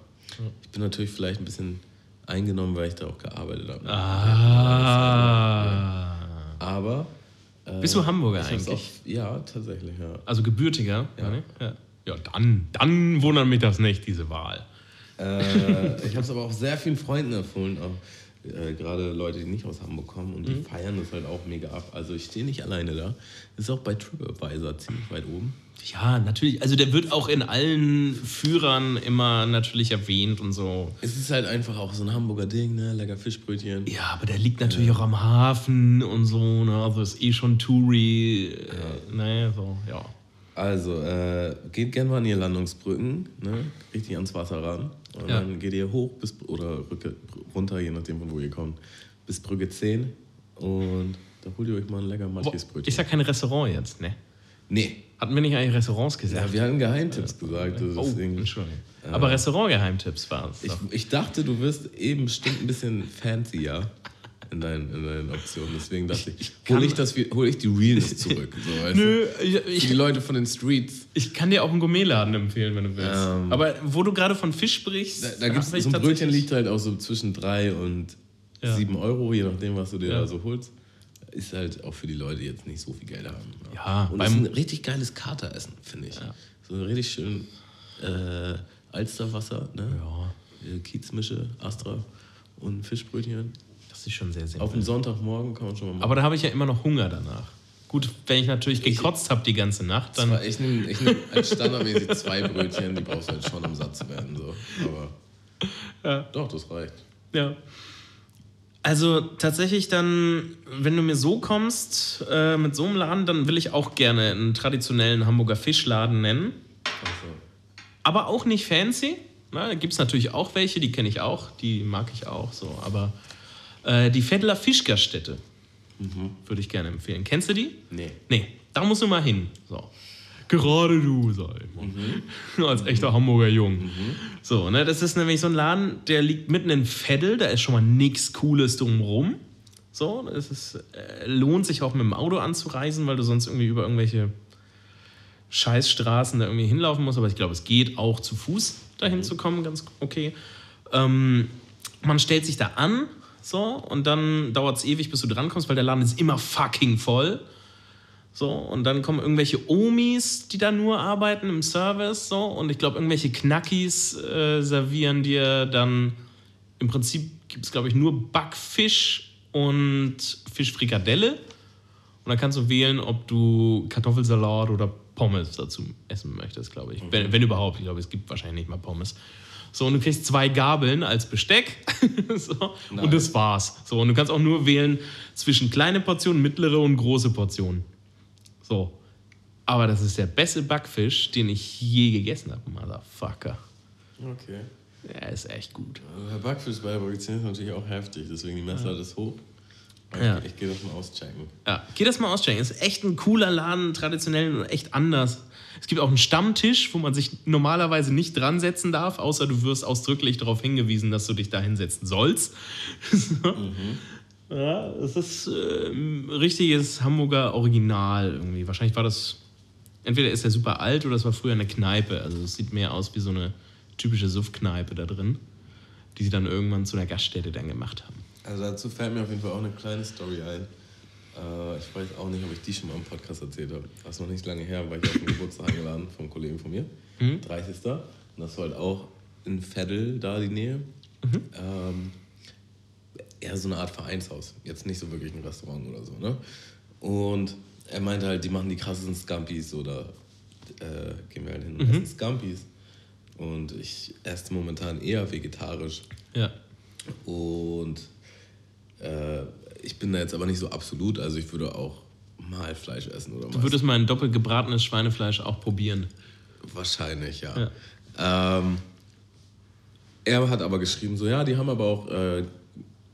Ich bin natürlich vielleicht ein bisschen eingenommen, weil ich da auch gearbeitet habe. Ah. Aber. Äh, Bist du Hamburger eigentlich? Auch, ja, tatsächlich, ja. Also gebürtiger? Ja. ja. Ja, dann, dann wundert mich das nicht, diese Wahl. Äh, ich habe es aber auch sehr vielen Freunden empfohlen, auch, äh, gerade Leute, die nicht aus Hamburg kommen und die Mhm. feiern das halt auch mega ab. Also ich stehe nicht alleine da. Ist auch bei TripAdvisor ziemlich weit oben. Ja, natürlich. Also der wird auch in allen Führern immer natürlich erwähnt und so. Es ist halt einfach auch so ein Hamburger Ding, ne? Lecker Fischbrötchen. Ja, aber der liegt natürlich auch am Hafen und so. Ne? Also ist eh schon Touri. Äh, ne, so, ja. Also, äh, geht gerne mal an ihr Landungsbrücken, ne? richtig ans Wasser ran. Und Ja. dann geht ihr hoch bis, oder runter, je nachdem, von wo ihr kommt, bis Brücke 10. Und da holt ihr euch mal ein lecker matschiges Brötchen. Ist ja kein Restaurant jetzt, ne? Nee. Hatten wir nicht eigentlich Restaurants gesagt? Ja, wir hatten Geheimtipps gesagt. oh, Deswegen, Entschuldigung. Aber Restaurant-Geheimtipps waren es. ich, ich dachte, du wirst eben bestimmt ein bisschen fancier in deinen, in deinen Optionen. Deswegen dachte ich, kann- hole ich, das, hol ich die Realness zurück. So, Nö, ich, Für die ich, Leute von den Streets. ich kann dir auch einen Gourmetladen empfehlen, wenn du willst. Ähm. Aber wo du gerade von Fisch sprichst, Da, da gibt's, ich so ein Brötchen liegt halt auch so zwischen 3 und Ja. 7 Euro, je nachdem, was du dir Ja. da so holst. Ist halt auch für die Leute, die jetzt nicht so viel Geld haben. Ja, und beim- ist ein richtig geiles Kateressen, finde ich. So ein richtig schön äh, Alsterwasser, ne? Ja, Äh, Kiezmische, Astra und Fischbrötchen. das ist schon sehr Auf simpel. den Sonntagmorgen kann man schon mal machen. Aber da habe ich ja immer noch Hunger danach. Gut, wenn ich natürlich gekotzt habe die ganze Nacht, dann. Zwar, ich nehme ich nehm als standardmäßig zwei Brötchen, die brauchst du halt schon, um satt zu werden. So. Aber Ja. doch, das reicht. Ja. Also tatsächlich dann, wenn du mir so kommst, äh, mit so einem Laden, dann will ich auch gerne einen traditionellen Hamburger Fischladen nennen. Also, Aber auch nicht fancy. Na, da gibt es natürlich auch welche, die kenne ich auch, die mag ich auch so. Aber äh, die Veddler Fischgaststätte würde ich gerne empfehlen. Kennst du die? nee. Nee, da musst du mal hin. So. Gerade du, ich mal. Als echter Hamburger Jung. So, ne, das ist nämlich so ein Laden, der liegt mitten in Veddel, da ist schon mal nichts Cooles drumherum. So, es ist, äh, lohnt sich auch mit dem Auto anzureisen, weil du sonst irgendwie über irgendwelche Scheißstraßen da irgendwie hinlaufen musst. Aber ich glaube, es geht auch zu Fuß dahin zu kommen, ganz okay. Ähm, man stellt sich da an, so, und dann dauert es ewig, bis du drankommst, weil der Laden ist immer fucking voll. So, und dann kommen irgendwelche Omis, die da nur arbeiten im Service, so, und ich glaube, irgendwelche Knackis äh, servieren dir dann, im Prinzip gibt es, glaube ich, nur Backfisch und Fischfrikadelle. Und dann kannst du wählen, ob du Kartoffelsalat oder Pommes dazu essen möchtest, glaube ich. Wenn, wenn überhaupt. Ich glaube, es gibt wahrscheinlich nicht mal Pommes. So, und du kriegst zwei Gabeln als Besteck. so, Und das war's. So, und du kannst auch nur wählen zwischen kleine Portionen, mittlere und große Portionen. So. Aber das ist der beste Backfisch, den ich je gegessen habe, Motherfucker. Okay. Der ist echt gut. Also der Backfisch bei der Produktion ist natürlich auch heftig, deswegen die Messer ist hoch. Ich, Ja. ich gehe das mal auschecken. Ja, geh das mal auschecken. Ist echt ein cooler Laden, traditionell und echt anders. Es gibt auch einen Stammtisch, wo man sich normalerweise nicht dran setzen darf, außer du wirst ausdrücklich darauf hingewiesen, dass du dich da hinsetzen sollst. so. Ja, es ist äh, ein richtiges Hamburger Original irgendwie. Wahrscheinlich war das, entweder ist er super alt oder es war früher eine Kneipe. Also es sieht mehr aus wie so eine typische Suff-Kneipe da drin, die sie dann irgendwann zu einer Gaststätte dann gemacht haben. Also dazu fällt mir auf jeden Fall auch eine kleine Story ein. Äh, ich weiß auch nicht, ob ich die schon mal im Podcast erzählt habe. Das ist noch nicht lange her, war ich auf den Geburtstag eingeladen vom Kollegen von mir. 30. Und das war halt auch in Veddel, da die Nähe. Ähm, eher so eine Art Vereinshaus. Jetzt nicht so wirklich ein Restaurant oder so. Ne? Und er meinte halt, die machen die krassesten Scampis oder äh, gehen wir halt hin und essen Scampis. Und ich esse momentan eher vegetarisch. Ja. Und äh, ich bin da jetzt aber nicht so absolut. Also ich würde auch mal Fleisch essen oder Du was. würdest mein doppelt gebratenes Schweinefleisch auch probieren. Wahrscheinlich, ja. Ähm, er hat aber geschrieben, so ja, die haben aber auch äh,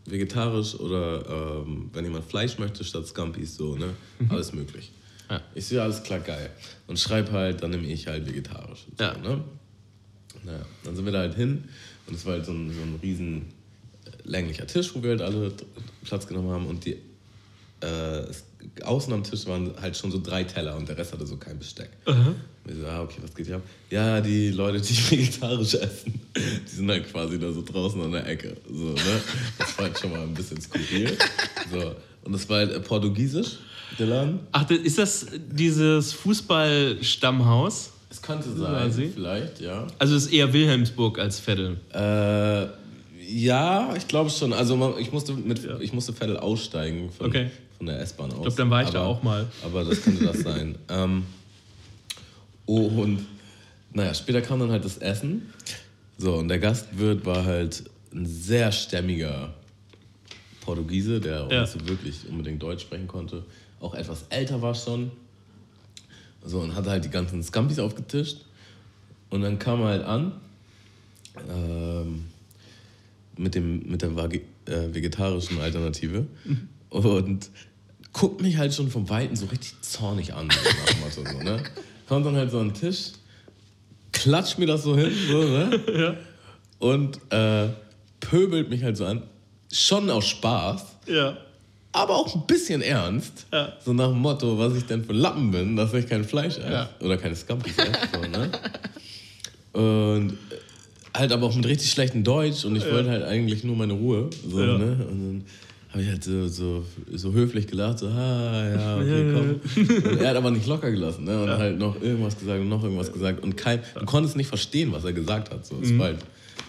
vegetarisch oder ähm, wenn jemand Fleisch möchte statt Scampis, so, ne? Alles möglich. Ja. Ich sehe alles klar geil. Und schreib halt, dann nehme ich halt vegetarisch. So, Ja. ne? Naja, dann sind wir da halt hin und es war halt so ein, so ein riesen äh, länglicher Tisch, wo wir halt alle Platz genommen haben und die äh, außen am Tisch waren halt schon so drei Teller und der Rest hatte so kein Besteck. Und ich so, ah, okay, was geht hier ab? Ja, die Leute, die vegetarisch essen, die sind halt quasi da so draußen an der Ecke. So, ne? Das war halt schon mal ein bisschen skurril. So. Und das war halt äh, portugiesisch, der Laden. Ach, ist das dieses Fußballstammhaus? Es könnte sein, vielleicht, ja. Also es ist eher Wilhelmsburg als Vettel. Äh, ja, ich glaube schon. Also ich, musste mit, ich musste Vettel aussteigen von, Okay. von der S-Bahn aus. Ich glaub, dann war ich da auch mal. Aber das könnte das sein. Ähm, und naja, später kam dann halt das Essen. So, und der Gastwirt war halt ein sehr stämmiger Portugiese, der auch Ja. nicht so wirklich unbedingt Deutsch sprechen konnte. Auch etwas älter war schon. So, und hatte halt die ganzen Scampis aufgetischt. Und dann kam er halt an ähm, mit, dem, mit der Vage- äh, vegetarischen Alternative und guckt mich halt schon vom Weiten so richtig zornig an. So so, ne? Kommt dann halt so an den Tisch, klatscht mir das so hin so, ne? und äh, pöbelt mich halt so an. Schon aus Spaß, Ja. aber auch ein bisschen ernst. Ja. So nach dem Motto, was ich denn für Lappen bin, dass ich kein Fleisch esse. Ja. Oder keine Scampis esse. So, ne? Und halt aber auch mit richtig schlechtem Deutsch und ich wollte halt eigentlich nur meine Ruhe. So, Ja. ne? Und dann habe ich halt so, so, so höflich gelacht, so, ah, ja, okay, komm. Und er hat aber nicht locker gelassen, ne? Und halt noch irgendwas gesagt und noch irgendwas gesagt. Und kein, du konntest nicht verstehen, was er gesagt hat. So. Es, war halt,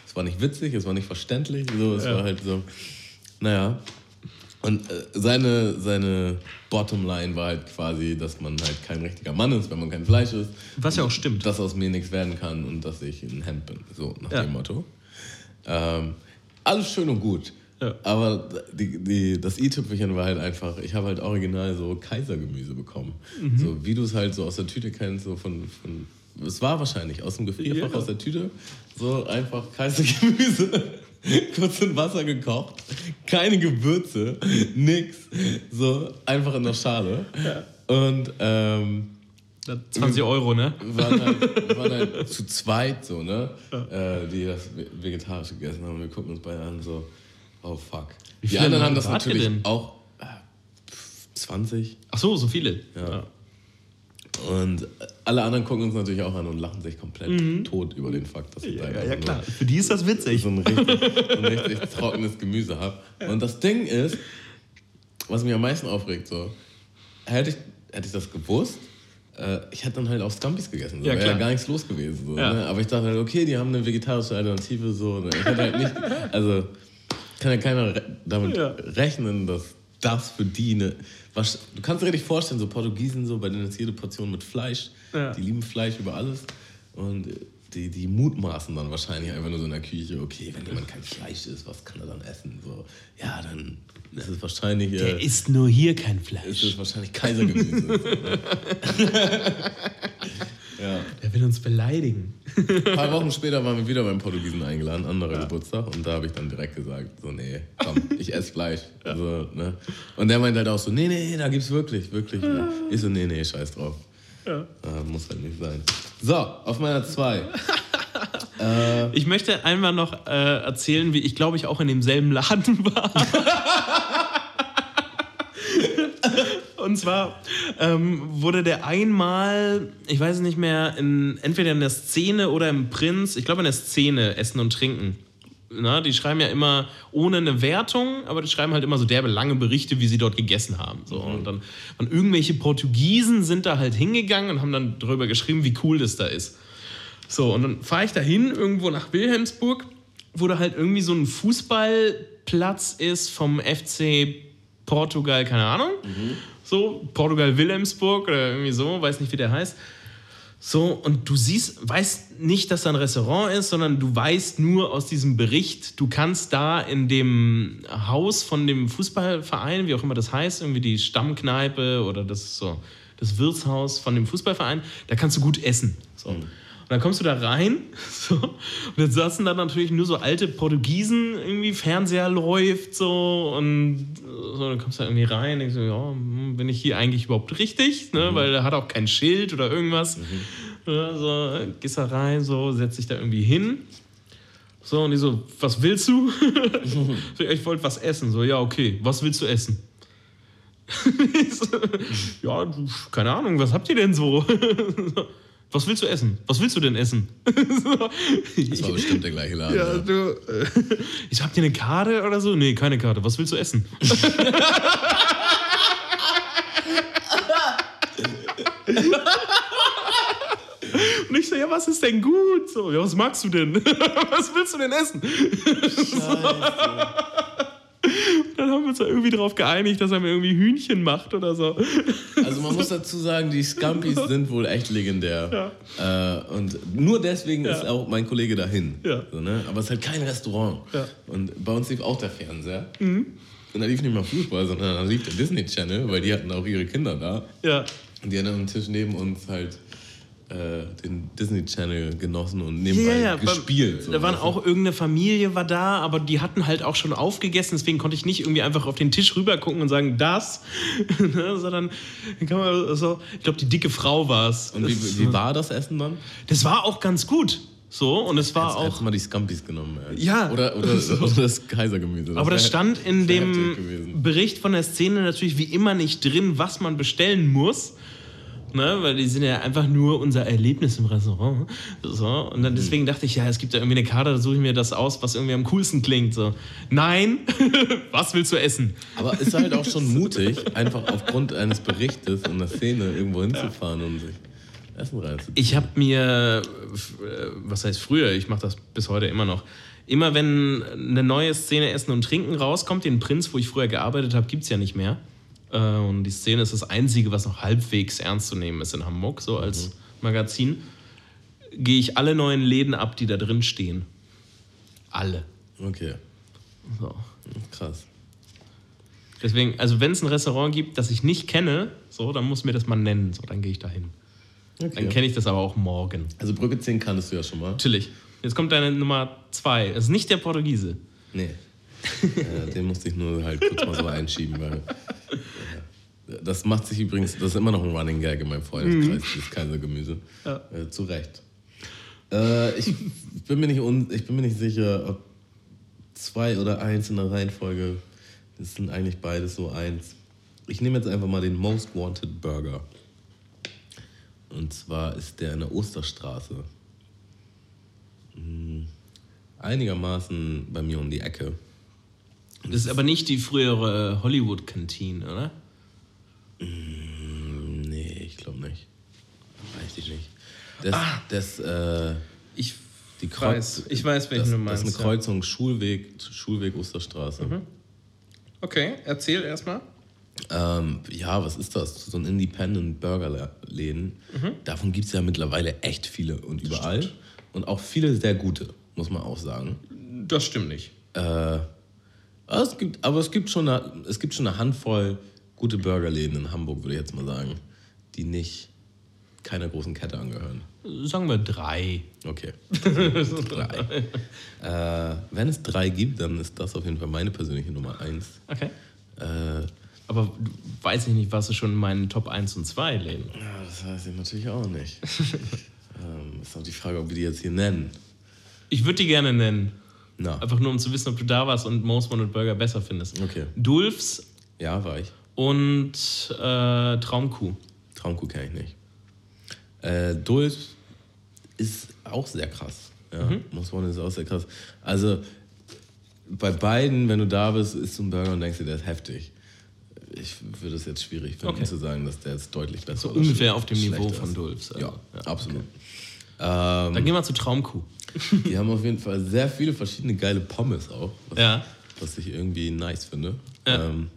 es war nicht witzig, es war nicht verständlich, so, es Ja. war halt so, naja. Und äh, seine, seine Bottomline war halt quasi, dass man halt kein richtiger Mann ist, wenn man kein Fleisch isst. Was ja auch stimmt. Dass aus mir nichts werden kann und dass ich ein Hemd bin. So, nach Ja. dem Motto. Ähm, alles schön und gut. Ja. Aber die, die, das i-Tüpfelchen war halt einfach, ich habe halt original so Kaisergemüse bekommen. Mhm. So wie du es halt so aus der Tüte kennst, so von, von es war wahrscheinlich aus dem Gefrierfach, Ja. aus der Tüte, so einfach Kaisergemüse, kurz in Wasser gekocht, keine Gewürze, nix, so einfach in der Schale. Und ähm, 20 Euro, ne? waren halt, waren halt zu zweit so, ne? Äh, die das Ve- vegetarisch gegessen haben. Wir gucken uns beide an, so, oh fuck. Die viele anderen haben das wart ihr natürlich denn? auch äh, pf, 20. Ach so, so viele. Ja. Und alle anderen gucken uns natürlich auch an und lachen sich komplett tot über den Fakt, dass ich da einfach nur Für die ist das witzig. so ein richtig, so ein richtig trockenes Gemüse habe. Und das Ding ist, was mich am meisten aufregt, so, hätte ich, hätte ich das gewusst, äh, ich hätte dann halt auch Scampis gegessen. So, Ja, wäre klar. ja gar nichts los gewesen. So, Ja. ne? Aber ich dachte halt, okay, die haben eine vegetarische Alternative. So, ne? Ich hätte halt nicht, also kann ja keiner re damit Ja. rechnen, dass das für die eine. Was, du kannst dir richtig vorstellen, so Portugiesen, so bei denen ist jede Portion mit Fleisch. Ja. Die lieben Fleisch über alles. Und die, die mutmaßen dann wahrscheinlich einfach nur so in der Küche, okay, wenn jemand kein Fleisch isst, was kann er dann essen? So, ja, dann ist es wahrscheinlich. äh, Der isst nur hier kein ist Fleisch. es wahrscheinlich Kaisergemüse. ne? ja. Der will uns beleidigen. Ein paar Wochen später waren wir wieder beim Portugiesen eingeladen, anderer Geburtstag. Und da habe ich dann direkt gesagt, so, nee, komm, ich esse Fleisch. Also, ne? Und der meint halt auch so, nee, nee, da gibt's wirklich, wirklich. Ich so, nee, nee, scheiß drauf. Ja. Ah, muss halt nicht sein. So, auf meiner 2. Ich möchte einmal noch äh, erzählen, wie ich glaube ich auch in demselben Laden war. Und zwar ähm, wurde der einmal, ich weiß nicht mehr, in, entweder in der Szene oder im Prinz, ich glaube in der Szene Essen und Trinken. Na, die schreiben ja immer ohne eine Wertung, aber die schreiben halt immer so derbe lange Berichte, wie sie dort gegessen haben. So. Und dann und irgendwelche Portugiesen sind da halt hingegangen und haben dann darüber geschrieben, wie cool das da ist. So, und dann fahre ich dahin, irgendwo nach Wilhelmsburg, wo da halt irgendwie so ein Fußballplatz ist vom FC Portugal, keine Ahnung. So, Portugal Wilhelmsburg oder irgendwie so, weiß nicht, wie der heißt. So, und du siehst, weißt nicht, dass da ein Restaurant ist, sondern du weißt nur aus diesem Bericht, du kannst da in dem Haus von dem Fußballverein, wie auch immer das heißt, irgendwie die Stammkneipe oder das so das Wirtshaus von dem Fußballverein, da kannst du gut essen. So. Und dann kommst du da rein so, und dann saßen da natürlich nur so alte Portugiesen, irgendwie Fernseher läuft so und so, dann kommst du da irgendwie rein und denkst so, ja, hm, bin ich hier eigentlich überhaupt richtig? Ne? Weil er hat auch kein Schild oder irgendwas. Ja, so, gehst da rein, so, setzt dich da irgendwie hin. So, und die so, was willst du? so, ich wollte was essen. So, ja, okay, was willst du essen? So, ja, du, keine Ahnung, was habt ihr denn so? Was willst du essen? Was willst du denn essen? So, Das war bestimmt der gleiche Laden. ja, ja. du, äh, ich so, habt ihr eine Karte oder so? Nee, keine Karte. Was willst du essen? Und ich so, ja, was ist denn gut? So, ja, was magst du denn? was willst du denn essen? Dann haben wir uns da irgendwie darauf geeinigt, dass er mir irgendwie Hühnchen macht oder so. Also man muss dazu sagen, die Scampis sind wohl echt legendär. Äh, und nur deswegen ist auch mein Kollege dahin. Ja. So, ne? Aber es ist halt kein Restaurant. Ja. Mhm. Und bei uns lief auch der Fernseher. Und da lief nicht mal Fußball, sondern da lief der Disney Channel, weil die hatten auch ihre Kinder da. Ja. Und die hatten am Tisch neben uns halt den Disney Channel genossen und nebenbei beim- gespielt. so, da waren auch irgendeine Familie war da, aber die hatten halt auch schon aufgegessen, deswegen konnte ich nicht irgendwie einfach auf den Tisch rüber gucken und sagen, das, ne, sondern kann man so, ich glaube, die dicke Frau war es. Und wie, wie war das Essen dann? Das war auch ganz gut. So, und es war Jetzt auch. hättest mal die Scampis genommen. Ey. Ja. Oder, oder, oder das Kaisergemüse. Aber das stand in dem. Bericht von der Szene natürlich wie immer nicht drin, was man bestellen muss. Ne, weil die sind ja einfach nur unser Erlebnis im Restaurant. So, und dann deswegen dachte ich, ja, es gibt da irgendwie eine Karte, da suche ich mir das aus, was irgendwie am coolsten klingt. So. Nein, was willst du essen? Aber ist halt auch schon mutig, einfach aufgrund eines Berichtes und einer Szene irgendwo hinzufahren und sich Essen reinzuziehen. Ich habe mir, äh, was heißt früher, ich mache das bis heute immer noch, immer wenn eine neue Szene Essen und Trinken rauskommt, den Prinz, wo ich früher gearbeitet habe, gibt es ja nicht mehr. Äh, Und die Szene ist das Einzige, was noch halbwegs ernst zu nehmen ist in Hamburg, so als Magazin. Gehe ich alle neuen Läden ab, die da drin stehen. Alle. Okay, So. krass. Deswegen, also wenn es ein Restaurant gibt, das ich nicht kenne, so, dann muss mir das mal nennen. So, dann gehe ich dahin. Dann okay. kenne ich das aber auch morgen. Also Brücke 10 kanntest du ja schon mal. Natürlich. Jetzt kommt deine Nummer zwei. Das ist nicht der Portugiese. Nee. Äh, den musste ich nur halt kurz mal so einschieben, weil. Das macht sich übrigens, das ist immer noch ein Running Gag in meinem Freundeskreis, dieses Kaisergemüse. Ja. Äh, zu Recht. Äh, ich, bin mir nicht un, ich bin mir nicht sicher, ob zwei oder eins in der Reihenfolge. Das sind eigentlich beides so eins. Ich nehme jetzt einfach mal den Most Wanted Burger. Und zwar ist der in der Osterstraße. Hm, Einigermaßen bei mir um die Ecke. Das ist aber nicht die frühere Hollywood-Kantine, oder? Hm, Nee, ich glaube nicht. Weiß ich nicht. Das, Ah. das, äh, Ich die weiß, ich weiß, welchen das, du Das meinst. ist eine Kreuzung Schulweg, Schulweg Osterstraße. ja. Okay, erzähl erstmal. Ähm, ja, was ist das? So ein Independent Burger-Läden. Mhm. Davon gibt es ja mittlerweile echt viele und überall. Und auch viele sehr gute, muss man auch sagen. Das stimmt nicht. Äh, aber es gibt, aber es gibt, schon eine, es gibt schon eine Handvoll gute Burgerläden in Hamburg, würde ich jetzt mal sagen, die nicht keiner großen Kette angehören. Sagen wir drei. Okay. drei. Äh, wenn es drei gibt, dann ist das auf jeden Fall meine persönliche Nummer eins. Okay. Äh, Aber weiß ich nicht, warst du schon in meinen Top 1 und 2 Läden? ja, das weiß ich natürlich auch nicht. ähm, ist auch die Frage, ob wir die jetzt hier nennen. Ich würde die gerne nennen. Na, Einfach nur, um zu wissen, ob du da warst und Most Wanted Burger besser findest. okay. Dulfs Ja, war ich. und äh, Traumkuh. Traumkuh kenne ich nicht. Äh, Dulf ist auch sehr krass. Ja, muss man ist auch sehr krass. Also bei beiden, wenn du da bist, isst du einen Burger und denkst dir, der ist heftig. Ich würde es jetzt schwierig finden Okay. zu sagen, dass der jetzt deutlich besser oder ungefähr schle- auf dem Niveau von ist. Dulfs, also. Ja, Ja, absolut. Dann gehen wir zu Traumkuh. Die haben auf jeden Fall sehr viele verschiedene geile Pommes auch, was, Ja. was ich irgendwie nice finde. Ja. Ähm,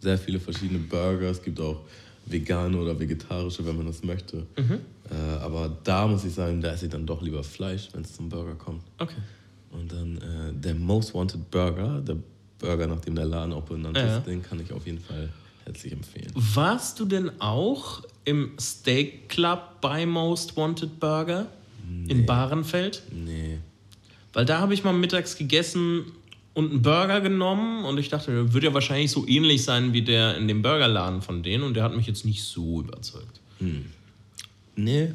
sehr viele verschiedene Burger. Es gibt auch vegane oder vegetarische, wenn man das möchte. Äh, aber da muss ich sagen, da esse ich dann doch lieber Fleisch, wenn es zum Burger kommt. Okay. Und dann äh, der Most Wanted Burger, der Burger, nach dem der Laden auch benannt Ja. ist, den kann ich auf jeden Fall herzlich empfehlen. Warst du denn auch im Steak Club bei Most Wanted Burger in Bahrenfeld? Nee. Weil da habe ich mal mittags gegessen und einen Burger genommen und ich dachte, der wird ja wahrscheinlich so ähnlich sein wie der in dem Burgerladen von denen und der hat mich jetzt nicht so überzeugt. Nee.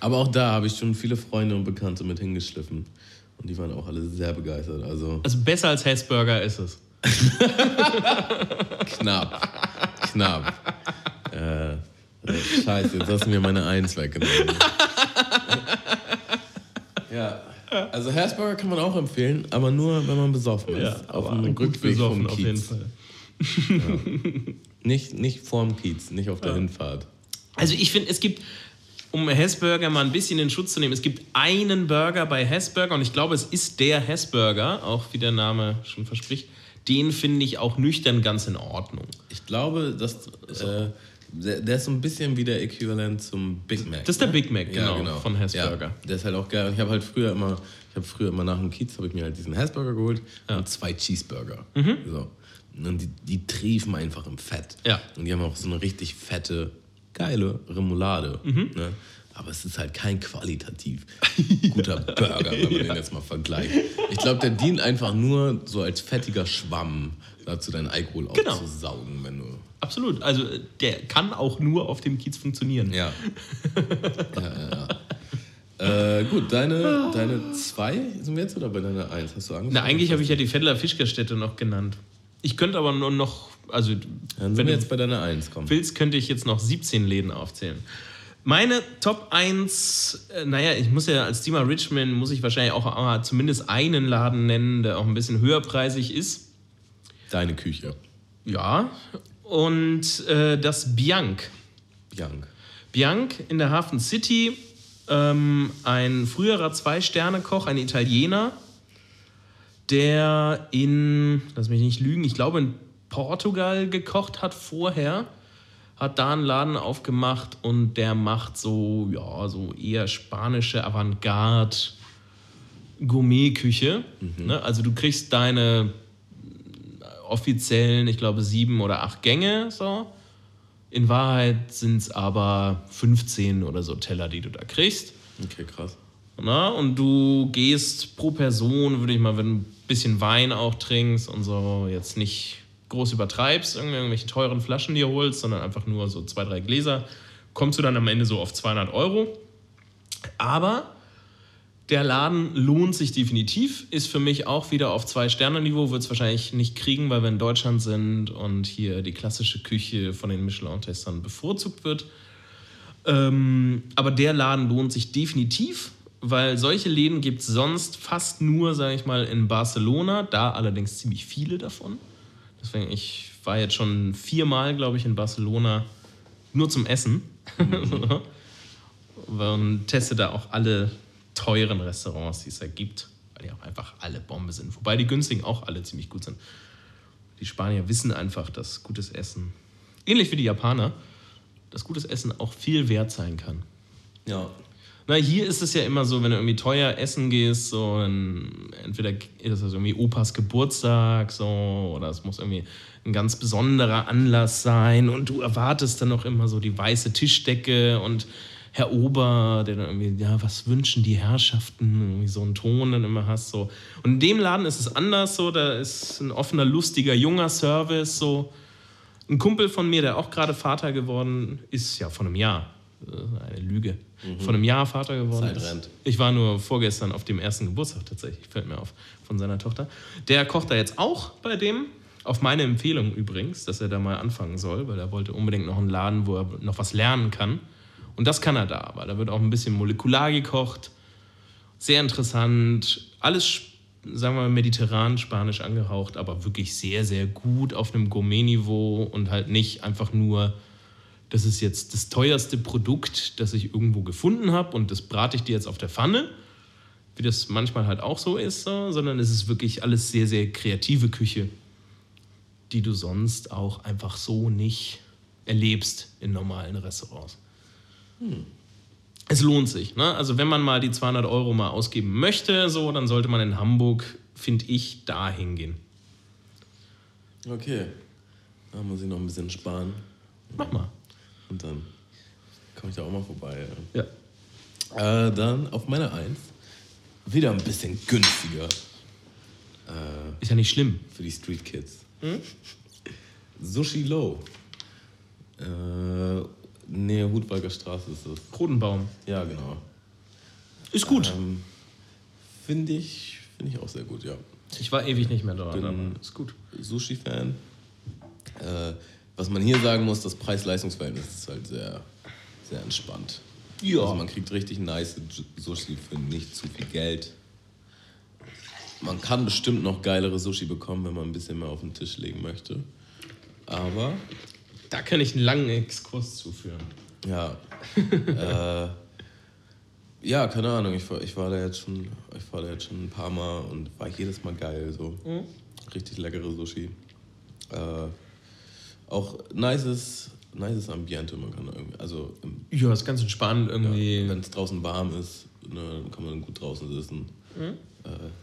Aber auch da habe ich schon viele Freunde und Bekannte mit hingeschliffen. Und die waren auch alle sehr begeistert. Also Also besser als Hessburger ist es. knapp. knapp. Äh, äh, scheiße, jetzt hast du mir meine Eins weggenommen. Ja. Also Herzburger kann man auch empfehlen, aber nur, wenn man besoffen ist. auf dem Rückweg vom auf jeden Kiez. Fall. Nicht, nicht vorm Kiez, nicht auf der Hinfahrt. Also ich finde, es gibt, um Hessburger mal ein bisschen in Schutz zu nehmen, es gibt einen Burger bei Hessburger und ich glaube, es ist der Hessburger, auch wie der Name schon verspricht. Den finde ich auch nüchtern ganz in Ordnung. Ich glaube, dass äh, der, der ist so ein bisschen wie der Äquivalent zum Big Mac. Das ist der ne? Big Mac, genau, von Hessburger. Ja, der ist halt auch geil. Ich habe halt früher immer, ich habe früher immer nach dem Kiez habe ich mir halt diesen Hessburger geholt und zwei Cheeseburger. So. Und die, die triefen einfach im Fett. Ja. Und die haben auch so eine richtig fette, geile Remoulade. Ne? Aber es ist halt kein qualitativ guter Burger, wenn man den jetzt mal vergleicht. Ich glaube, der dient einfach nur so als fettiger Schwamm dazu, deinen Alkohol Genau. aufzusaugen, wenn du Absolut. Also äh, der kann auch nur auf dem Kiez funktionieren. Ja. ja, ja, ja. Äh, gut, deine, deine zwei sind wir jetzt oder bei deiner eins? Hast du angefangen? Na, eigentlich habe ich ja die Fettler Fischgerstätte noch genannt. Ich könnte aber nur noch, also Dann wenn du jetzt bei deiner eins, komm. willst, könnte ich jetzt noch 17 Läden aufzählen. Meine Top 1, äh, naja, ich muss ja als Thema Richmond, muss ich wahrscheinlich auch äh, zumindest einen Laden nennen, der auch ein bisschen höherpreisig ist. Deine Küche. Ja. Und äh, das Bianc. Young. Bianc in der Hafen City, ähm, ein früherer Zwei-Sterne-Koch, ein Italiener, der in, lass mich nicht lügen, ich glaube in Portugal gekocht hat vorher, hat da einen Laden aufgemacht und der macht so, ja, so eher spanische Avantgarde Gourmet-Küche. Ne? Also du kriegst deine offiziellen, ich glaube, sieben oder acht Gänge so. In Wahrheit sind es aber 15 oder so Teller, die du da kriegst. Okay, krass. Na, und du gehst pro Person, würde ich mal, wenn du ein bisschen Wein auch trinkst und so jetzt nicht groß übertreibst, irgendwelche teuren Flaschen dir holst, sondern einfach nur so zwei, drei Gläser, kommst du dann am Ende so auf 200 Euro. Aber der Laden lohnt sich definitiv, ist für mich auch wieder auf Zwei-Sterne-Niveau, wird es wahrscheinlich nicht kriegen, weil wir in Deutschland sind und hier die klassische Küche von den Michelin-Testern bevorzugt wird. Ähm, aber der Laden lohnt sich definitiv, weil solche Läden gibt es sonst fast nur, sage ich mal, in Barcelona, da allerdings ziemlich viele davon. Deswegen, ich war jetzt schon viermal, glaube ich, in Barcelona nur zum Essen. und teste da auch alle teuren Restaurants, die es da gibt, weil die auch einfach alle Bombe sind. Wobei die günstigen auch alle ziemlich gut sind. Die Spanier wissen einfach, dass gutes Essen, ähnlich wie die Japaner, dass gutes Essen auch viel wert sein kann. Ja. Na, hier ist es ja immer so, wenn du irgendwie teuer essen gehst, so, dann entweder ist das irgendwie Opas Geburtstag, so, oder es muss irgendwie ein ganz besonderer Anlass sein und du erwartest dann noch immer so die weiße Tischdecke und Herr Ober, der dann irgendwie, ja, was wünschen die Herrschaften, irgendwie so einen Ton dann immer hast, so. Und in dem Laden ist es anders, so, da ist ein offener, lustiger, junger Service, so. Ein Kumpel von mir, der auch gerade Vater geworden ist, ja, von einem Jahr, äh, eine Lüge, von einem Jahr Vater geworden Zeit rennt. Ich war nur vorgestern auf dem ersten Geburtstag tatsächlich, fällt mir auf, von seiner Tochter. Der kocht da jetzt auch bei dem, auf meine Empfehlung übrigens, dass er da mal anfangen soll, weil er wollte unbedingt noch einen Laden, wo er noch was lernen kann. Und das kann er da, weil da wird auch ein bisschen molekular gekocht, sehr interessant, alles, sagen wir mal, mediterran, spanisch angehaucht, aber wirklich sehr, sehr gut auf einem Gourmet-Niveau und halt nicht einfach nur, das ist jetzt das teuerste Produkt, das ich irgendwo gefunden habe und das brate ich dir jetzt auf der Pfanne, wie das manchmal halt auch so ist, so, sondern es ist wirklich alles sehr, sehr kreative Küche, die du sonst auch einfach so nicht erlebst in normalen Restaurants. Es lohnt sich. Ne? Also wenn man mal die 200 Euro mal ausgeben möchte, so, dann sollte man in Hamburg, finde ich, da hingehen. Okay. Da muss ich noch ein bisschen sparen. Mach mal. Und dann komme ich da auch mal vorbei. Ja. Ja. Äh, dann auf meine Eins. Wieder ein bisschen günstiger Ist ja nicht schlimm. für die Street Kids. Sushi Low. Äh, Nähe Hudwalker Straße ist das. Krodenbaum. Ja, genau. Ist gut. Ähm, Finde ich, find ich auch sehr gut, ja. ich war ewig nicht mehr dort, bin- ist gut. Sushi-Fan. Äh, was man hier sagen muss, das Preis-Leistungs-Verhältnis ist halt sehr, sehr entspannt. Ja. Also man kriegt richtig nice Sushi für nicht zu viel Geld. Man kann bestimmt noch geilere Sushi bekommen, wenn man ein bisschen mehr auf den Tisch legen möchte. Aber Da kann ich einen langen Exkurs zuführen. ja, äh, ja, keine Ahnung. Ich war, ich war da jetzt schon, ich war da jetzt schon ein paar Mal und war jedes Mal geil. So richtig leckere Sushi. Äh, auch nices, nices Ambiente. Man kann irgendwie, also im, Ja, ist ganz entspannt irgendwie. wenn es draußen warm ist, ne, dann kann man gut draußen sitzen. Äh,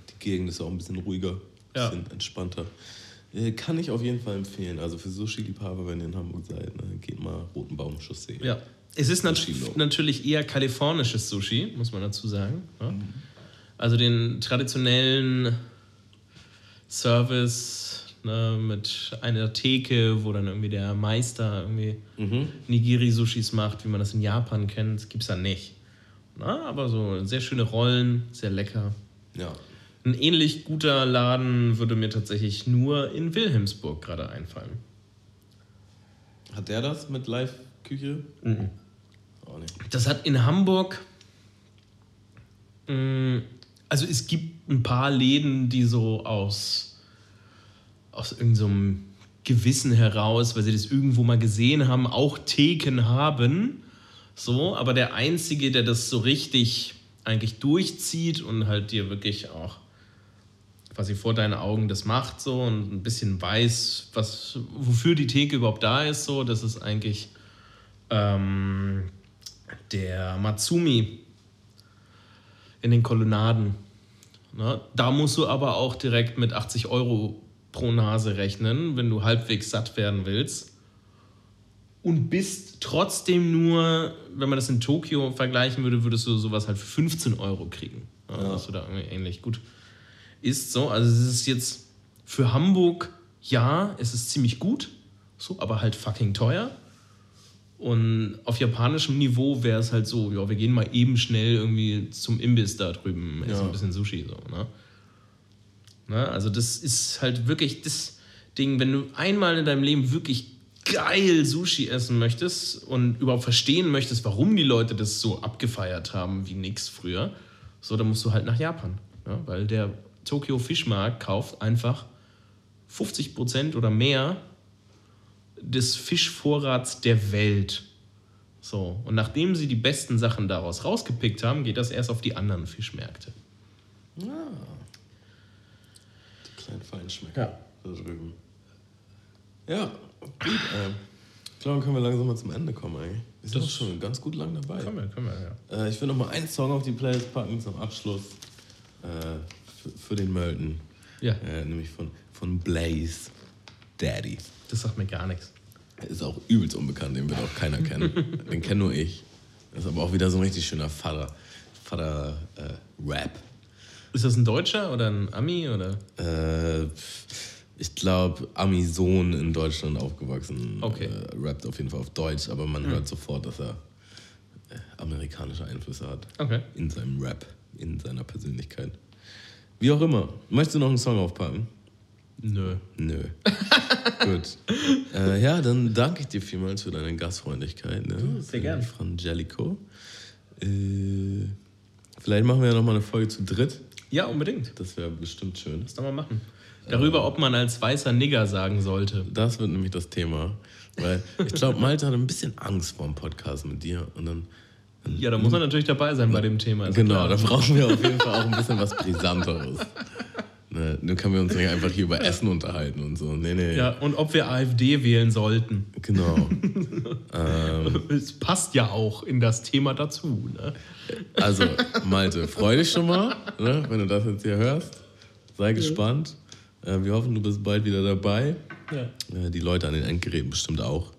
die Gegend ist auch ein bisschen ruhiger, ein Ja. bisschen entspannter. Äh, kann ich auf jeden Fall empfehlen. Also für Sushi-Liebhaber, wenn ihr in Hamburg seid, ne, geht mal Roten Baum Chaussee. Ja. Es ist nat natürlich eher kalifornisches Sushi, muss man dazu sagen. Ja? Also den traditionellen Service ne, mit einer Theke, wo dann irgendwie der Meister irgendwie Nigiri-Sushis macht, wie man das in Japan kennt, gibt es da nicht. Na, aber so sehr schöne Rollen, sehr lecker. Ja. Ein ähnlich guter Laden würde mir tatsächlich nur in Wilhelmsburg gerade einfallen. Hat der das mit Live-Küche? Mhm. Auch nicht. Das hat in Hamburg. mh, Also es gibt ein paar Läden, die so aus, aus irgendeinem so Gewissen heraus, weil sie das irgendwo mal gesehen haben, auch Theken haben. So, aber der Einzige, der das so richtig eigentlich durchzieht und halt dir wirklich auch quasi vor deinen Augen das macht so und ein bisschen weiß, was, wofür die Theke überhaupt da ist, so, das ist eigentlich ähm, der Matsumi in den Kolonnaden. Ne? Da musst du aber auch direkt mit 80 Euro pro Nase rechnen, wenn du halbwegs satt werden willst. Und bist trotzdem nur, wenn man das in Tokio vergleichen würde, würdest du sowas halt für 15 Euro kriegen. Ja, Dass du da irgendwie ähnlich gut ist. So, also es ist jetzt für Hamburg, ja, es ist ziemlich gut, so, aber halt fucking teuer. Und auf japanischem Niveau wäre es halt so, ja, wir gehen mal eben schnell irgendwie zum Imbiss da drüben, essen Ja. ein bisschen Sushi. So, ne? Ne? Also das ist halt wirklich das Ding, wenn du einmal in deinem Leben wirklich geil Sushi essen möchtest und überhaupt verstehen möchtest, warum die Leute das so abgefeiert haben wie nix früher, so, dann musst du halt nach Japan. Ja? Weil der Tokyo Fischmarkt kauft einfach 50% oder mehr des Fischvorrats der Welt. So, und nachdem sie die besten Sachen daraus rausgepickt haben, geht das erst auf die anderen Fischmärkte. Die kleinen Feinschmecker Ja. da drüben. Ja, gut. Ähm, ich glaube, können wir langsam mal zum Ende kommen, eigentlich. Wir sind Das- auch schon ganz gut lang dabei. Können wir, können wir, ja. Äh, ich will noch mal einen Song auf die Playlist packen zum Abschluss. Äh, für, für den Mölten. Ja. Äh, nämlich von, von Blaze Daddy. Das sagt mir gar nichts. Ist auch übelst unbekannt, den wird auch keiner kennen. den kenne nur ich. Ist aber auch wieder so ein richtig schöner Vater. Vater äh, Rap. Ist das ein Deutscher oder ein Ami oder? Äh, ich glaube, Ami-Sohn in Deutschland aufgewachsen. Okay. Äh, rappt auf jeden Fall auf Deutsch, aber man hört sofort, dass er äh, amerikanische Einflüsse hat. Okay. In seinem Rap, in seiner Persönlichkeit. Wie auch immer. Möchtest du noch einen Song aufpacken? Nö. Nö. Gut. Äh, ja, dann danke ich dir vielmals für deine Gastfreundlichkeit. Ne? sehr Äh, gern. Frangelico. Äh, vielleicht machen wir ja noch mal eine Folge zu dritt. Ja, unbedingt. Das wäre bestimmt schön. Das doch mal machen. Darüber, ob man als weißer Nigger sagen sollte. Das wird nämlich das Thema. Weil ich glaube, Malte hat ein bisschen Angst vor dem Podcast mit dir. Und dann, Ja, da muss man natürlich dabei sein bei dem Thema. ist genau, klar. da brauchen wir auf jeden Fall auch ein bisschen was Brisanteres. Ne, nun können wir uns nicht einfach hier über Essen unterhalten und so. Nee, nee. Ja, und ob wir AfD wählen sollten. Genau. Es passt ja auch in das Thema dazu. Ne? Also, Malte, freu dich schon mal, ne, wenn du das jetzt hier hörst. Sei gespannt. Äh, wir hoffen, du bist bald wieder dabei. Ja. Äh, die Leute an den Endgeräten bestimmt auch.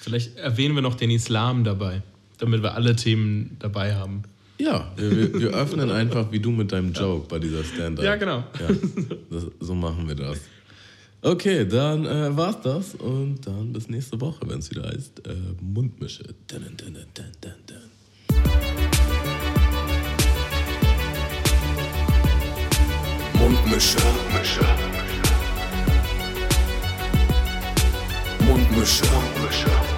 Vielleicht erwähnen wir noch den Islam dabei, damit wir alle Themen dabei haben. Ja, wir, wir, wir öffnen einfach wie du mit deinem Joke bei dieser Stand-up. Ja, genau. Ja, das, so machen wir das. Okay, dann äh, war's das und dann bis nächste Woche, wenn es wieder heißt äh, Mundmische. Dun, dun, dun, dun, dun, dun. Mundmische. Mundmische. Mundmische. Mundmische.